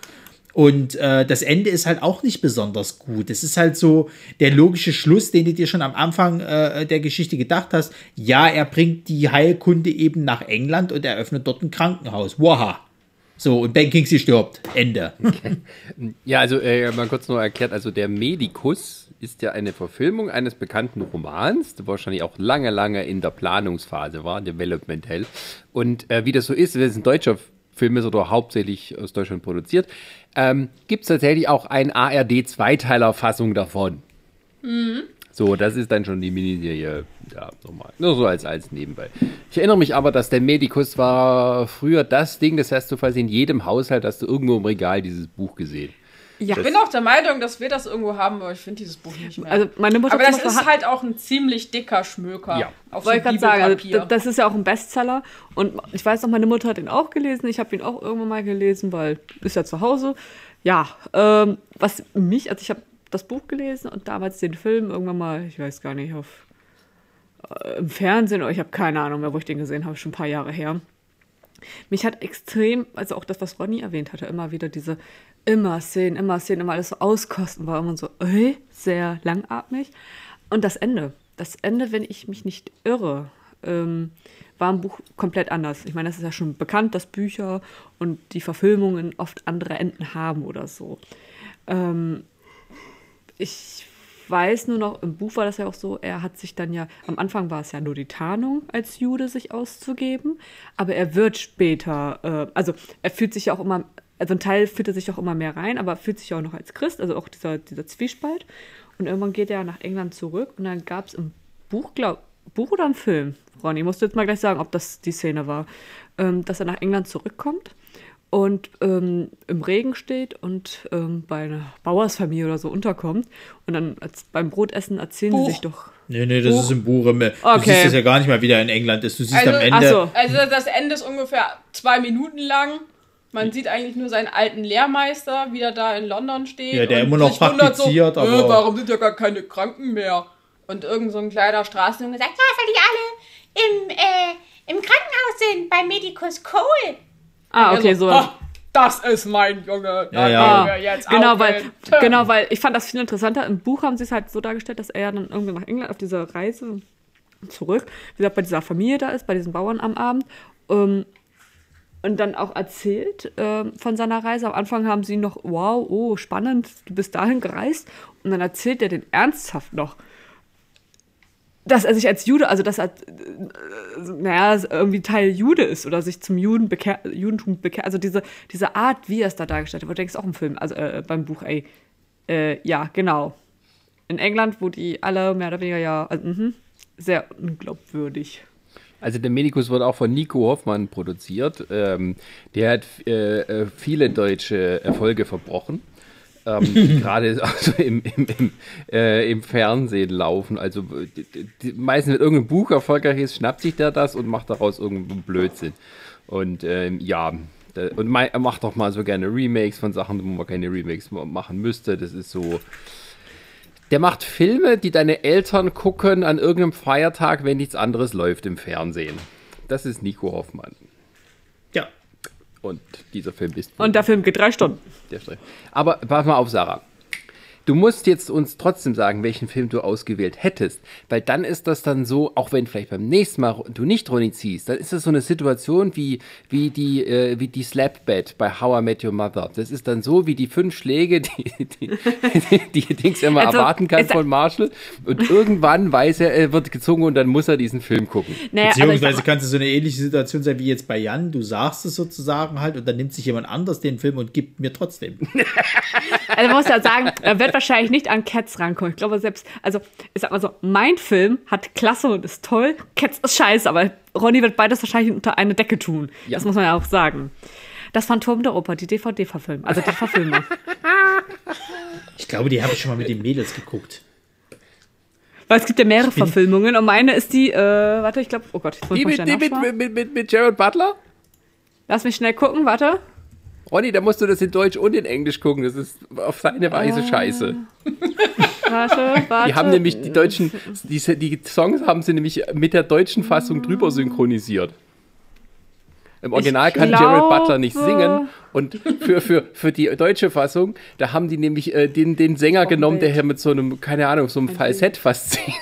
Und äh, das Ende ist halt auch nicht besonders gut. Es ist halt so der logische Schluss, den du dir schon am Anfang äh, der Geschichte gedacht hast. Ja, er bringt die Heilkunde eben nach England und eröffnet dort ein Krankenhaus. Waha. So, und Ben Kingsley stirbt. Ende. Ja, also äh, mal kurz nur erklärt, also der Medikus ist ja eine Verfilmung eines bekannten Romans, der wahrscheinlich auch lange, lange in der Planungsphase war, Development Hell. Und äh, wie das so ist, wenn es ein deutscher Film ist oder hauptsächlich aus Deutschland produziert, ähm, gibt es tatsächlich auch eine ARD-Zweiteiler-Fassung davon. So, das ist dann schon die Miniserie, ja, nochmal. Nur so als, als nebenbei. Ich erinnere mich aber, dass der Medikus war früher das Ding, das hast du quasi in jedem Haushalt, hast du irgendwo im Regal dieses Buch gesehen. Ja, Ich bin auch der Meinung, dass wir das irgendwo haben, aber ich finde dieses Buch nicht mehr. also meine Mutter aber das ist halt auch ein ziemlich dicker Schmöker. Ja. Auf so Wollte ich gerade sagen, also, das ist ja auch ein Bestseller. Und ich weiß noch, meine Mutter hat ihn auch gelesen. Ich habe ihn auch irgendwann mal gelesen, weil ist ja zu Hause. Ja, ähm, was mich, also ich habe das Buch gelesen und damals den Film irgendwann mal, ich weiß gar nicht, auf äh, im Fernsehen oder ich habe keine Ahnung mehr, wo ich den gesehen habe, schon ein paar Jahre her. Mich hat extrem, also auch das, was Ronny erwähnt hatte, immer wieder diese immer Szenen, immer Szenen, immer alles so auskosten, war immer so äh, sehr langatmig. Und das Ende, das Ende, wenn ich mich nicht irre, ähm, war im Buch komplett anders. Ich meine, das ist ja schon bekannt, dass Bücher und die Verfilmungen oft andere Enden haben oder so. Ähm, ich weiß nur noch, im Buch war das ja auch so, er hat sich dann ja, am Anfang war es ja nur die Tarnung, als Jude sich auszugeben, aber er wird später, äh, also er fühlt sich ja auch immer, also ein Teil fühlt er sich auch immer mehr rein, aber fühlt sich ja auch noch als Christ, also auch dieser, dieser Zwiespalt. Und irgendwann geht er nach England zurück und dann gab es im Buch, glaub, Buch oder ein Film, Ronny, musst du jetzt mal gleich sagen, ob das die Szene war, ähm, dass er nach England zurückkommt und ähm, im Regen steht und ähm, bei einer Bauersfamilie oder so unterkommt. Und dann als, beim Brotessen erzählen Buch. sie sich doch. Nee, nee, das ist im Buch. Du Okay. siehst das ja gar nicht mal, wie der in England ist. Du siehst Also- am ach Ende. so. Also das Ende ist ungefähr zwei Minuten lang. Man sieht eigentlich nur seinen alten Lehrmeister, wie er da in London steht. Ja, der und immer noch praktiziert, so, aber- Äh, warum sind ja gar keine Kranken mehr? Und irgend so ein kleiner Straßenjunge sagt, ja, weil die alle im, äh, im Krankenhaus sind, bei Medicus Cole. Ah, okay, so, so. "Ah, das ist mein Junge. Ja, ja. wir jetzt Genau weil, hin." genau, weil ich fand das viel interessanter. Im Buch haben sie es halt so dargestellt, dass er ja dann irgendwie nach England auf dieser Reise zurück, wie gesagt, bei dieser Familie da ist, bei diesen Bauern am Abend. Ähm, und dann auch erzählt ähm, von seiner Reise. Am Anfang haben sie noch, wow, oh, spannend, du bist dahin gereist. Und dann erzählt er den ernsthaft noch, dass er sich als Jude, also dass er, naja, irgendwie Teil Jude ist oder sich zum Juden bekehr, Judentum bekehrt. Also diese, diese Art, wie er es da dargestellt hat, wo du denkst, auch im Film, also äh, beim Buch, ey, äh, ja, genau. In England, wo die alle mehr oder weniger ja, also, mhm, sehr unglaubwürdig. Also der Medikus wird auch von Nico Hoffmann produziert. Ähm, der hat äh, äh, viele deutsche Erfolge verbrochen. Ähm, gerade also im, im, im, äh, im Fernsehen laufen. Also meistens, wenn irgendein Buch erfolgreich ist, schnappt sich der das und macht daraus irgendeinen Blödsinn. Und ähm, ja, da, und er macht auch mal so gerne Remakes von Sachen, wo man keine Remakes machen müsste. Das ist so. Der macht Filme, die deine Eltern gucken an irgendeinem Feiertag, wenn nichts anderes läuft im Fernsehen. Das ist Nico Hoffmann. Und dieser Film ist. Und der Film geht drei Stunden. Der Aber pass mal auf, Sarah. Du musst jetzt uns trotzdem sagen, welchen Film du ausgewählt hättest, weil dann ist das dann so, auch wenn vielleicht beim nächsten Mal du nicht Ronny ziehst, dann ist das so eine Situation wie, wie die, äh, wie die Slapbed bei How I Met Your Mother. Das ist dann so wie die fünf Schläge, die, die, die, die Dings immer also, erwarten kann von Marshall und irgendwann weiß er, er wird gezogen und dann muss er diesen Film gucken. Naja, Beziehungsweise kann es so eine ähnliche Situation sein wie jetzt bei Jan, du sagst es sozusagen halt und dann nimmt sich jemand anders den Film und gibt mir trotzdem. Also man muss ja sagen, er wird wahrscheinlich nicht an Cats rankommen. Ich glaube selbst, also ich sag mal so, mein Film hat Klasse und ist toll, Cats ist scheiße, aber Ronny wird beides wahrscheinlich unter eine Decke tun. Ja. Das muss man ja auch sagen. Das Phantom der Oper, die DVD-Verfilmung, also die Verfilmung. Ich glaube, die habe ich schon mal mit den Mädels geguckt. Weil es gibt ja mehrere Verfilmungen und meine ist die, äh, warte, ich glaube, oh Gott, die mit, die mit, mit, mit, mit Jared Butler? Lass mich schnell gucken, warte. Ronny, da musst du das in Deutsch und in Englisch gucken. Das ist auf seine Weise oh. scheiße. Warte, warte. Die haben nämlich die deutschen, die, die Songs haben sie nämlich mit der deutschen Fassung drüber synchronisiert. Im Original ich kann glaube... Jared Butler nicht singen. Und für, für, für die deutsche Fassung, da haben die nämlich äh, den, den Sänger oh, genommen, der hier mit so einem, keine Ahnung, so einem Falsett fast singt.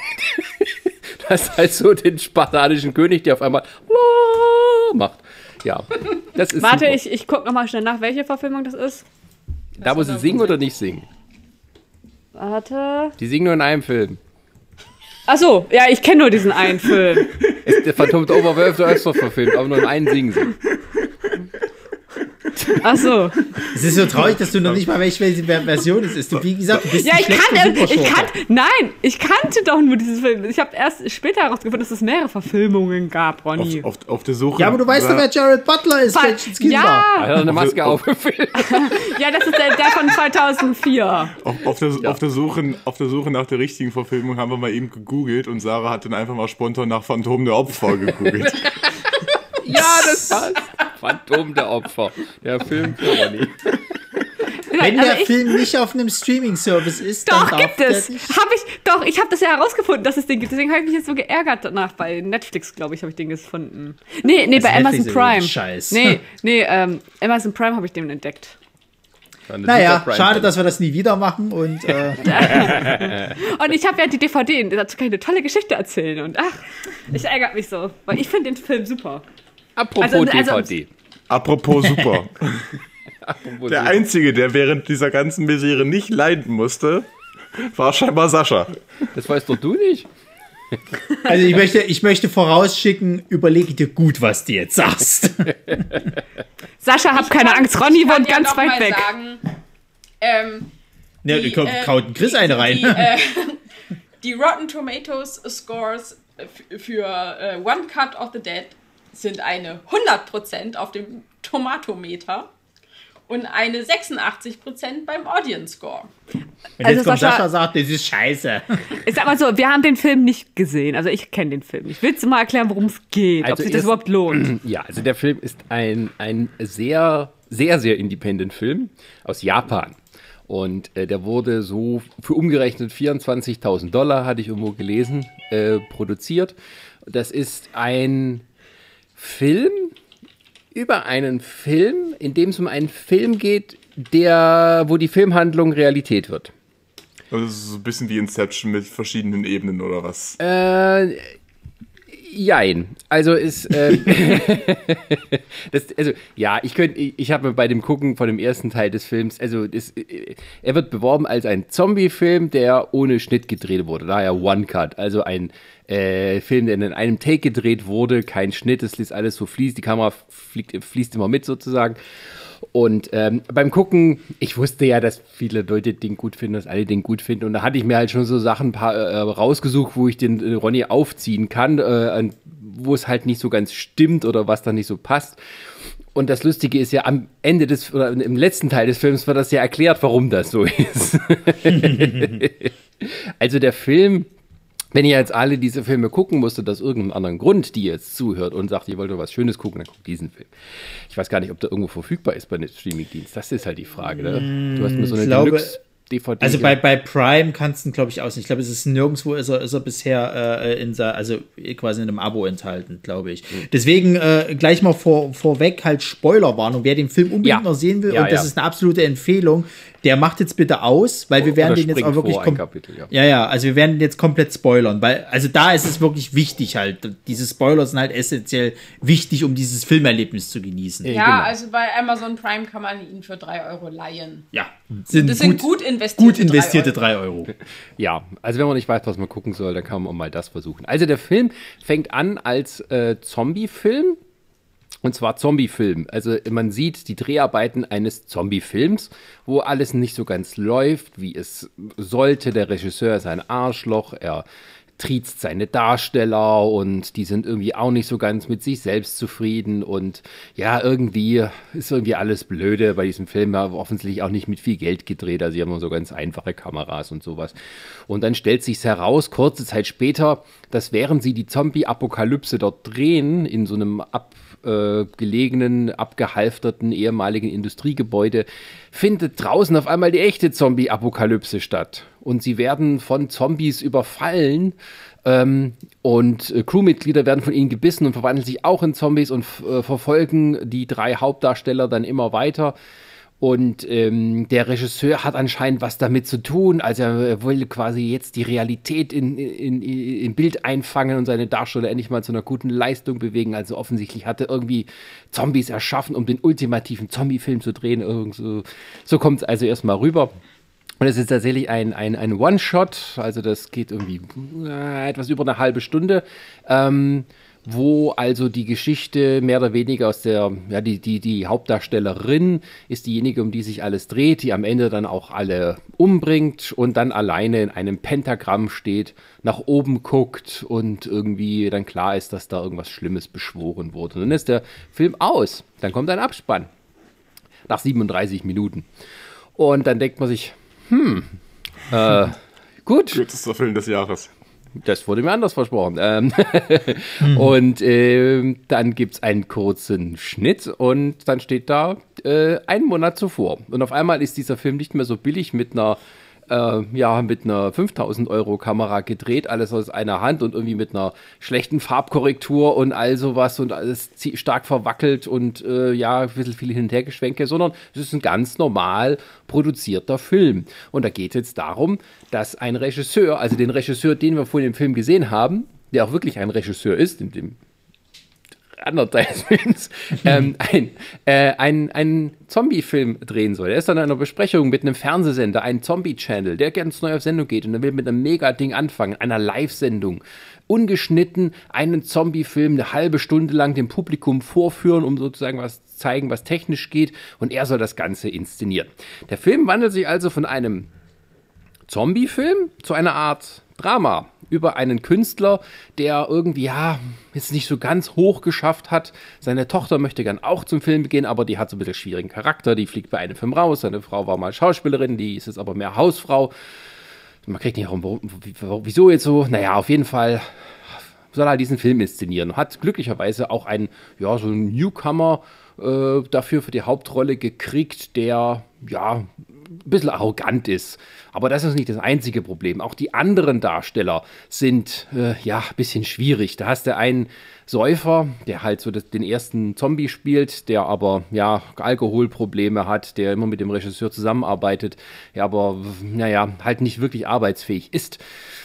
das ist halt so den spartanischen König, der auf einmal macht. Ja, das ist Warte, super. ich, ich gucke nochmal schnell nach, welche Verfilmung das ist. Da, wo sie singen oder nicht singen? Warte. Die singen nur in einem Film. Ach so, ja, ich kenne nur diesen einen Film. der Phantom der Oberwölfe öfter, öfter verfilmt, aber nur in einem singen sie. Ach so. Es ist so traurig, dass du noch nicht mal weißt, welche Version es ist. Du, wie gesagt, du bist Ja, ich kannte, ich kannte, nein, ich kannte doch nur dieses Film. Ich habe erst später herausgefunden, dass es mehrere Verfilmungen gab, Ronny. Auf, auf, auf der Suche. Ja, aber du weißt doch, wer Jared Butler ist, welches Kind ja. war. Er hat eine Maske aufgefilmt. ja, das ist der, der von 2004. Auf, auf, der, ja. auf, der Suche, auf der Suche nach der richtigen Verfilmung haben wir mal eben gegoogelt und Sarah hat dann einfach mal spontan nach Phantom der Opfer gegoogelt. ja, das passt. Phantom der Opfer. Der Film für Ronny. Wenn der ich, Film nicht auf einem Streaming-Service ist, doch, dann gibt es. Hab ich, doch, ich habe das ja herausgefunden, dass es den gibt. Deswegen habe ich mich jetzt so geärgert danach. Bei Netflix, glaube ich, habe ich den gefunden. Nee, nee, bei Amazon Prime. Scheiß. Nee, nee, ähm, Amazon Prime habe ich den entdeckt. Naja, schade, dass wir das nie wieder machen. Und, äh. und ich habe ja die DVD, dazu kann ich eine tolle Geschichte erzählen. Und ach, ich ärgere mich so, weil ich finde den Film super. Apropos also, DVD. Apropos super. Apropos der super. Einzige, der während dieser ganzen Misere nicht leiden musste, war scheinbar Sascha. Das weißt doch du nicht. Also ich möchte, ich möchte vorausschicken, überlege dir gut, was du jetzt sagst. Sascha, hab ich keine kann, Angst, Ronny wohnt ganz weit weg. Sagen, ähm, ja, die, kommt, äh, kaut Chris eine rein. Die, äh, die Rotten Tomatoes Scores für äh, One Cut of the Dead sind eine 100% auf dem Tomatometer und eine 86% beim Audience Score. Wenn also jetzt kommt Sascha, Sascha sagt, das ist scheiße. Sag mal so, wir haben den Film nicht gesehen. Also ich kenne den Film. Ich will jetzt mal erklären, worum es geht, also ob sich das überhaupt lohnt. Ja, also der Film ist ein, ein sehr, sehr, sehr independent Film aus Japan. Und äh, der wurde so für umgerechnet 24.000 Dollar, hatte ich irgendwo gelesen, äh, produziert. Das ist ein Film über einen Film, in dem es um einen Film geht, der, wo die Filmhandlung Realität wird. Also das ist so ein bisschen wie Inception mit verschiedenen Ebenen oder was? Äh, jein. Also ist, äh, das, also ja, ich könnte, ich, ich habe bei dem Gucken von dem ersten Teil des Films, also das, er wird beworben als ein Zombie-Film, der ohne Schnitt gedreht wurde, daher One Cut, also ein äh, Film, der in einem Take gedreht wurde, kein Schnitt, es ist alles so fließt, die Kamera fliegt, fließt immer mit sozusagen. Und ähm, beim Gucken, ich wusste ja, dass viele Leute den gut finden, dass alle den gut finden. Und da hatte ich mir halt schon so Sachen paar, äh, rausgesucht, wo ich den äh, Ronny aufziehen kann, äh, wo es halt nicht so ganz stimmt oder was da nicht so passt. Und das Lustige ist ja, am Ende des, oder im letzten Teil des Films wird das ja erklärt, warum das so ist. also der Film wenn ihr jetzt alle diese Filme gucken musstet, aus irgendeinem anderen Grund, die jetzt zuhört und sagt, ihr wollt was Schönes gucken, dann guckt diesen Film. Ich weiß gar nicht, ob der irgendwo verfügbar ist bei einem Streamingdienst. Das ist halt die Frage. Ne? Du hast mir so eine glaube, Deluxe DVD. Also bei, bei Prime kannst du glaube ich, aus. Ich glaube, es ist nirgendwo ist er, ist er bisher äh, in also quasi in einem Abo enthalten, glaube ich. Mhm. Deswegen äh, gleich mal vor, vorweg halt Spoilerwarnung. Wer den Film unbedingt ja. noch sehen will, ja, und das ja. ist eine absolute Empfehlung, der macht jetzt bitte aus, weil wir werden den jetzt auch wirklich Kapitel, ja. ja. ja, also wir werden den jetzt komplett spoilern, weil also da ist es wirklich wichtig halt. Diese Spoiler sind halt essentiell wichtig, um dieses Filmerlebnis zu genießen. Ja, genau. also bei Amazon Prime kann man ihn für drei Euro leihen. Ja, sind das sind gut, investierte, gut investierte drei Euro. Euro. Ja, also wenn man nicht weiß, was man gucken soll, dann kann man mal das versuchen. Also der Film fängt an als äh, Zombie-Film und zwar Zombie-Film. Also man sieht die Dreharbeiten eines Zombie-Films, wo alles nicht so ganz läuft, wie es sollte. Der Regisseur ist ein Arschloch. Er triezt seine Darsteller und die sind irgendwie auch nicht so ganz mit sich selbst zufrieden und ja, irgendwie ist irgendwie alles blöde bei diesem Film, aber offensichtlich auch nicht mit viel Geld gedreht, also sie haben nur so ganz einfache Kameras und sowas. Und dann stellt sich heraus, kurze Zeit später, dass während sie die Zombie-Apokalypse dort drehen, in so einem ab äh, abgehalfterten ehemaligen Industriegebäude findet draußen auf einmal die echte Zombie-Apokalypse statt. Und sie werden von Zombies überfallen ähm, und äh, Crewmitglieder werden von ihnen gebissen und verwandeln sich auch in Zombies und äh, verfolgen die drei Hauptdarsteller dann immer weiter. Und ähm, der Regisseur hat anscheinend was damit zu tun. Also er will quasi jetzt die Realität in, in, in, in Bild einfangen und seine Darsteller endlich mal zu einer guten Leistung bewegen. Also offensichtlich hat er irgendwie Zombies erschaffen, um den ultimativen Zombie-Film zu drehen. Irgend so so kommt es also erstmal rüber. Und es ist tatsächlich ein, ein, ein One-Shot, also das geht irgendwie äh, etwas über eine halbe Stunde. Ähm, wo also die Geschichte mehr oder weniger aus der, ja, die, die, die Hauptdarstellerin ist diejenige, um die sich alles dreht, die am Ende dann auch alle umbringt und dann alleine in einem Pentagramm steht, nach oben guckt und irgendwie dann klar ist, dass da irgendwas Schlimmes beschworen wurde. Und dann ist der Film aus. Dann kommt ein Abspann. Nach 37 Minuten. Und dann denkt man sich, hm, äh, gut. Kürzester Film des Jahres. Das wurde mir anders versprochen. Ähm mhm. Und äh, dann gibt es einen kurzen Schnitt und dann steht da äh, einen Monat zuvor. Und auf einmal ist dieser Film nicht mehr so billig mit einer äh, ja, mit einer 5000 Euro Kamera gedreht, alles aus einer Hand und irgendwie mit einer schlechten Farbkorrektur und all sowas und alles stark verwackelt und äh, ja, ein bisschen viele Hin- und Hergeschwenke, sondern es ist ein ganz normal produzierter Film. Und da geht es jetzt darum, dass ein Regisseur, also den Regisseur, den wir vorhin im Film gesehen haben, der auch wirklich ein Regisseur ist, in dem Films, ähm, ein, äh, ein, ein Zombie-Film drehen soll. Er ist dann in einer Besprechung mit einem Fernsehsender, einem Zombie-Channel, der ganz neu auf Sendung geht und er will mit einem Mega-Ding anfangen, einer Live-Sendung. Ungeschnitten einen Zombie-Film eine halbe Stunde lang dem Publikum vorführen, um sozusagen was zeigen, was technisch geht und er soll das Ganze inszenieren. Der Film wandelt sich also von einem Zombie-Film zu einer Art Drama über einen Künstler, der irgendwie, ja, jetzt nicht so ganz hoch geschafft hat. Seine Tochter möchte gern auch zum Film gehen, aber die hat so ein bisschen schwierigen Charakter. Die fliegt bei einem Film raus. Seine Frau war mal Schauspielerin, die ist jetzt aber mehr Hausfrau. Man kriegt nicht herum, wieso jetzt so. Naja, auf jeden Fall soll er diesen Film inszenieren. Hat glücklicherweise auch einen, ja, so einen Newcomer äh, dafür für die Hauptrolle gekriegt, der, ja, ein bisschen arrogant ist. Aber das ist nicht das einzige Problem. Auch die anderen Darsteller sind äh, ja ein bisschen schwierig. Da hast du einen Säufer, der halt so den ersten Zombie spielt, der aber ja Alkoholprobleme hat, der immer mit dem Regisseur zusammenarbeitet, der aber naja halt nicht wirklich arbeitsfähig ist.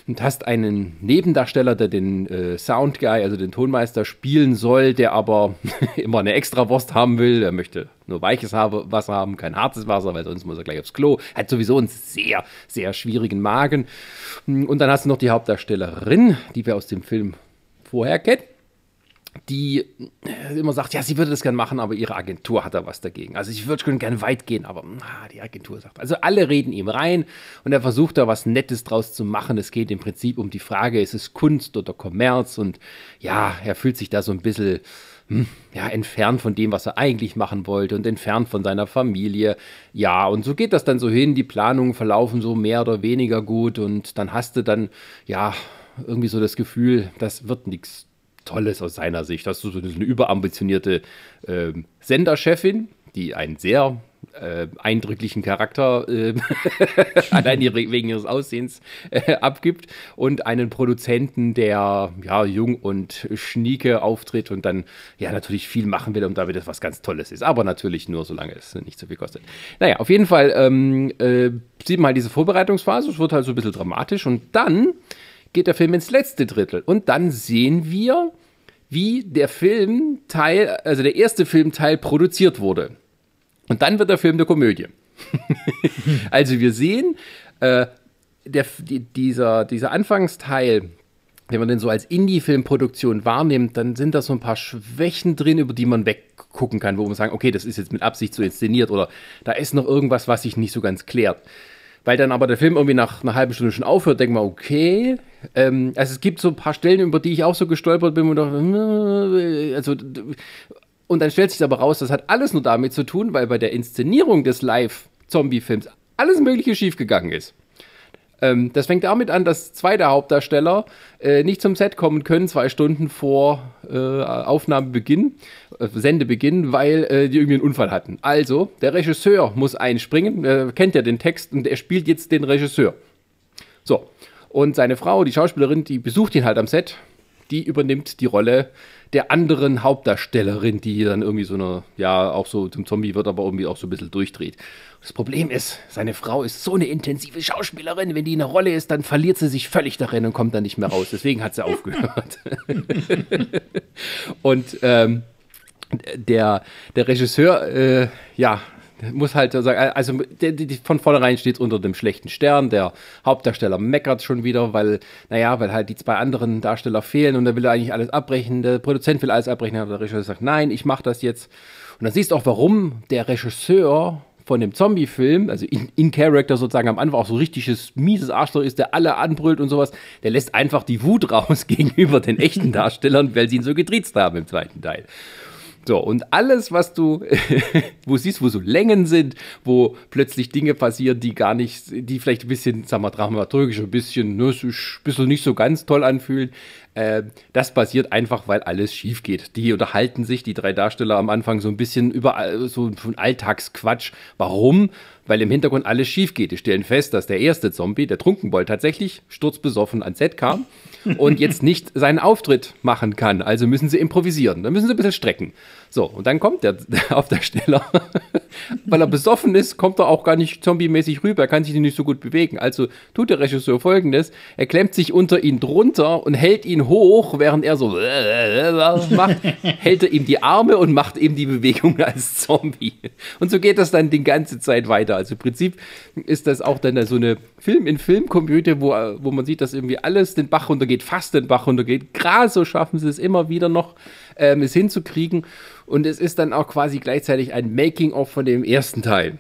Und hast einen Nebendarsteller, der den äh, Soundguy, also den Tonmeister, spielen soll, der aber immer eine Extrawurst haben will. Er möchte nur weiches Wasser haben, kein hartes Wasser, weil sonst muss er gleich aufs Klo. Hat sowieso einen sehr, sehr schwierigen Magen. Und dann hast du noch die Hauptdarstellerin, die wir aus dem Film vorher kennen die äh, immer sagt, ja, sie würde das gerne machen, aber ihre Agentur hat da was dagegen. Also ich würde schon gerne weit gehen, aber na, die Agentur sagt. Also alle reden ihm rein und er versucht da was Nettes draus zu machen. Es geht im Prinzip um die Frage, ist es Kunst oder Kommerz? Und ja, er fühlt sich da so ein bisschen hm, ja, entfernt von dem, was er eigentlich machen wollte und entfernt von seiner Familie. Ja, und so geht das dann so hin. Die Planungen verlaufen so mehr oder weniger gut und dann hast du dann, ja, irgendwie so das Gefühl, das wird nichts Tolles aus seiner Sicht. Du so eine überambitionierte äh, Senderchefin, die einen sehr äh, eindrücklichen Charakter äh, allein wegen ihres Aussehens äh, abgibt und einen Produzenten, der ja jung und schnieke auftritt und dann ja natürlich viel machen will, um damit es was ganz Tolles ist. Aber natürlich nur, solange es nicht so viel kostet. Naja, auf jeden Fall ähm, äh, sieht man halt diese Vorbereitungsphase, es wird halt so ein bisschen dramatisch und dann geht der Film ins letzte Drittel und dann sehen wir, wie der Filmteil, also der erste Filmteil produziert wurde. Und dann wird der Film eine Komödie. also wir sehen, äh, der, die, dieser, dieser Anfangsteil, wenn man den so als Indie-Filmproduktion wahrnimmt, dann sind da so ein paar Schwächen drin, über die man weggucken kann, wo man sagen, okay, das ist jetzt mit Absicht so inszeniert oder da ist noch irgendwas, was sich nicht so ganz klärt. Weil dann aber der Film irgendwie nach einer halben Stunde schon aufhört, denkt man, okay. Ähm, also es gibt so ein paar Stellen, über die ich auch so gestolpert bin und dachte, äh, also und dann stellt sich aber raus, das hat alles nur damit zu tun, weil bei der Inszenierung des Live-Zombie-Films alles Mögliche schiefgegangen ist. Ähm, das fängt damit an, dass zwei der Hauptdarsteller äh, nicht zum Set kommen können, zwei Stunden vor äh, Aufnahmebeginn, Sendebeginn, weil äh, die irgendwie einen Unfall hatten. Also, der Regisseur muss einspringen, er kennt ja den Text und er spielt jetzt den Regisseur. So, und seine Frau, die Schauspielerin, die besucht ihn halt am Set, die übernimmt die Rolle der anderen Hauptdarstellerin, die dann irgendwie so eine, ja, auch so zum Zombie wird, aber irgendwie auch so ein bisschen durchdreht. Das Problem ist, seine Frau ist so eine intensive Schauspielerin, wenn die in einer Rolle ist, dann verliert sie sich völlig darin und kommt dann nicht mehr raus. Deswegen hat sie aufgehört. und ähm, der, der Regisseur, äh, ja, muss halt sagen, also die, die, von vornherein steht es unter dem schlechten Stern. Der Hauptdarsteller meckert schon wieder, weil, naja, weil halt die zwei anderen Darsteller fehlen und er will eigentlich alles abbrechen. Der Produzent will alles abbrechen, aber der Regisseur sagt, nein, ich mach das jetzt. Und dann siehst du auch, warum der Regisseur von dem Zombie-Film, also in, in, Character sozusagen am Anfang auch so richtiges mieses Arschloch ist, der alle anbrüllt und sowas, der lässt einfach die Wut raus gegenüber den echten Darstellern, weil sie ihn so getriezt haben im zweiten Teil. So, und alles, was du, wo siehst, wo so Längen sind, wo plötzlich Dinge passieren, die gar nicht, die vielleicht ein bisschen, sagen wir, dramaturgisch ein bisschen, ne, ein bisschen nicht so ganz toll anfühlen, äh, das passiert einfach, weil alles schief geht. Die unterhalten sich, die drei Darsteller am Anfang so ein bisschen über so von Alltagsquatsch. Warum? Weil im Hintergrund alles schief geht. Die stellen fest, dass der erste Zombie, der Trunkenbold, tatsächlich sturzbesoffen ans Set kam und jetzt nicht seinen Auftritt machen kann. Also müssen sie improvisieren. Dann müssen sie ein bisschen strecken. So, und dann kommt der, der Aufdarsteller, weil er besoffen ist, kommt er auch gar nicht zombie-mäßig rüber. Er kann sich nicht so gut bewegen. Also tut der Regisseur folgendes: Er klemmt sich unter ihn drunter und hält ihn hoch, während er so macht, hält er ihm die Arme und macht ihm die Bewegung als Zombie. Und so geht das dann die ganze Zeit weiter. Also im Prinzip ist das auch dann so eine Film-in-Film-Komödie, wo, wo man sieht, dass irgendwie alles den Bach runtergeht, fast den Bach runtergeht. Gerade so schaffen sie es immer wieder noch, ähm, es hinzukriegen. Und es ist dann auch quasi gleichzeitig ein Making-of von dem ersten Teil.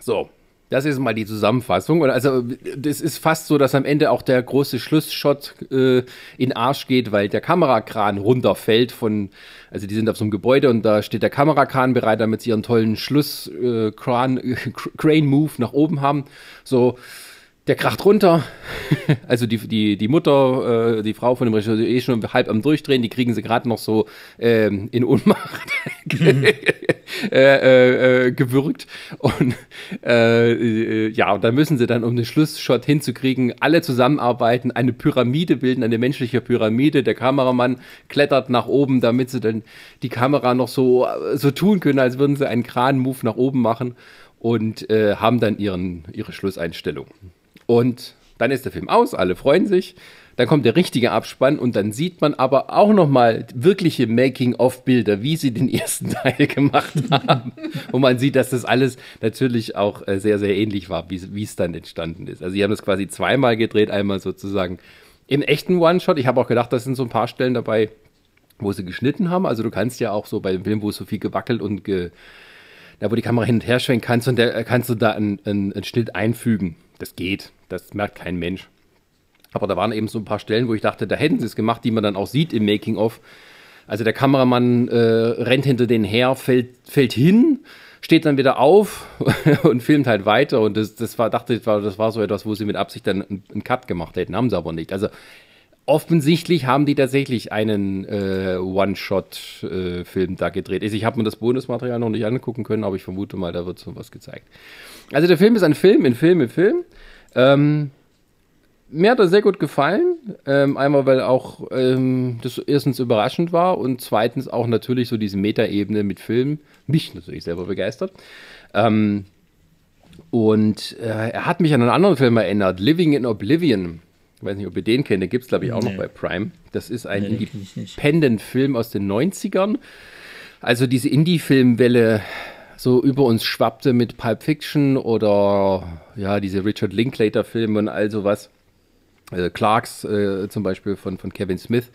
So, das ist mal die Zusammenfassung. Also, das ist fast so, dass am Ende auch der große Schlussshot äh, in Arsch geht, weil der Kamerakran runterfällt von, also die sind auf so einem Gebäude und da steht der Kamerakran bereit, damit sie ihren tollen Schlusskran, äh, Crane-Move nach oben haben. So, der kracht runter. Also die, die, die Mutter, äh, die Frau von dem Regisseur, eh schon halb am Durchdrehen, die kriegen sie gerade noch so ähm, in Ohnmacht äh, äh, äh, gewürgt. Und äh, äh, ja, und da müssen sie dann, um den Schlussshot hinzukriegen, alle zusammenarbeiten, eine Pyramide bilden, eine menschliche Pyramide. Der Kameramann klettert nach oben, damit sie dann die Kamera noch so, so tun können, als würden sie einen Kran-Move nach oben machen und äh, haben dann ihren, ihre Schlusseinstellung. Und dann ist der Film aus, alle freuen sich. Dann kommt der richtige Abspann und dann sieht man aber auch nochmal wirkliche Making-of-Bilder, wie sie den ersten Teil gemacht haben. und man sieht, dass das alles natürlich auch äh, sehr, sehr ähnlich war, wie es dann entstanden ist. Also, sie haben das quasi zweimal gedreht, einmal sozusagen im echten One-Shot. Ich habe auch gedacht, da sind so ein paar Stellen dabei, wo sie geschnitten haben. Also du kannst ja auch so bei dem Film, wo es so viel gewackelt und ge, da wo die Kamera hin und her schwenkt, kannst du, der, kannst du da einen, einen, einen Schnitt einfügen. Das geht, das merkt kein Mensch. Aber da waren eben so ein paar Stellen, wo ich dachte, da hätten sie es gemacht, die man dann auch sieht im Making-of. Also der Kameramann äh, rennt hinter denen her, fällt, fällt hin, steht dann wieder auf und filmt halt weiter. Und das, das war, dachte ich, das war so etwas, wo sie mit Absicht dann einen Cut gemacht hätten. Haben sie aber nicht. Also offensichtlich haben die tatsächlich einen äh, One-Shot-Film äh, da gedreht. Ich habe mir das Bonusmaterial noch nicht angucken können, aber ich vermute mal, da wird so was gezeigt. Also der Film ist ein Film in Film in Film. Ähm, mir hat er sehr gut gefallen. Ähm, einmal, weil auch ähm, das erstens überraschend war und zweitens auch natürlich so diese Metaebene mit Film mich natürlich selber begeistert. Ähm, und äh, er hat mich an einen anderen Film erinnert, Living in Oblivion. Ich weiß nicht, ob ihr den kennt, den gibt es, glaube ich, auch nee. noch bei Prime. Das ist ein nee, Independent-Film aus den 90ern. Also diese Indie-Filmwelle so über uns schwappte mit Pulp Fiction oder ja, diese Richard Linklater-Filme und all sowas. Äh, Clarks äh, zum Beispiel von, von Kevin Smith.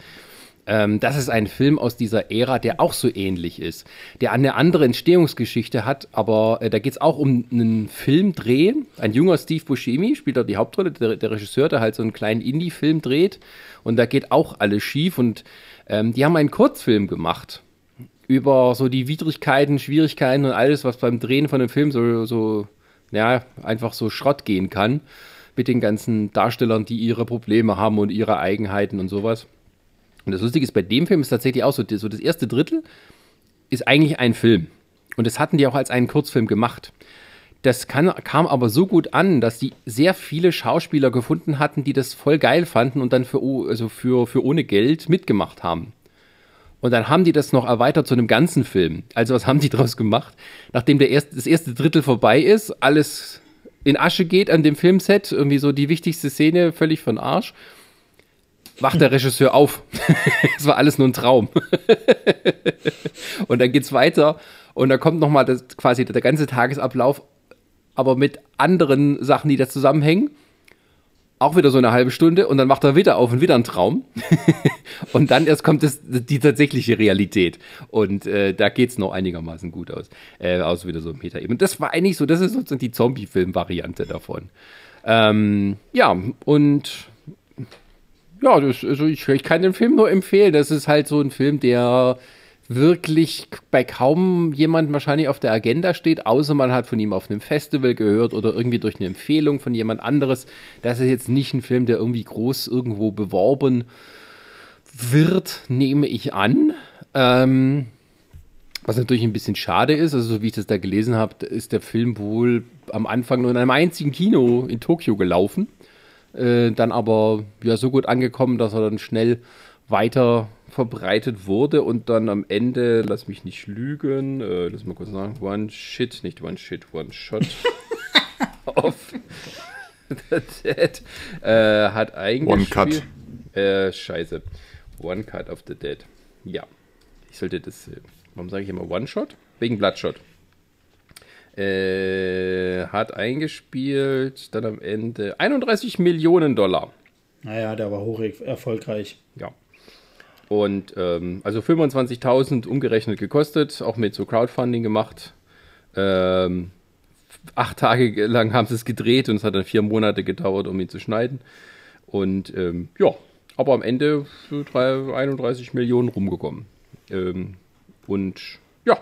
Ähm, das ist ein Film aus dieser Ära, der auch so ähnlich ist, der eine andere Entstehungsgeschichte hat, aber äh, da geht es auch um einen Filmdreh. Ein junger Steve Buscemi spielt da die Hauptrolle, der, der Regisseur, der halt so einen kleinen Indie-Film dreht und da geht auch alles schief und ähm, die haben einen Kurzfilm gemacht über so die Widrigkeiten, Schwierigkeiten und alles, was beim Drehen von einem Film so, so ja, einfach so Schrott gehen kann mit den ganzen Darstellern, die ihre Probleme haben und ihre Eigenheiten und sowas. Und das Lustige ist, bei dem Film ist tatsächlich auch so, so das erste Drittel ist eigentlich ein Film. Und das hatten die auch als einen Kurzfilm gemacht. Das kann, kam aber so gut an, dass die sehr viele Schauspieler gefunden hatten, die das voll geil fanden und dann für, also für, für ohne Geld mitgemacht haben. Und dann haben die das noch erweitert zu einem ganzen Film. Also was haben die daraus gemacht? Nachdem der erste, das erste Drittel vorbei ist, alles in Asche geht an dem Filmset, irgendwie so die wichtigste Szene völlig von Arsch, wacht der Regisseur auf. Es war alles nur ein Traum. und dann geht's weiter und da kommt nochmal quasi der ganze Tagesablauf, aber mit anderen Sachen, die da zusammenhängen auch wieder so eine halbe Stunde und dann macht er wieder auf und wieder ein Traum. und dann erst kommt es, die tatsächliche Realität. Und äh, da geht es noch einigermaßen gut aus. Äh, außer wieder so ein Meta eben. Und das war eigentlich so, das ist sozusagen die Zombie-Film-Variante davon. Ähm, ja, und ja, das, also ich, ich kann den Film nur empfehlen. Das ist halt so ein Film, der wirklich bei kaum jemand wahrscheinlich auf der Agenda steht, außer man hat von ihm auf einem Festival gehört oder irgendwie durch eine Empfehlung von jemand anderes. Das ist jetzt nicht ein Film, der irgendwie groß irgendwo beworben wird, nehme ich an. Ähm, was natürlich ein bisschen schade ist, also so wie ich das da gelesen habe, ist der Film wohl am Anfang nur in einem einzigen Kino in Tokio gelaufen. Äh, dann aber ja so gut angekommen, dass er dann schnell weiter verbreitet wurde und dann am Ende, lass mich nicht lügen, äh, lass mal kurz sagen, One Shit, nicht One Shit, One Shot of the Dead äh, hat eigentlich. One Cut. Äh, scheiße. One Cut of the Dead. Ja. Ich sollte das. Äh, warum sage ich immer One Shot? Wegen Bloodshot. Äh, hat eingespielt, dann am Ende 31 Millionen Dollar. Naja, der war hoch erfolgreich. Ja. Und ähm, also 25.000 umgerechnet gekostet, auch mit so Crowdfunding gemacht. Ähm, acht Tage lang haben sie es gedreht und es hat dann vier Monate gedauert, um ihn zu schneiden. Und ähm, ja, aber am Ende für 31 Millionen rumgekommen. Ähm, und ja,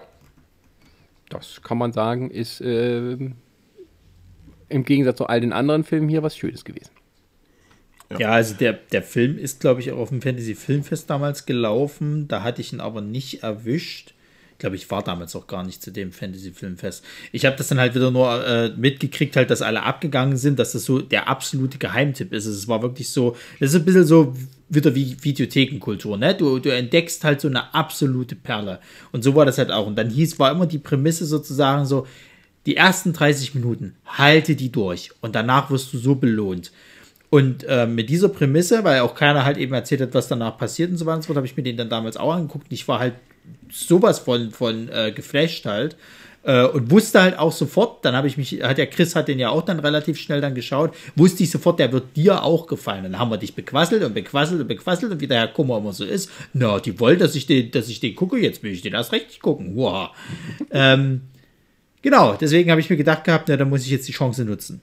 das kann man sagen, ist äh, im Gegensatz zu all den anderen Filmen hier was Schönes gewesen. Ja. ja, also der, der Film ist, glaube ich, auch auf dem Fantasy Filmfest damals gelaufen. Da hatte ich ihn aber nicht erwischt. Ich glaube, ich war damals auch gar nicht zu dem Fantasy Filmfest. Ich habe das dann halt wieder nur äh, mitgekriegt, halt, dass alle abgegangen sind, dass das so der absolute Geheimtipp ist. Es war wirklich so, das ist ein bisschen so wieder wie Videothekenkultur, ne? Du, du entdeckst halt so eine absolute Perle. Und so war das halt auch. Und dann hieß, war immer die Prämisse sozusagen so, die ersten 30 Minuten, halte die durch. Und danach wirst du so belohnt. Und äh, mit dieser Prämisse, weil auch keiner halt eben erzählt hat, was danach passiert und so weiter und so fort, habe ich mir den dann damals auch angeguckt. Und ich war halt sowas von, von äh, geflasht halt. Äh, und wusste halt auch sofort, dann habe ich mich, hat der Chris hat den ja auch dann relativ schnell dann geschaut, wusste ich sofort, der wird dir auch gefallen. Dann haben wir dich bequasselt und bequasselt und bequasselt und wie der Herr Kummer immer so ist. Na, die wollen, dass ich den, dass ich den gucke, jetzt will ich den erst richtig gucken. Wow. ähm, genau, deswegen habe ich mir gedacht gehabt, na, dann muss ich jetzt die Chance nutzen.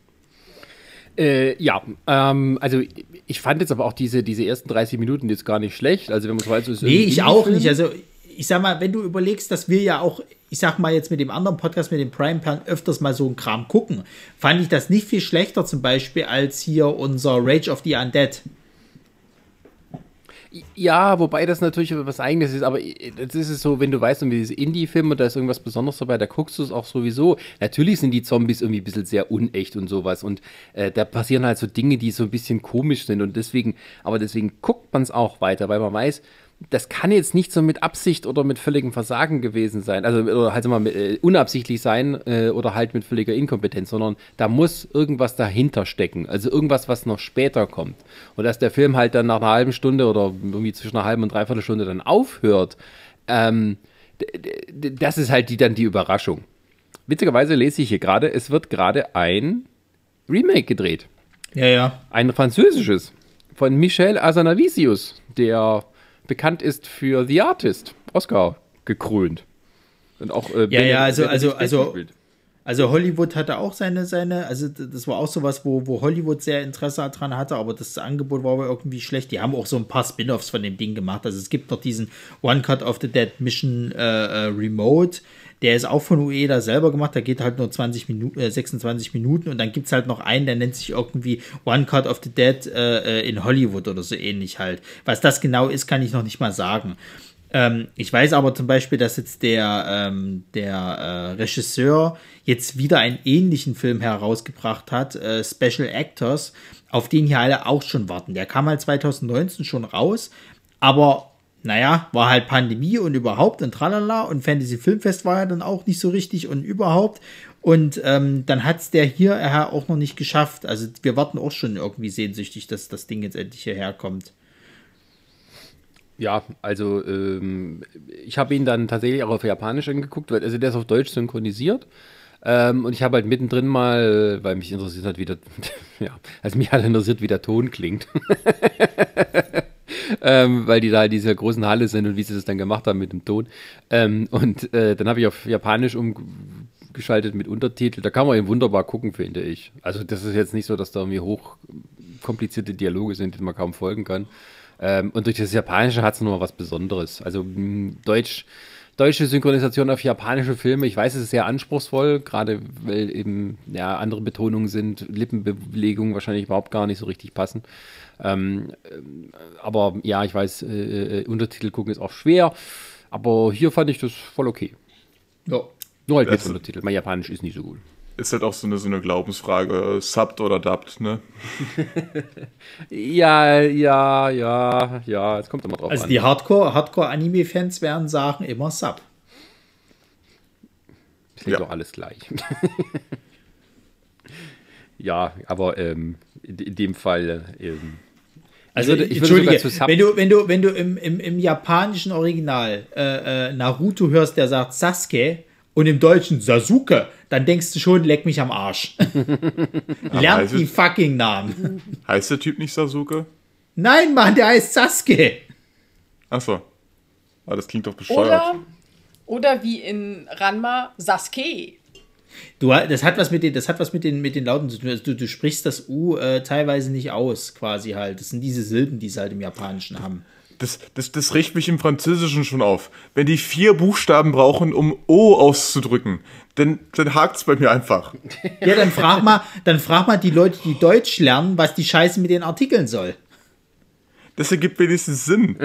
Äh, ja, ähm, also ich fand jetzt aber auch diese, diese ersten 30 Minuten jetzt gar nicht schlecht. Also wenn man so weiß, ist Nee, ich auch nicht. Also ich sag mal, wenn du überlegst, dass wir ja auch, ich sag mal jetzt mit dem anderen Podcast, mit dem Prime Plan öfters mal so einen Kram gucken, fand ich das nicht viel schlechter zum Beispiel als hier unser Rage of the Undead. Ja, wobei das natürlich was Eigenes ist, aber das ist es so, wenn du weißt, irgendwie diese Indie-Film und da ist irgendwas Besonderes dabei, da guckst du es auch sowieso. Natürlich sind die Zombies irgendwie ein bisschen sehr unecht und sowas und äh, da passieren halt so Dinge, die so ein bisschen komisch sind und deswegen, aber deswegen guckt man es auch weiter, weil man weiß, das kann jetzt nicht so mit Absicht oder mit völligem Versagen gewesen sein, also oder halt mal mit, äh, unabsichtlich sein äh, oder halt mit völliger Inkompetenz, sondern da muss irgendwas dahinter stecken, also irgendwas, was noch später kommt. Und dass der Film halt dann nach einer halben Stunde oder irgendwie zwischen einer halben und dreiviertel Stunde dann aufhört, ähm, das ist halt die, dann die Überraschung. Witzigerweise lese ich hier gerade, es wird gerade ein Remake gedreht. Ja, ja. Ein französisches von Michel Azanavicius, der bekannt ist für The Artist, Oscar gekrönt. Und auch äh, Ja, ja, also, also, also, gespielt. also Hollywood hatte auch seine, seine, also das war auch sowas, wo, wo Hollywood sehr Interesse dran hatte, aber das Angebot war aber irgendwie schlecht. Die haben auch so ein paar Spin-offs von dem Ding gemacht. Also es gibt noch diesen One Cut of the Dead Mission äh, äh, Remote. Der ist auch von Ueda selber gemacht, der geht halt nur 20 Minuten, äh, 26 Minuten und dann gibt's halt noch einen, der nennt sich irgendwie One Cut of the Dead äh, äh, in Hollywood oder so ähnlich halt. Was das genau ist, kann ich noch nicht mal sagen. Ähm, ich weiß aber zum Beispiel, dass jetzt der, ähm, der äh, Regisseur jetzt wieder einen ähnlichen Film herausgebracht hat, äh, Special Actors, auf den hier alle auch schon warten. Der kam halt 2019 schon raus, aber naja, war halt Pandemie und überhaupt und tralala und Fantasy Filmfest war ja dann auch nicht so richtig und überhaupt. Und ähm, dann hat's der hier äh, auch noch nicht geschafft. Also wir warten auch schon irgendwie sehnsüchtig, dass das Ding jetzt endlich hierher kommt. Ja, also ähm, ich habe ihn dann tatsächlich auch auf Japanisch angeguckt, weil also der ist auf Deutsch synchronisiert. Ähm, und ich habe halt mittendrin mal, weil mich interessiert hat, wie der, ja, also mich halt interessiert, wie der Ton klingt. ähm, weil die da in dieser großen Halle sind und wie sie das dann gemacht haben mit dem Ton. Ähm, und äh, dann habe ich auf Japanisch umgeschaltet mit Untertitel. Da kann man eben wunderbar gucken, finde ich. Also das ist jetzt nicht so, dass da irgendwie hochkomplizierte Dialoge sind, denen man kaum folgen kann. Ähm, und durch das Japanische hat es nochmal was Besonderes. Also mh, Deutsch, deutsche Synchronisation auf japanische Filme, ich weiß, es ist sehr anspruchsvoll, gerade weil eben ja, andere Betonungen sind, Lippenbewegungen wahrscheinlich überhaupt gar nicht so richtig passen. Ähm, ähm, aber ja, ich weiß, äh, äh, Untertitel gucken ist auch schwer, aber hier fand ich das voll okay. Ja. Nur halt mit Das- Untertitel. Mein Japanisch ist nicht so gut. Ist halt auch so eine, so eine Glaubensfrage, äh, subbed oder dubbed, ne? Ja, ja, ja, ja, es kommt immer drauf Also an. die Hardcore, Hardcore-Anime-Fans werden sagen immer Sub. Klingt Ja. doch alles gleich. ja, aber ähm, in, in dem Fall. Ähm, Also ich würde, ich würde entschuldige, sogar zu Sub wenn du, wenn du, wenn du im, im, im japanischen Original äh, äh, Naruto hörst, der sagt Sasuke und im Deutschen Sasuke, dann denkst du schon, leck mich am Arsch. Lernt die fucking Namen. Heißt der Typ nicht Sasuke? Nein, Mann, der heißt Sasuke. Achso. Ah, das klingt doch bescheuert. Oder, oder wie in Ranma Sasuke. Du, das hat was mit den, das hat was mit den, mit den Lauten zu tun. Also du, du sprichst das U äh, teilweise nicht aus, quasi halt. Das sind diese Silben, die sie halt im Japanischen haben. Das, das, das riecht mich im Französischen schon auf. Wenn die vier Buchstaben brauchen, um O auszudrücken, dann, dann hakt's bei mir einfach. Ja, dann frag mal, dann frag mal die Leute, die Deutsch lernen, was die Scheiße mit den Artikeln soll. Das ergibt wenigstens Sinn.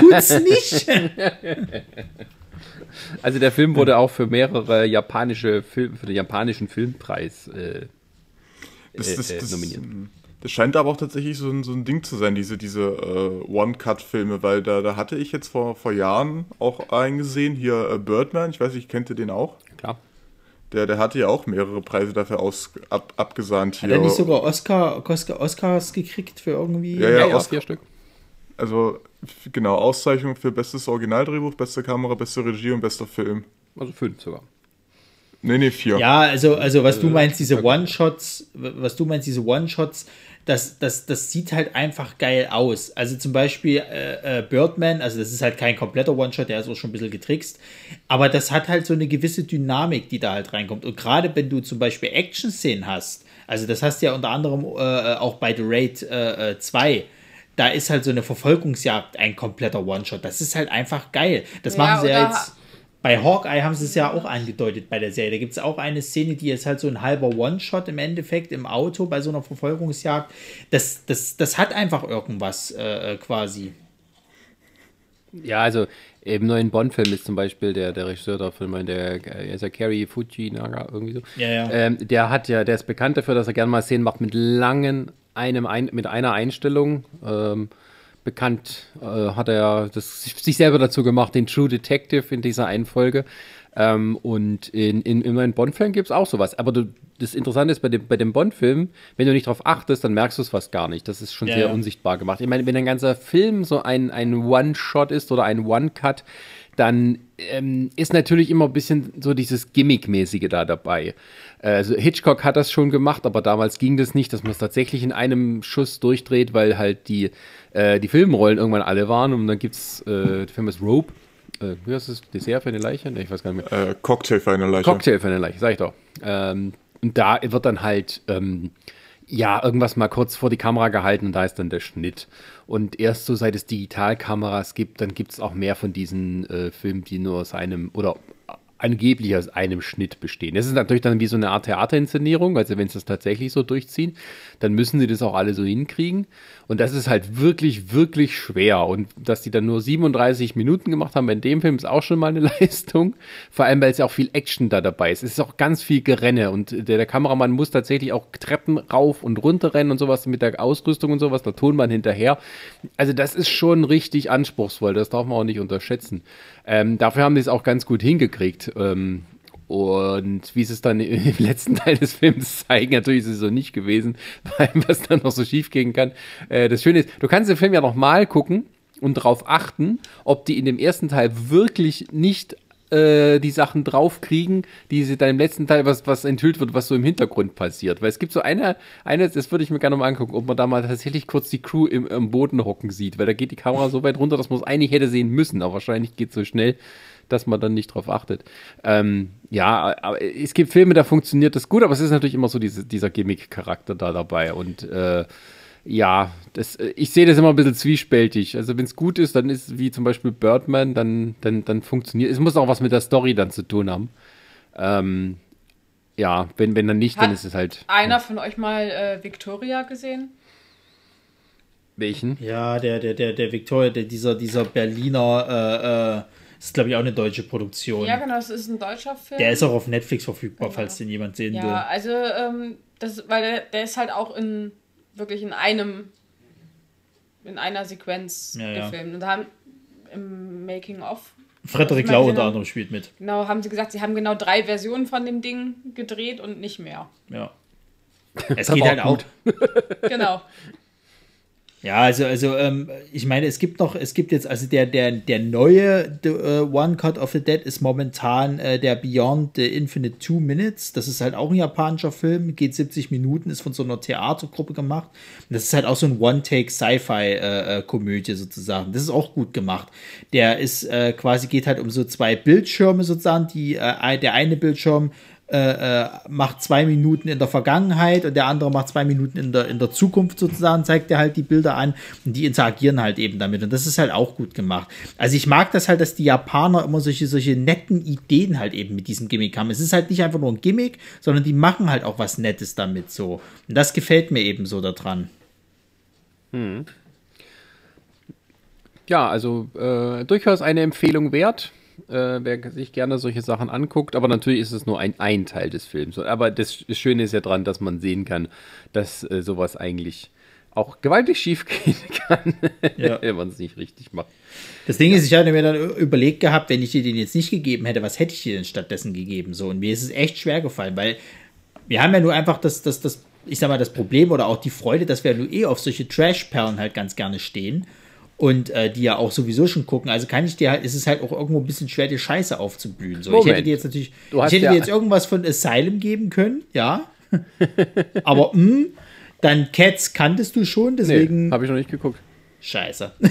Tut's nicht. Also der Film wurde auch für mehrere japanische Film, für den japanischen Filmpreis äh, Das, das, äh, das, nominiert. das scheint aber auch tatsächlich so ein, so ein Ding zu sein, diese, diese äh, One-Cut-Filme, weil da, da hatte ich jetzt vor, vor Jahren auch einen gesehen, hier äh, Birdman, ich weiß nicht, kennt ihr den auch? Klar. Der, der hatte ja auch mehrere Preise dafür aus, ab, abgesahnt hier. Hat er nicht sogar Oscar, Oscar, Oscars gekriegt für irgendwie? Ja, Ja, ja, Oscar- vier Stück. Also, genau, Auszeichnung für bestes Originaldrehbuch, beste Kamera, beste Regie und bester Film. Also fünf sogar. Nee, nee, vier. Ja, also, also was du meinst, diese One-Shots, was du meinst, diese One-Shots, das, das, das sieht halt einfach geil aus. Also zum Beispiel äh, äh, Birdman, also das ist halt kein kompletter One-Shot, der ist auch schon ein bisschen getrickst, aber das hat halt so eine gewisse Dynamik, die da halt reinkommt. Und gerade wenn du zum Beispiel Action-Szenen hast, also das hast du ja unter anderem äh, auch bei The Raid äh, 2, da ist halt so eine Verfolgungsjagd ein kompletter One-Shot. Das ist halt einfach geil. Das Ja, machen sie ja jetzt. Bei Hawkeye haben sie es ja auch angedeutet bei der Serie. Da gibt es auch eine Szene, die ist halt so ein halber One-Shot im Endeffekt im Auto bei so einer Verfolgungsjagd. Das, das, das hat einfach irgendwas äh, quasi. Ja, also im neuen Bond-Film ist zum Beispiel der, der Regisseur davon, mein, der äh, ist ja Kerry Fujinaga, irgendwie so. Ja, ja. Ähm, der hat ja, der ist bekannt dafür, dass er gerne mal Szenen macht mit langen, einem ein, mit einer Einstellung. Ähm, bekannt äh, hat er das sich selber dazu gemacht, den True Detective in dieser einen Folge. Ähm, und in, in, in neuen Bond-Film gibt es auch sowas. Aber du, das Interessante ist, bei dem, bei dem Bond-Film, wenn du nicht darauf achtest, dann merkst du es fast gar nicht. Das ist schon Ja, sehr ja. unsichtbar gemacht. Ich meine, wenn ein ganzer Film so ein, ein One-Shot ist oder ein One-Cut, dann ähm, ist natürlich immer ein bisschen so dieses Gimmick-mäßige da dabei. Also Hitchcock hat das schon gemacht, aber damals ging das nicht, dass man es tatsächlich in einem Schuss durchdreht, weil halt die, äh, die Filmrollen irgendwann alle waren und dann gibt's, äh, der Film ist Rope. Äh, wie heißt das? Dessert für eine Leiche? Nee, ich weiß gar nicht mehr. Äh, Cocktail für eine Leiche. Cocktail für eine Leiche, sag ich doch. Ähm, und da wird dann halt, ähm, ja, irgendwas mal kurz vor die Kamera gehalten und da ist dann der Schnitt. Und erst so seit es Digitalkameras gibt, dann gibt es auch mehr von diesen äh, Filmen, die nur aus einem oder angeblich aus einem Schnitt bestehen. Das ist natürlich dann wie so eine Art Theaterinszenierung, also wenn sie das tatsächlich so durchziehen, dann müssen sie das auch alle so hinkriegen. Und das ist halt wirklich, wirklich schwer. Und dass die dann nur 37 Minuten gemacht haben bei dem Film, ist auch schon mal eine Leistung. Vor allem, weil es ja auch viel Action da dabei ist. Es ist auch ganz viel Gerenne und der, der Kameramann muss tatsächlich auch Treppen rauf und runter rennen und sowas mit der Ausrüstung und sowas, der Tonmann hinterher. Also das ist schon richtig anspruchsvoll, das darf man auch nicht unterschätzen. Ähm, dafür haben die es auch ganz gut hingekriegt. Ähm, und wie sie es dann im letzten Teil des Films zeigen, natürlich ist es so nicht gewesen, weil was dann noch so schief gehen kann. Äh, das Schöne ist, du kannst den Film ja noch mal gucken und darauf achten, ob die in dem ersten Teil wirklich nicht äh, die Sachen draufkriegen, die sie dann im letzten Teil, was, was enthüllt wird, was so im Hintergrund passiert. Weil es gibt so eine, eine das würde ich mir gerne mal angucken, ob man da mal tatsächlich kurz die Crew im, im Boden hocken sieht, weil da geht die Kamera so weit runter, dass man es eigentlich hätte sehen müssen, aber wahrscheinlich geht es so schnell, dass man dann nicht drauf achtet. Ähm, ja, aber es gibt Filme, da funktioniert das gut, aber es ist natürlich immer so diese, dieser Gimmick-Charakter da dabei und äh, ja, das, ich sehe das immer ein bisschen zwiespältig. Also wenn es gut ist, dann ist wie zum Beispiel Birdman, dann, dann, dann funktioniert. Es muss auch was mit der Story dann zu tun haben. Ähm, ja, wenn, wenn dann nicht, dann Hat ist es halt. Einer von euch mal äh, Victoria gesehen? Welchen? Ja, der, der, der, der Victoria, der, dieser, dieser Berliner, äh, äh, ist glaube ich auch eine deutsche Produktion. Ja, genau, das ist ein deutscher Film. Der ist auch auf Netflix verfügbar, falls den jemand sehen Ja, will. also, ähm, das, weil der, der ist halt auch in wirklich in einem, in einer Sequenz Ja, ja. gefilmt. Und da haben im Making of, Frederik Lau unter anderem spielt mit. genau, haben sie gesagt, sie haben genau drei Versionen von dem Ding gedreht und nicht mehr. Ja. Es Das geht halt auch auch. Genau. Ja, also, also ähm, ich meine, es gibt noch, es gibt jetzt, also der, der, der neue the, äh, One Cut of the Dead ist momentan äh, der Beyond the Infinite Two Minutes. Das ist halt auch ein japanischer Film, geht 70 Minuten, ist von so einer Theatergruppe gemacht. Und das ist halt auch so ein One-Take-Sci-Fi-Komödie sozusagen. Das ist auch gut gemacht. Der ist äh, quasi, geht halt um so zwei Bildschirme sozusagen, die, äh, der eine Bildschirm äh, äh, macht zwei Minuten in der Vergangenheit und der andere macht zwei Minuten in der, in der Zukunft sozusagen, zeigt er halt die Bilder an und die interagieren halt eben damit und das ist halt auch gut gemacht. Also ich mag das halt, dass die Japaner immer solche, solche netten Ideen halt eben mit diesem Gimmick haben. Es ist halt nicht einfach nur ein Gimmick, sondern die machen halt auch was Nettes damit so. Und das gefällt mir eben so daran. Ja, also äh, durchaus eine Empfehlung wert. Äh, wer sich gerne solche Sachen anguckt, aber natürlich ist es nur ein, ein Teil des Films. Aber das Schöne ist ja dran, dass man sehen kann, dass äh, sowas eigentlich auch gewaltig schief gehen kann, Ja. wenn man es nicht richtig macht. Das Ding ist, ich hatte mir dann überlegt gehabt, wenn ich dir den jetzt nicht gegeben hätte, was hätte ich dir denn stattdessen gegeben? So, und mir ist es echt schwer gefallen, weil wir haben ja nur einfach das, das, das, ich sag mal, das Problem oder auch die Freude, dass wir nur eh auf solche Trash-Perlen halt ganz gerne stehen. Und äh, die ja auch sowieso schon gucken. Also kann ich dir halt, ist es halt auch irgendwo ein bisschen schwer, die Scheiße aufzublühen. So, ich hätte dir jetzt natürlich, ich hätte ja- dir jetzt irgendwas von Asylum geben können, ja. Aber mh, dann Cats kanntest du schon, Nee, deswegen habe ich noch nicht geguckt. Scheiße.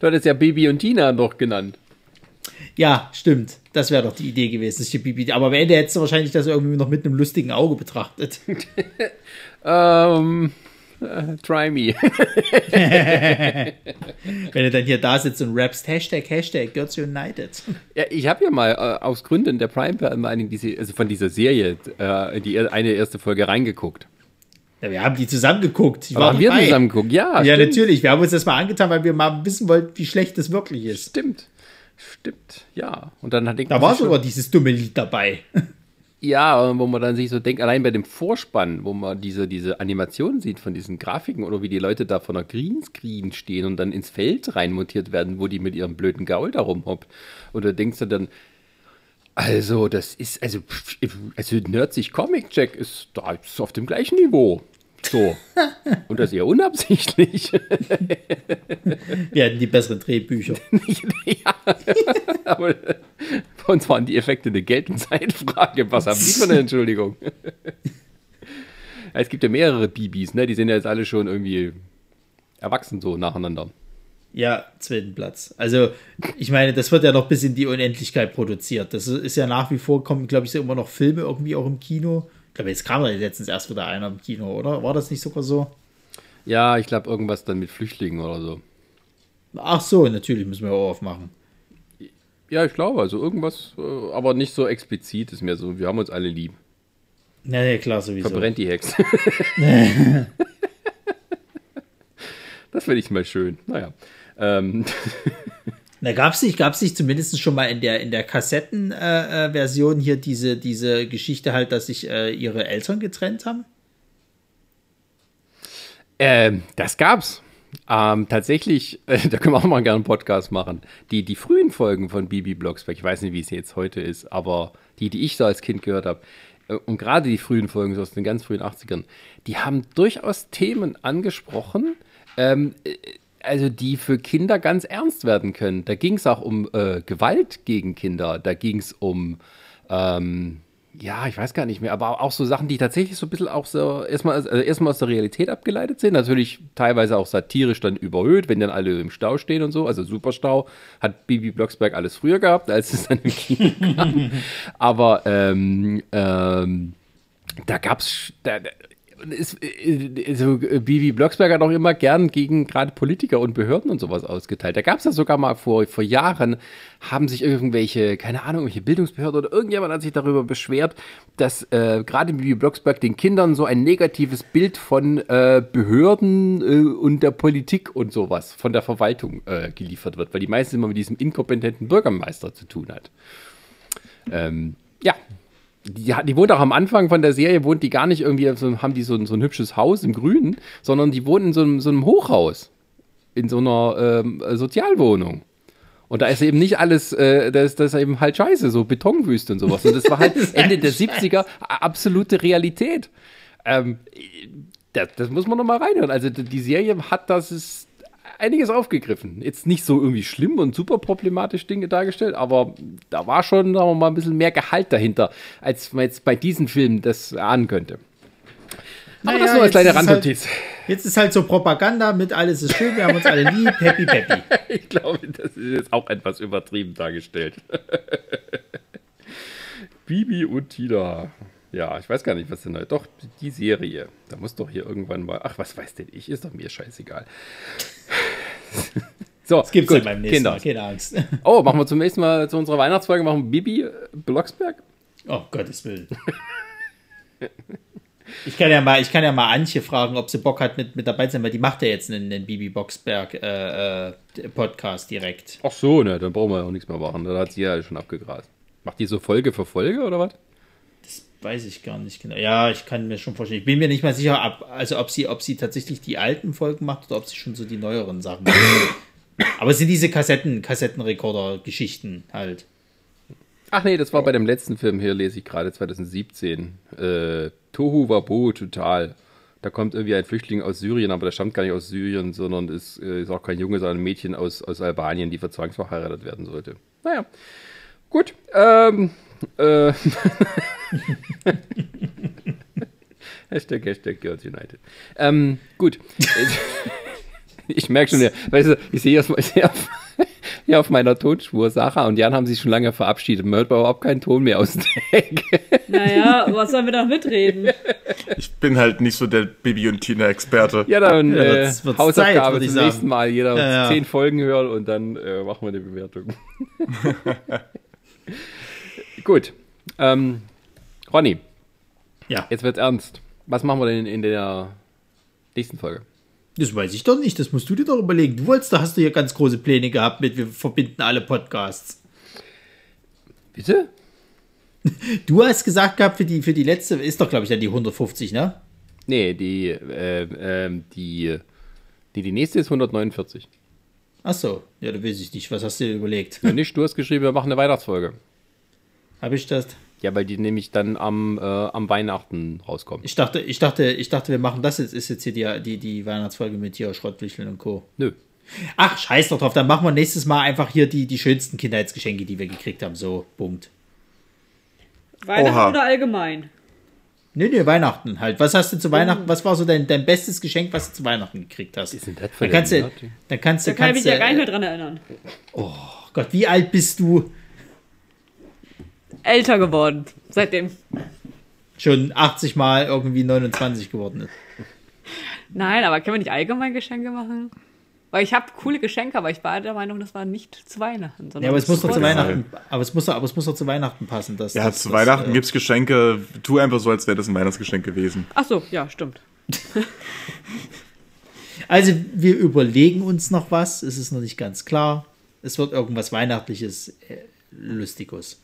Du hattest ja Bibi und Tina noch genannt. Ja, stimmt. Das wäre doch die Idee gewesen, dass ich Bibi. Aber am Ende hättest du wahrscheinlich das irgendwie noch mit einem lustigen Auge betrachtet. Ähm, try me. Wenn du dann hier da sitzt und rappst, Hashtag, Hashtag, Girls United. Ja, ich habe ja mal äh, aus Gründen der Prime Time diese, also von dieser Serie äh, die eine erste Folge reingeguckt. Ja, wir haben die zusammen geguckt. Ich Aber haben wir dabei. zusammen geguckt? Ja, Ja, stimmt. natürlich. Wir haben uns das mal angetan, weil wir mal wissen wollten, wie schlecht es wirklich ist. Stimmt. Stimmt, ja. Und dann hat Da war sogar dieses dumme Lied dabei. Ja, wo man dann sich so denkt, allein bei dem Vorspann, wo man diese, diese Animation sieht von diesen Grafiken oder wie die Leute da von der Greenscreen stehen und dann ins Feld reinmontiert werden, wo die mit ihrem blöden Gaul da rumhoppt. Und da denkst du dann, also das ist, also, also Nerdsig Comic Jack ist da ist auf dem gleichen Niveau. So. Und das eher unabsichtlich. Wir hatten die besseren Drehbücher. ja. Aber bei uns waren die Effekte eine Geld- und Zeitfrage. Was haben die für eine Entschuldigung? Es gibt ja mehrere Bibis, ne? Die sind ja jetzt alle schon irgendwie erwachsen so nacheinander. Ja, zweiten Platz. Also, ich meine, das wird ja noch bis in die Unendlichkeit produziert. Das ist ja nach wie vor, kommen, glaube ich, immer noch Filme irgendwie auch im Kino. Ich glaube, jetzt kam ja letztens erst wieder einer im Kino, oder? War das nicht sogar so? Ja, ich glaube irgendwas dann mit Flüchtlingen oder so. Ach so, natürlich müssen wir auch aufmachen. Ja, ich glaube, also irgendwas, äh, aber nicht so explizit, ist mir so, wir haben uns alle lieb. Na ja, klar, sowieso. Verbrennt die Hex. das finde ich mal schön. Naja. Ähm, Na, gab's nicht, gab's nicht zumindest schon mal in der, in der Kassettenversion äh, Version hier diese, diese Geschichte halt, dass sich äh, ihre Eltern getrennt haben? Ähm, das gab's. Ähm, tatsächlich, äh, da können wir auch mal gerne einen Podcast machen. Die, die frühen Folgen von Bibi Blocksberg, ich weiß nicht, wie es jetzt heute ist, aber die, die ich so als Kind gehört habe, äh, und gerade die frühen Folgen so aus den ganz frühen 80ern, die haben durchaus Themen angesprochen, ähm, äh, also die für Kinder ganz ernst werden können. Da ging es auch um äh, Gewalt gegen Kinder, da ging es um ähm, ja, ich weiß gar nicht mehr, aber auch so Sachen, die tatsächlich so ein bisschen auch so erstmal, also erstmal aus der Realität abgeleitet sind. Natürlich teilweise auch satirisch dann überhöht, wenn dann alle im Stau stehen und so. Also Superstau hat Bibi Blocksberg alles früher gehabt, als es dann im Kino kam. Aber ähm, ähm, da da, da- ist, äh, also Bibi Blocksberg hat auch immer gern gegen gerade Politiker und Behörden und sowas ausgeteilt. Da gab es ja sogar mal vor, vor Jahren, haben sich irgendwelche, keine Ahnung, irgendwelche Bildungsbehörde oder irgendjemand hat sich darüber beschwert, dass äh, gerade Bibi Blocksberg den Kindern so ein negatives Bild von äh, Behörden äh, und der Politik und sowas, von der Verwaltung äh, geliefert wird, weil die meisten immer mit diesem inkompetenten Bürgermeister zu tun hat. Ähm, ja, die, die wohnt auch am Anfang von der Serie, wohnt die gar nicht irgendwie, so, haben die so, ein- so ein hübsches Haus im Grünen, sondern die wohnt in so einem, so einem Hochhaus, in so einer ähm, Sozialwohnung. Und da ist eben nicht alles, äh, das, ist- das ist eben halt scheiße, so Betonwüste und sowas. Und das war halt Ende der 70er a- absolute Realität. Ähm, das, das muss man noch mal reinhören. Also die die Serie hat das ist einiges aufgegriffen. Jetzt nicht so irgendwie schlimm und super problematisch Dinge dargestellt, aber da war schon, sagen wir mal, ein bisschen mehr Gehalt dahinter, als man jetzt bei diesen Filmen das ahnen könnte. Aber Naja, das nur als jetzt kleine halt- Randnotiz. Jetzt ist halt so Propaganda mit alles ist schön, wir haben uns alle lieb, happy, happy. Ich glaube, das ist jetzt auch etwas übertrieben dargestellt. Bibi und Tina. Ja, ich weiß gar nicht, was denn da. Doch, die Serie. Da muss doch hier irgendwann mal. Ach, was weiß denn ich? Ist doch mir scheißegal. So, Das gibt's gut, ja beim nächsten Kinder. Mal, keine Angst. Oh, machen wir zum nächsten Mal zu unserer Weihnachtsfolge machen Bibi äh, Blocksberg. Oh, Gottes Willen. Ich kann ja mal, ich kann ja mal Antje fragen, ob sie Bock hat, mit, mit dabei zu sein, weil die macht ja jetzt einen, einen Bibi Boxberg äh, äh, Podcast direkt. Ach so, ne, dann brauchen wir ja auch nichts mehr machen. Da hat sie ja schon abgegrast. Macht die so Folge für Folge oder was? Weiß ich gar nicht genau. Ja, ich kann mir schon vorstellen. Ich bin mir nicht mal sicher, ob, also ob sie, ob sie tatsächlich die alten Folgen macht oder ob sie schon so die neueren Sachen macht. Aber es sind diese Kassetten, Kassettenrekorder-Geschichten halt. Ach nee, das war bei dem letzten Film hier, lese ich gerade 2017. Äh, Tohu Wabohu total. Da kommt irgendwie ein Flüchtling aus Syrien, aber der stammt gar nicht aus Syrien, sondern ist, äh, ist auch kein Junge, sondern ein Mädchen aus, aus Albanien, die verzwangsverheiratet werden sollte. Naja, gut. Ähm, äh, Hashtag, Hashtag Girls United. Ähm, gut. ich merke schon, ja, weißt du, ich sehe auf, ich sehe auf, hier auf meiner Tonspur, Sarah und Jan haben sich schon lange verabschiedet. Man hört überhaupt keinen Ton mehr aus der Ecke. Naja, was sollen wir da mitreden? Ich bin halt nicht so der Bibi und Tina-Experte. Ja, dann Ja, äh, Hausaufgabe Zeit, zum sagen. nächsten Mal. Jeder Ja, ja. zehn Folgen hören und dann äh, machen wir eine Bewertung. Gut. Ähm, Ronny, Ja, jetzt wird's ernst. Was machen wir denn in der nächsten Folge? das weiß ich doch nicht. Das musst du dir doch überlegen. Du wolltest, da hast du hier ganz große Pläne gehabt mit, wir verbinden alle Podcasts. Bitte? Du hast gesagt gehabt, für die, für die letzte, ist doch, glaube ich, dann die 150, ne? Nee, die, äh, ähm, die, die, die nächste ist 149. Ach so, ja, da weiß ich nicht. Was hast du dir überlegt? Ja, nicht, du hast geschrieben, wir machen eine Weihnachtsfolge. Habe ich das? Ja, weil die nämlich dann am, äh, am Weihnachten rauskommt. Ich dachte, ich dachte, ich dachte, wir machen das jetzt. Ist jetzt hier die, die, die Weihnachtsfolge mit hier Schrottwichteln und Co. Nö. Ach, scheiß doch drauf. Dann machen wir nächstes Mal einfach hier die, die schönsten Kindheitsgeschenke, die wir gekriegt haben. So, Punkt. Weihnachten Oha. oder allgemein? Nö, nö, Weihnachten halt. Was hast du zu Weihnachten, was war so dein, dein bestes Geschenk, was du zu Weihnachten gekriegt hast? ist denn das für dann kannst du, dann kannst du, Da kann ich mich kannst ja du, gar nicht mehr dran erinnern. oh Gott, wie alt bist du? Älter geworden. Seitdem. Schon 80 Mal irgendwie 29 geworden ist. Nein, aber können wir nicht allgemein Geschenke machen? Weil ich habe coole Geschenke, aber ich war der Meinung, das war nicht zu Weihnachten. Sondern Ja, aber es muss doch zu Weihnachten, aber es muss doch, aber es muss doch zu Weihnachten passen. Dass, Ja, dass, zu Weihnachten äh, gibt's Geschenke. Tu einfach so, als wäre das ein Weihnachtsgeschenk gewesen. Ach so, ja, stimmt. Also, wir überlegen uns noch was. Es ist noch nicht ganz klar. Es wird irgendwas Weihnachtliches, äh, Lustiges.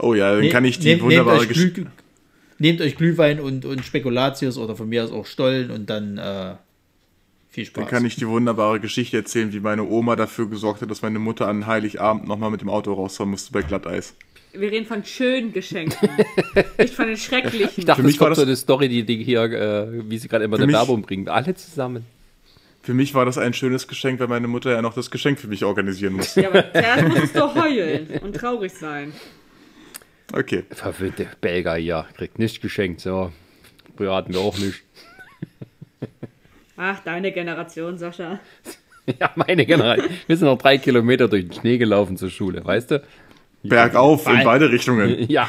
Oh ja, dann Ne- kann ich die nehmt- wunderbare nehmt euch, Geschichte. Glüh, nehmt euch Glühwein und, und Spekulatius oder von mir aus auch Stollen und dann äh, viel Spaß. Dann kann ich die wunderbare Geschichte erzählen, wie meine Oma dafür gesorgt hat, dass meine Mutter an Heiligabend nochmal mit dem Auto rausfahren musste bei Glatteis. Wir reden von schönen Geschenken. nicht von den schrecklichen. Ich dachte, Für mich es war kommt das- so eine Story, die, die hier, äh, wie sie gerade immer mich- Werbung bringen. Alle zusammen. Für mich war das ein schönes Geschenk, weil meine Mutter ja noch das Geschenk für mich organisieren musste. ja, aber zuerst musst du heulen und traurig sein. Okay. Verwöhnte Belger hier. Kriegt nichts geschenkt. So. Früher hatten wir auch nicht. Ach, deine Generation, Sascha. Ja, meine Generation. Wir sind noch drei Kilometer durch den Schnee gelaufen zur Schule, weißt du? Bergauf in beide Richtungen. Ja.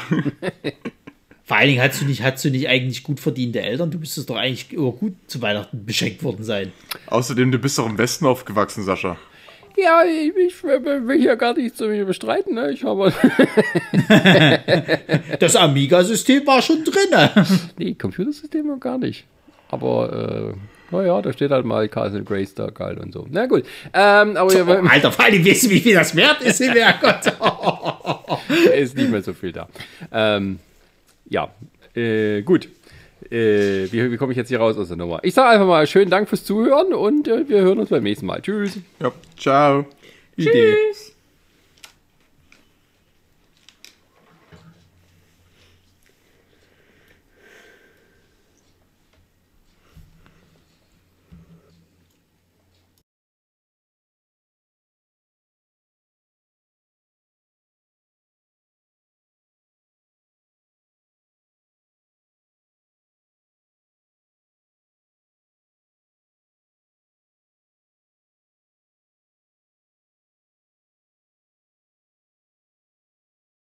Vor allen Dingen hast du nicht, hast du nicht eigentlich gut verdiente Eltern. Du müsstest doch eigentlich immer gut zu Weihnachten beschenkt worden sein. Außerdem, du bist doch im Westen aufgewachsen, Sascha. Ja, ich, ich will hier gar nichts zu mir bestreiten. Ne? Ich habe. Das Amiga-System war schon drin. nee, Computersysteme gar nicht. Aber, äh, naja, da steht halt mal Castle Graystar geil und so. Na gut. Ähm, aber Oh, Alter, vor allem du, wie viel das wert ist im Herrgott. ist nicht mehr so viel da. Ähm, ja, äh, gut. Äh, wie, wie komme ich jetzt hier raus aus der Nummer? Ich sage einfach mal schönen Dank fürs Zuhören und äh, wir hören uns beim nächsten Mal. Tschüss. Ja, ciao. Idee. Tschüss.